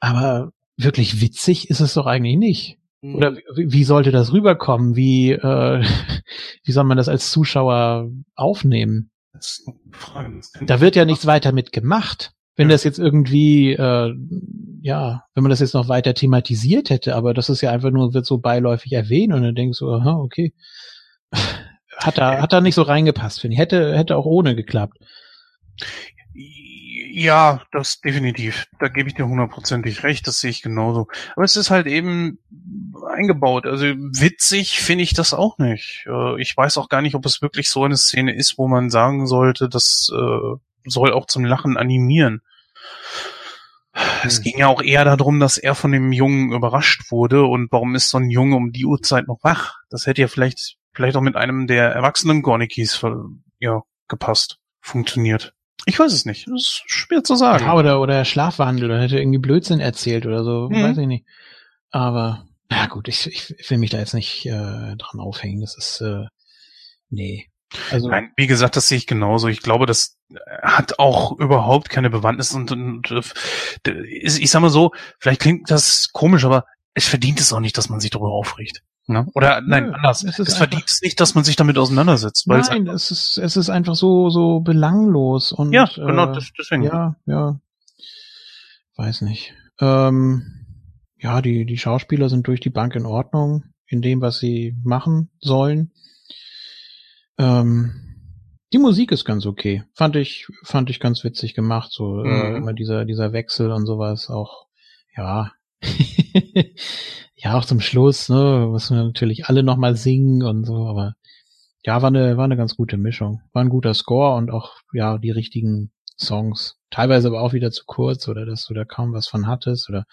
Aber wirklich witzig ist es doch eigentlich nicht. Oder wie, wie sollte das rüberkommen? Wie, äh, wie soll man das als Zuschauer aufnehmen? Das ist eine Frage. Das kann- Da wird ja nichts weiter mit gemacht. Wenn Ja. das jetzt irgendwie, äh, ja, wenn man das jetzt noch weiter thematisiert hätte, aber das ist ja einfach nur, wird so beiläufig erwähnt und dann denkst du, aha, okay. Hat da, hat da nicht so reingepasst, finde ich. Hätte, hätte auch ohne geklappt. Ja, das definitiv. Da gebe ich dir hundertprozentig recht, das sehe ich genauso. Aber es ist halt eben eingebaut. Also witzig finde ich das auch nicht. Äh, Ich weiß auch gar nicht, ob es wirklich so eine Szene ist, wo man sagen sollte, das äh, soll auch zum Lachen animieren. Es Hm. ging ja auch eher darum, dass er von dem Jungen überrascht wurde und warum ist so ein Junge um die Uhrzeit noch wach? Das hätte ja vielleicht, vielleicht auch mit einem der erwachsenen Gornikis ja, gepasst, funktioniert. Ich weiß es nicht. Das ist schwer zu sagen. Ja, oder, oder Schlafwandel oder hätte irgendwie Blödsinn erzählt oder so, Mhm. weiß ich nicht. Aber, na gut, ich, ich will mich da jetzt nicht äh, dran aufhängen. Das ist, äh, nee. Also, Nein, wie gesagt, das sehe ich genauso. Ich glaube, das hat auch überhaupt keine Bewandtnis und, und äh, ist- ich sag mal so, vielleicht klingt das komisch, aber es verdient es auch nicht, dass man sich darüber aufregt. Ne? Oder nein, Nö, anders. es Es, verdient es nicht, dass man sich damit auseinandersetzt. Weil es nein, es ist, es ist einfach so, so belanglos und, ja, genau, äh, deswegen. Ja, ja. Weiß nicht. Ähm, ja, die, die Schauspieler sind durch die Bank in Ordnung in dem, was sie machen sollen. Ähm, die Musik ist ganz okay. Fand ich, fand ich ganz witzig gemacht. So äh, Mhm. immer dieser, dieser Wechsel und sowas auch. Ja. ja, auch zum Schluss, ne, müssen wir natürlich alle nochmal singen und so, aber ja, war eine, war eine ganz gute Mischung. War ein guter Score und auch, ja, die richtigen Songs. Teilweise aber auch wieder zu kurz oder dass du da kaum was von hattest oder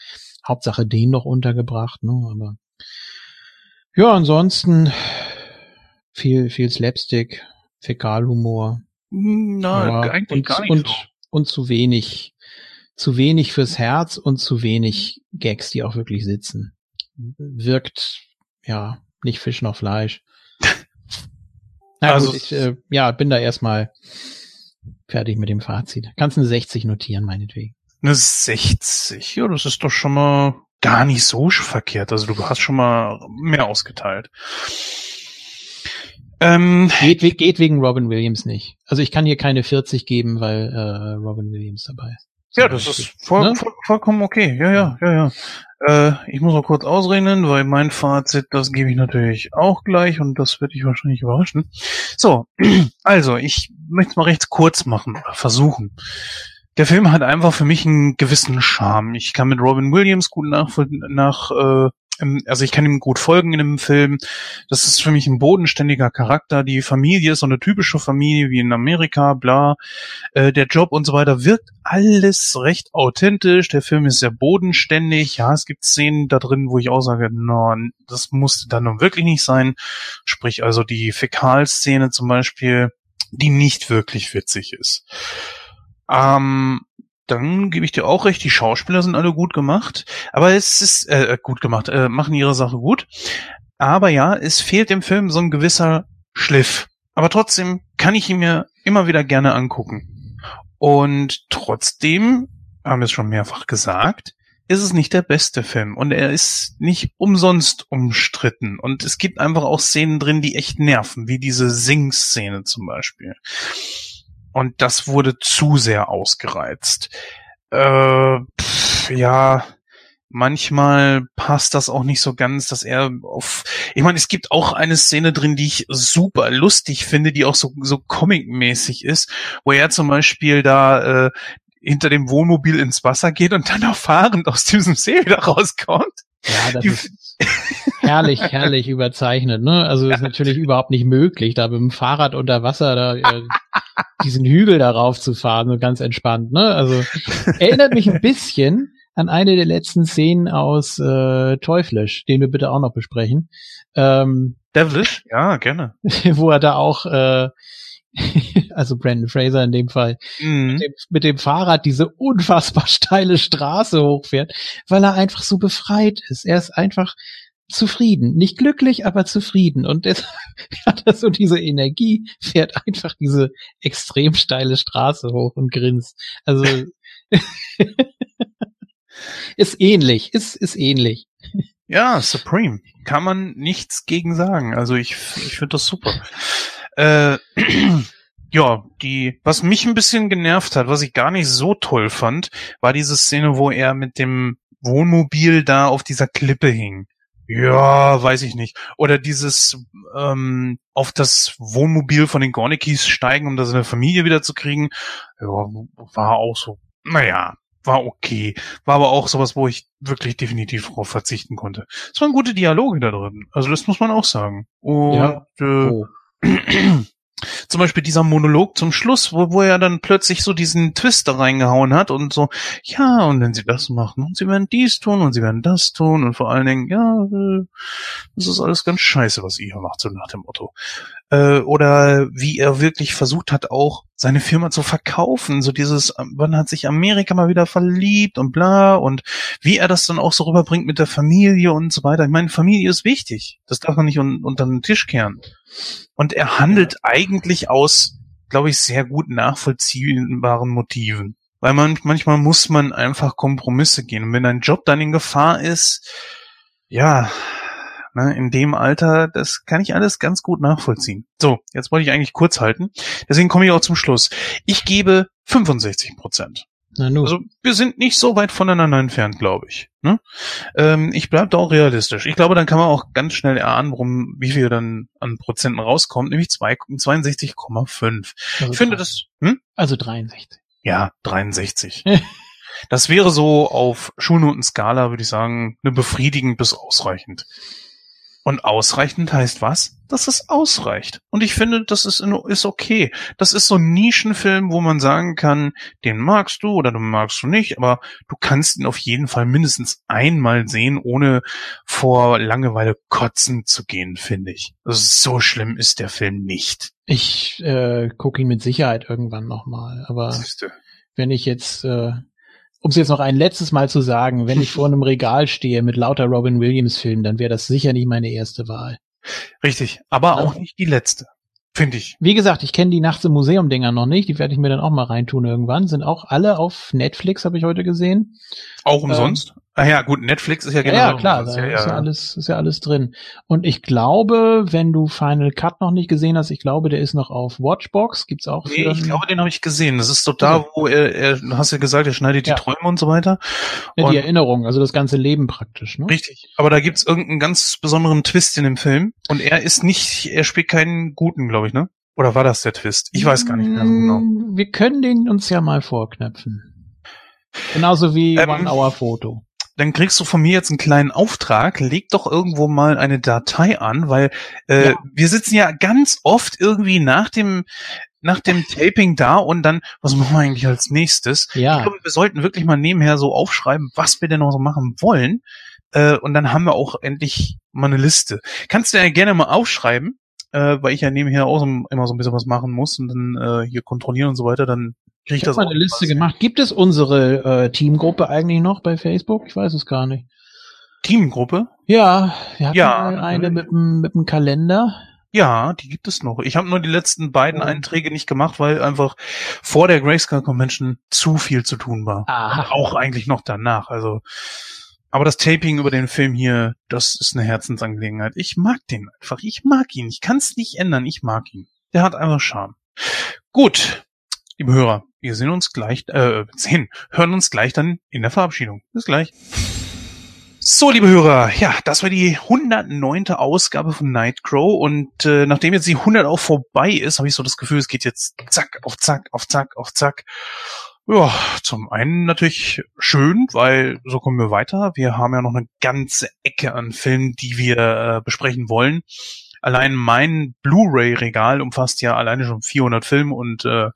Hauptsache den noch untergebracht, ne, aber ja, ansonsten viel, viel Slapstick, Fäkalhumor. Na, Ja, eigentlich und, gar nicht und, so. und zu wenig, zu wenig fürs Herz und zu wenig Gags, die auch wirklich sitzen. Wirkt, ja, nicht Fisch noch Fleisch. Na Also- gut, ich äh, ja, bin da erstmal fertig mit dem Fazit. Kannst eine 60 notieren, meinetwegen. Eine 60. Ja, das ist doch schon mal gar nicht so verkehrt. Also du hast schon mal mehr ausgeteilt. Ähm, Geht, geht wegen Robin Williams nicht. Also ich kann hier keine 40 geben, weil äh, Robin Williams dabei ist. ja, das ist voll, Ne? voll, vollkommen okay. Ja, ja, ja, ja. Äh, ich muss noch kurz ausrechnen, weil mein Fazit, das gebe ich natürlich auch gleich und das wird dich wahrscheinlich überraschen. So, also ich möchte es mal recht kurz machen, oder versuchen. Der Film hat einfach für mich einen gewissen Charme. Ich kann mit Robin Williams gut nachvoll nach, äh, also ich kann ihm gut folgen in dem Film. Das ist für mich ein bodenständiger Charakter. Die Familie ist so eine typische Familie wie in Amerika, bla. Äh, der Job und so weiter wirkt alles recht authentisch. Der Film ist sehr bodenständig. Ja, es gibt Szenen da drin, wo ich auch sage, no, das musste dann nun wirklich nicht sein. Sprich also die Fäkalszene zum Beispiel, die nicht wirklich witzig ist. Ähm, dann gebe ich dir auch recht, die Schauspieler sind alle gut gemacht, aber es ist äh, gut gemacht, äh, machen ihre Sache gut. Aber ja, es fehlt dem Film so ein gewisser Schliff. Aber trotzdem kann ich ihn mir immer wieder gerne angucken. Und trotzdem, haben wir es schon mehrfach gesagt, ist es nicht der beste Film und er ist nicht umsonst umstritten und es gibt einfach auch Szenen drin, die echt nerven, wie diese Sing-Szene zum Beispiel. Und das wurde zu sehr ausgereizt. Äh, pff, ja, manchmal passt das auch nicht so ganz, dass er auf. Ich meine, es gibt auch eine Szene drin, die ich super lustig finde, die auch so so comic-mäßig ist, wo er zum Beispiel da äh, hinter dem Wohnmobil ins Wasser geht und dann auch fahrend aus diesem See wieder rauskommt. Ja, das Die- ist herrlich, herrlich überzeichnet. Ne? Also ist natürlich überhaupt nicht möglich, da mit dem Fahrrad unter Wasser da äh, diesen Hügel darauf zu fahren, so ganz entspannt. Ne? Also erinnert mich ein bisschen an eine der letzten Szenen aus äh, Teuflisch, den wir bitte auch noch besprechen, ähm, Devilish? Ja, gerne. wo er da auch, äh, also Brandon Fraser in dem Fall, Mhm. mit dem, mit dem Fahrrad diese unfassbar steile Straße hochfährt, weil er einfach so befreit ist. Er ist einfach zufrieden. Nicht glücklich, aber zufrieden. Und deshalb hat er so diese Energie, fährt einfach diese extrem steile Straße hoch und grinst. Also ist ähnlich, ist, ist ähnlich. Ja, Supreme. Kann man nichts gegen sagen. Also ich, ich finde das super. Äh, ja, die, was mich ein bisschen genervt hat, was ich gar nicht so toll fand, war diese Szene, wo er mit dem Wohnmobil da auf dieser Klippe hing. Ja, weiß ich nicht. Oder dieses ähm, auf das Wohnmobil von den Gornikis steigen, um da seine Familie wiederzukriegen. Ja, war auch so. Naja, war okay. War aber auch sowas, wo ich wirklich definitiv darauf verzichten konnte. Es waren gute Dialoge da drin. Also das muss man auch sagen. Und Ja. äh, Oh. zum Beispiel dieser Monolog zum Schluss, wo, wo er dann plötzlich so diesen Twist da reingehauen hat und so, ja, und wenn sie das machen und sie werden dies tun und sie werden das tun und vor allen Dingen, ja, äh, das ist alles ganz scheiße, was ihr hier macht, so nach dem Motto. Äh, oder wie er wirklich versucht hat, auch seine Firma zu verkaufen, so dieses, wann hat sich Amerika mal wieder verliebt und bla und wie er das dann auch so rüberbringt mit der Familie und so weiter. Ich meine, Familie ist wichtig. Das darf man nicht un unter den Tisch kehren. Und er handelt eigentlich aus, glaube ich, sehr gut nachvollziehbaren Motiven. Weil man, manchmal muss man einfach Kompromisse gehen. Und wenn ein Job dann in Gefahr ist, ja, ne, in dem Alter, das kann ich alles ganz gut nachvollziehen. So, jetzt wollte ich eigentlich kurz halten. Deswegen komme ich auch zum Schluss. Ich gebe 65 Prozent. Also wir sind nicht so weit voneinander entfernt, glaube ich. Ne? Ähm, ich bleib da auch realistisch. Ich glaube, dann kann man auch ganz schnell erahnen, warum, wie viel dann an Prozenten rauskommt, nämlich zwei- 62,5. also, Ich finde das, hm? Also 63. Ja, 63. das wäre so auf Schulnotenskala, würde ich sagen, eine befriedigend bis ausreichend. Und ausreichend heißt was? Dass es ausreicht. Und ich finde, das ist, ist okay. Das ist so ein Nischenfilm, wo man sagen kann, den magst du oder den magst du nicht, aber du kannst ihn auf jeden Fall mindestens einmal sehen, ohne vor Langeweile kotzen zu gehen, finde ich. Also so schlimm ist der Film nicht. Ich äh, gucke ihn mit Sicherheit irgendwann nochmal. Aber Siehste. wenn ich jetzt, äh, um es jetzt noch ein letztes Mal zu sagen, wenn ich vor einem Regal stehe mit lauter Robin Williams Filmen, dann wäre das sicher nicht meine erste Wahl. Richtig, aber auch nicht die letzte. Finde ich. Wie gesagt, ich kenne die Nachts im Museum Dinger noch nicht. Die werde ich mir dann auch mal reintun irgendwann. Sind auch alle auf Netflix, habe ich heute gesehen. Auch umsonst? Ah ja, gut, Netflix ist ja Ja, generell ja klar, da ist ja alles, ist ja alles drin. Und ich glaube, wenn du Final Cut noch nicht gesehen hast, ich glaube, der ist noch auf Watchbox. Gibt's auch Nee, ich glaube, den habe ich gesehen. Das ist doch da, wo er, er du hast ja gesagt, er schneidet die Ja. Träume und so weiter. ja, die Erinnerung, also das ganze Leben praktisch. Ne? Richtig. Aber da gibt's irgendeinen ganz besonderen Twist in dem Film. Und er ist nicht, er spielt keinen Guten, glaube ich, ne? Oder war das der Twist? Ich weiß gar nicht mehr so genau. Mm, Wir können den uns ja mal vorknöpfen. Genauso wie Ähm, One-Hour-Foto. Dann kriegst du von mir jetzt einen kleinen Auftrag. Leg doch irgendwo mal eine Datei an, weil äh, Ja. wir sitzen ja ganz oft irgendwie nach dem nach dem Taping da und dann, was machen wir eigentlich als nächstes? Ich Ja, glaube, wir sollten wirklich mal nebenher so aufschreiben, was wir denn noch so machen wollen. Äh, und dann haben wir auch endlich mal eine Liste. Kannst du ja gerne mal aufschreiben, äh, weil ich ja nebenher auch so, immer so ein bisschen was machen muss und dann äh, hier kontrollieren und so weiter, dann kriege ich habe mal eine Liste gemacht. Gibt es unsere äh, Teamgruppe eigentlich noch bei Facebook? Ich weiß es gar nicht. Teamgruppe? Ja, wir hatten Ja, eine mit dem mit dem Kalender. Ja, die gibt es noch. Ich habe nur die letzten beiden Oh. Einträge nicht gemacht, weil einfach vor der Grayscale Convention zu viel zu tun war. Aha. Auch eigentlich noch danach. Also, aber das Taping über den Film hier, das ist eine Herzensangelegenheit. Ich mag den einfach. Ich mag ihn. Ich kann es nicht ändern. Ich mag ihn. Der hat einfach Charme. Gut, liebe Hörer, wir sehen uns gleich, äh, sehen, hören uns gleich dann in der Verabschiedung. Bis gleich. So, liebe Hörer, ja, das war die 109. Ausgabe von Nightcrow und äh, nachdem jetzt die 100 auch vorbei ist, habe ich so das Gefühl, es geht jetzt zack auf zack auf zack auf zack. Ja, zum einen natürlich schön, weil so kommen wir weiter. Wir haben ja noch eine ganze Ecke an Filmen, die wir äh, besprechen wollen. Allein mein Blu-ray-Regal umfasst ja alleine schon 400 Filme und äh,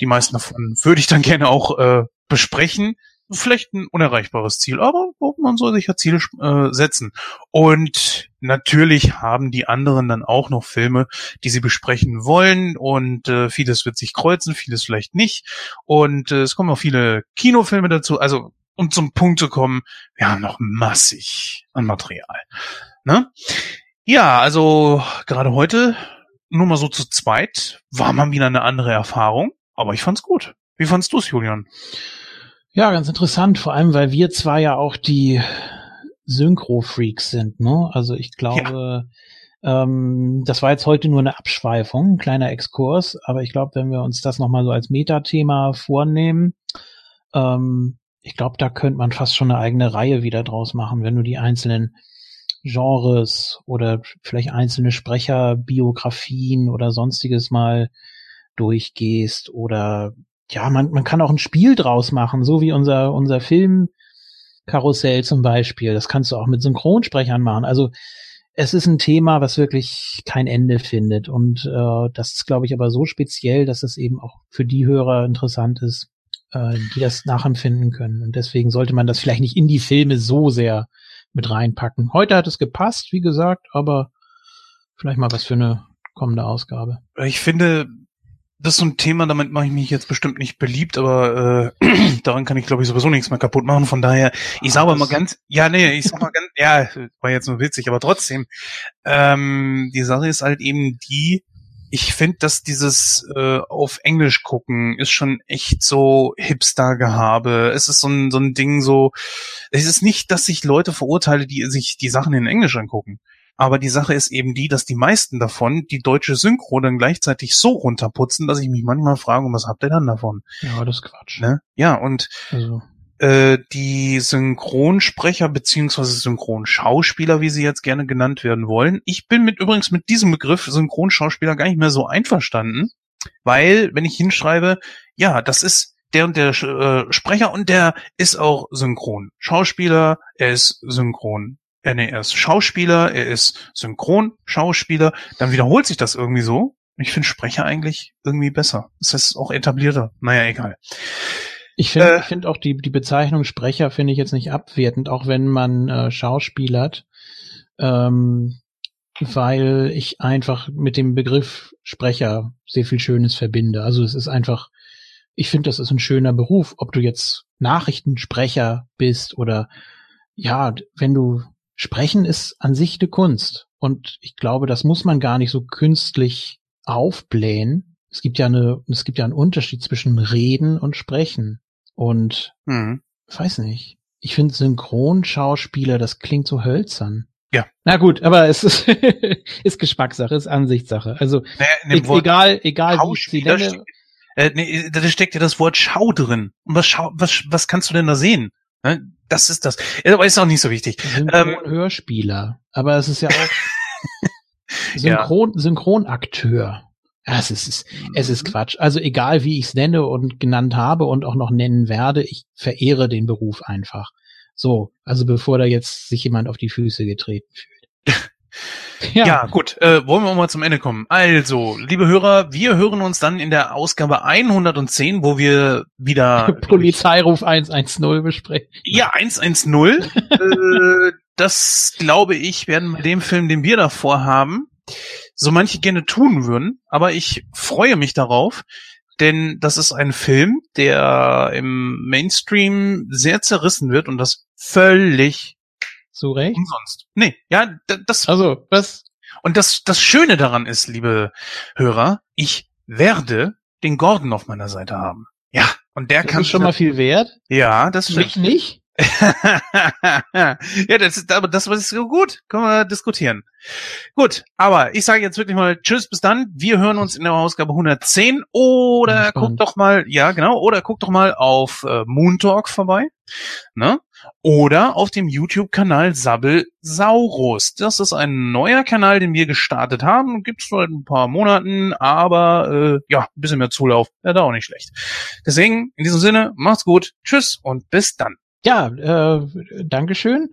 die meisten davon würde ich dann gerne auch äh, besprechen. Vielleicht ein unerreichbares Ziel, aber man soll sich ja Ziele äh, setzen. Und natürlich haben die anderen dann auch noch Filme, die sie besprechen wollen und äh, vieles wird sich kreuzen, vieles vielleicht nicht. Und äh, es kommen auch viele Kinofilme dazu. Also um zum Punkt zu kommen, wir haben noch massig an Material. Ne? Ja, also gerade heute nur mal so zu zweit war mal wieder eine andere Erfahrung, aber ich fand's gut. Wie fandst du's, Julian? Ja, ganz interessant, vor allem, weil wir zwar ja auch die Synchro-Freaks sind, ne? Also ich glaube, ähm, das war jetzt heute nur eine Abschweifung, ein kleiner Exkurs, aber ich glaube, wenn wir uns das nochmal so als Metathema vornehmen, ähm, ich glaube, da könnte man fast schon eine eigene Reihe wieder draus machen, wenn du die einzelnen Genres oder vielleicht einzelne Sprecherbiografien oder sonstiges mal durchgehst oder ja, man, man kann auch ein Spiel draus machen, so wie unser, unser Filmkarussell zum Beispiel. Das kannst du auch mit Synchronsprechern machen. Also es ist ein Thema, was wirklich kein Ende findet. Und äh, das ist, glaube ich, aber so speziell, dass es eben auch für die Hörer interessant ist, äh, die das nachempfinden können. Und deswegen sollte man das vielleicht nicht in die Filme so sehr mit reinpacken. Heute hat es gepasst, wie gesagt, aber vielleicht mal was für eine kommende Ausgabe. Ich finde, das ist so ein Thema, damit mache ich mich jetzt bestimmt nicht beliebt, aber äh, daran kann ich, glaube ich, sowieso nichts mehr kaputt machen. Von daher, ich sage mal ganz, ja, nee, ich sag mal ganz, ja, war jetzt nur witzig, aber trotzdem, ähm, die Sache ist halt eben die, ich finde, dass dieses äh, auf Englisch gucken ist schon echt so Hipster-Gehabe. Es ist so ein, so ein Ding so, es ist nicht, dass ich Leute verurteile, die sich die Sachen in Englisch angucken. Aber die Sache ist eben die, dass die meisten davon die deutsche Synchro dann gleichzeitig so runterputzen, dass ich mich manchmal frage, was habt ihr dann davon? Ja, das ist Quatsch. Ne? Ja, und Also, äh, die Synchronsprecher beziehungsweise Synchronschauspieler, wie sie jetzt gerne genannt werden wollen. Ich bin mit übrigens mit diesem Begriff Synchronschauspieler gar nicht mehr so einverstanden, weil wenn ich hinschreibe, ja, das ist der und der äh, Sprecher und der ist auch synchron. Schauspieler, er ist synchron. Äh, nee, er ist Schauspieler, er ist Synchronschauspieler, dann wiederholt sich das irgendwie so. Ich finde Sprecher eigentlich irgendwie besser. Das heißt auch etablierter. Naja, egal. Ich finde Äh. ich finde auch die, die Bezeichnung Sprecher finde ich jetzt nicht abwertend, auch wenn man äh, schauspielert, ähm, weil ich einfach mit dem Begriff Sprecher sehr viel Schönes verbinde. Also es ist einfach, ich finde, das ist ein schöner Beruf, ob du jetzt Nachrichtensprecher bist oder ja, wenn du sprechen ist an sich eine Kunst. Und ich glaube, das muss man gar nicht so künstlich aufblähen. Es gibt ja eine, es gibt ja einen Unterschied zwischen Reden und Sprechen. Und Mhm. weiß nicht. Ich finde Synchronschauspieler, das klingt so hölzern. Ja. Na gut, aber es ist, ist Geschmackssache, ist Ansichtssache. Also Naja, e egal, egal wie ich Länge, steckt, äh, nee, da steckt ja das Wort Schau drin. Und was, schau, was, was kannst du denn da sehen? Ne? Das ist das. Ja, Aber ist auch nicht so wichtig. Ähm, Synchronhörspieler. Aber es ist ja auch Synchron, Synchronakteur. Ja, es ist, es ist- Mhm. Quatsch. Also egal wie ich es nenne und genannt habe und auch noch nennen werde, ich verehre den Beruf einfach. So, also bevor da jetzt sich jemand auf die Füße getreten fühlt. Ja, gut, äh, wollen wir mal zum Ende kommen. Also, liebe Hörer, wir hören uns dann in der Ausgabe 110, wo wir wieder Polizeiruf 110 besprechen. Ja, 110. äh, das glaube ich werden bei dem Film, den wir davor haben, so manche gerne tun würden. Aber ich freue mich darauf, denn das ist ein Film, der im Mainstream sehr zerrissen wird und das völlig Zu Recht. umsonst. Nee, ja, das Also, was? und das das Schöne daran ist, liebe Hörer, ich werde den Gordon auf meiner Seite haben. Ja, und der Das kann ist schon mal viel wert. ja, das stimmt. Mich nicht? ja, das ist aber das ist so gut. Können wir diskutieren. Gut, aber ich sage jetzt wirklich mal Tschüss, bis dann. Wir hören uns in der Ausgabe 110 Bin oder guckt doch mal, ja genau, oder guckt doch mal auf äh, Moon Talk vorbei, ne? Oder auf dem YouTube-Kanal Sabbel Saurus. Das ist ein neuer Kanal, den wir gestartet haben. Gibt's seit ein paar Monaten, aber äh, ja, ein bisschen mehr Zulauf. Ja, da auch nicht schlecht. Deswegen, in diesem Sinne, macht's gut. Tschüss und bis dann. Ja, äh, Dankeschön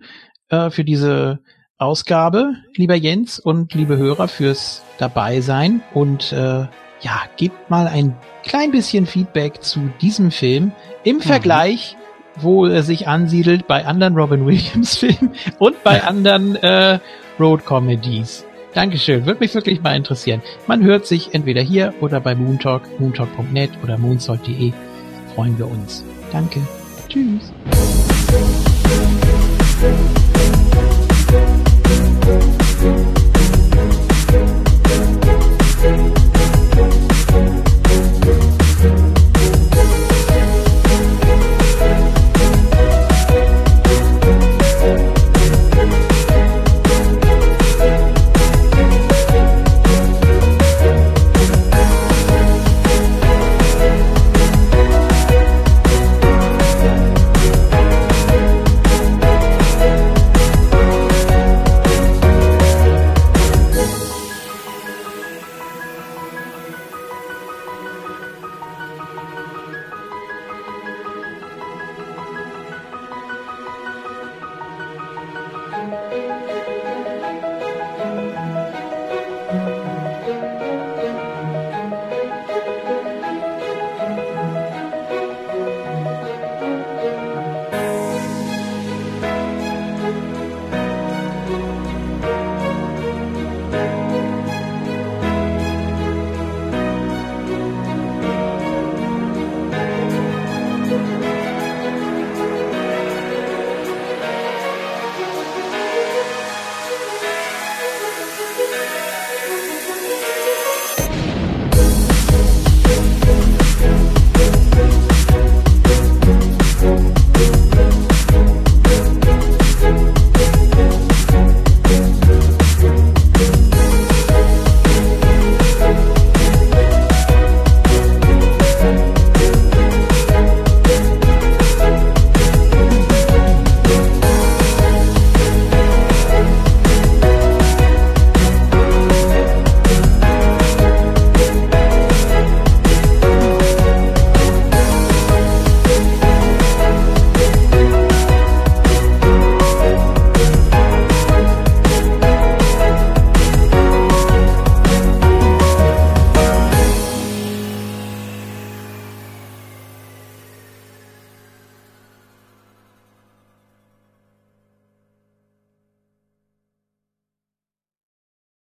äh, für diese Ausgabe, lieber Jens und liebe Hörer, fürs Dabeisein. Und äh, ja, gebt mal ein klein bisschen Feedback zu diesem Film im Vergleich, wo er sich ansiedelt bei anderen Robin Williams Filmen und bei anderen äh, Road Comedies. Dankeschön, würde mich wirklich mal interessieren. Man hört sich entweder hier oder bei Moontalk, moontalk.net oder moonsault.de. Freuen wir uns. Danke. Tschüss.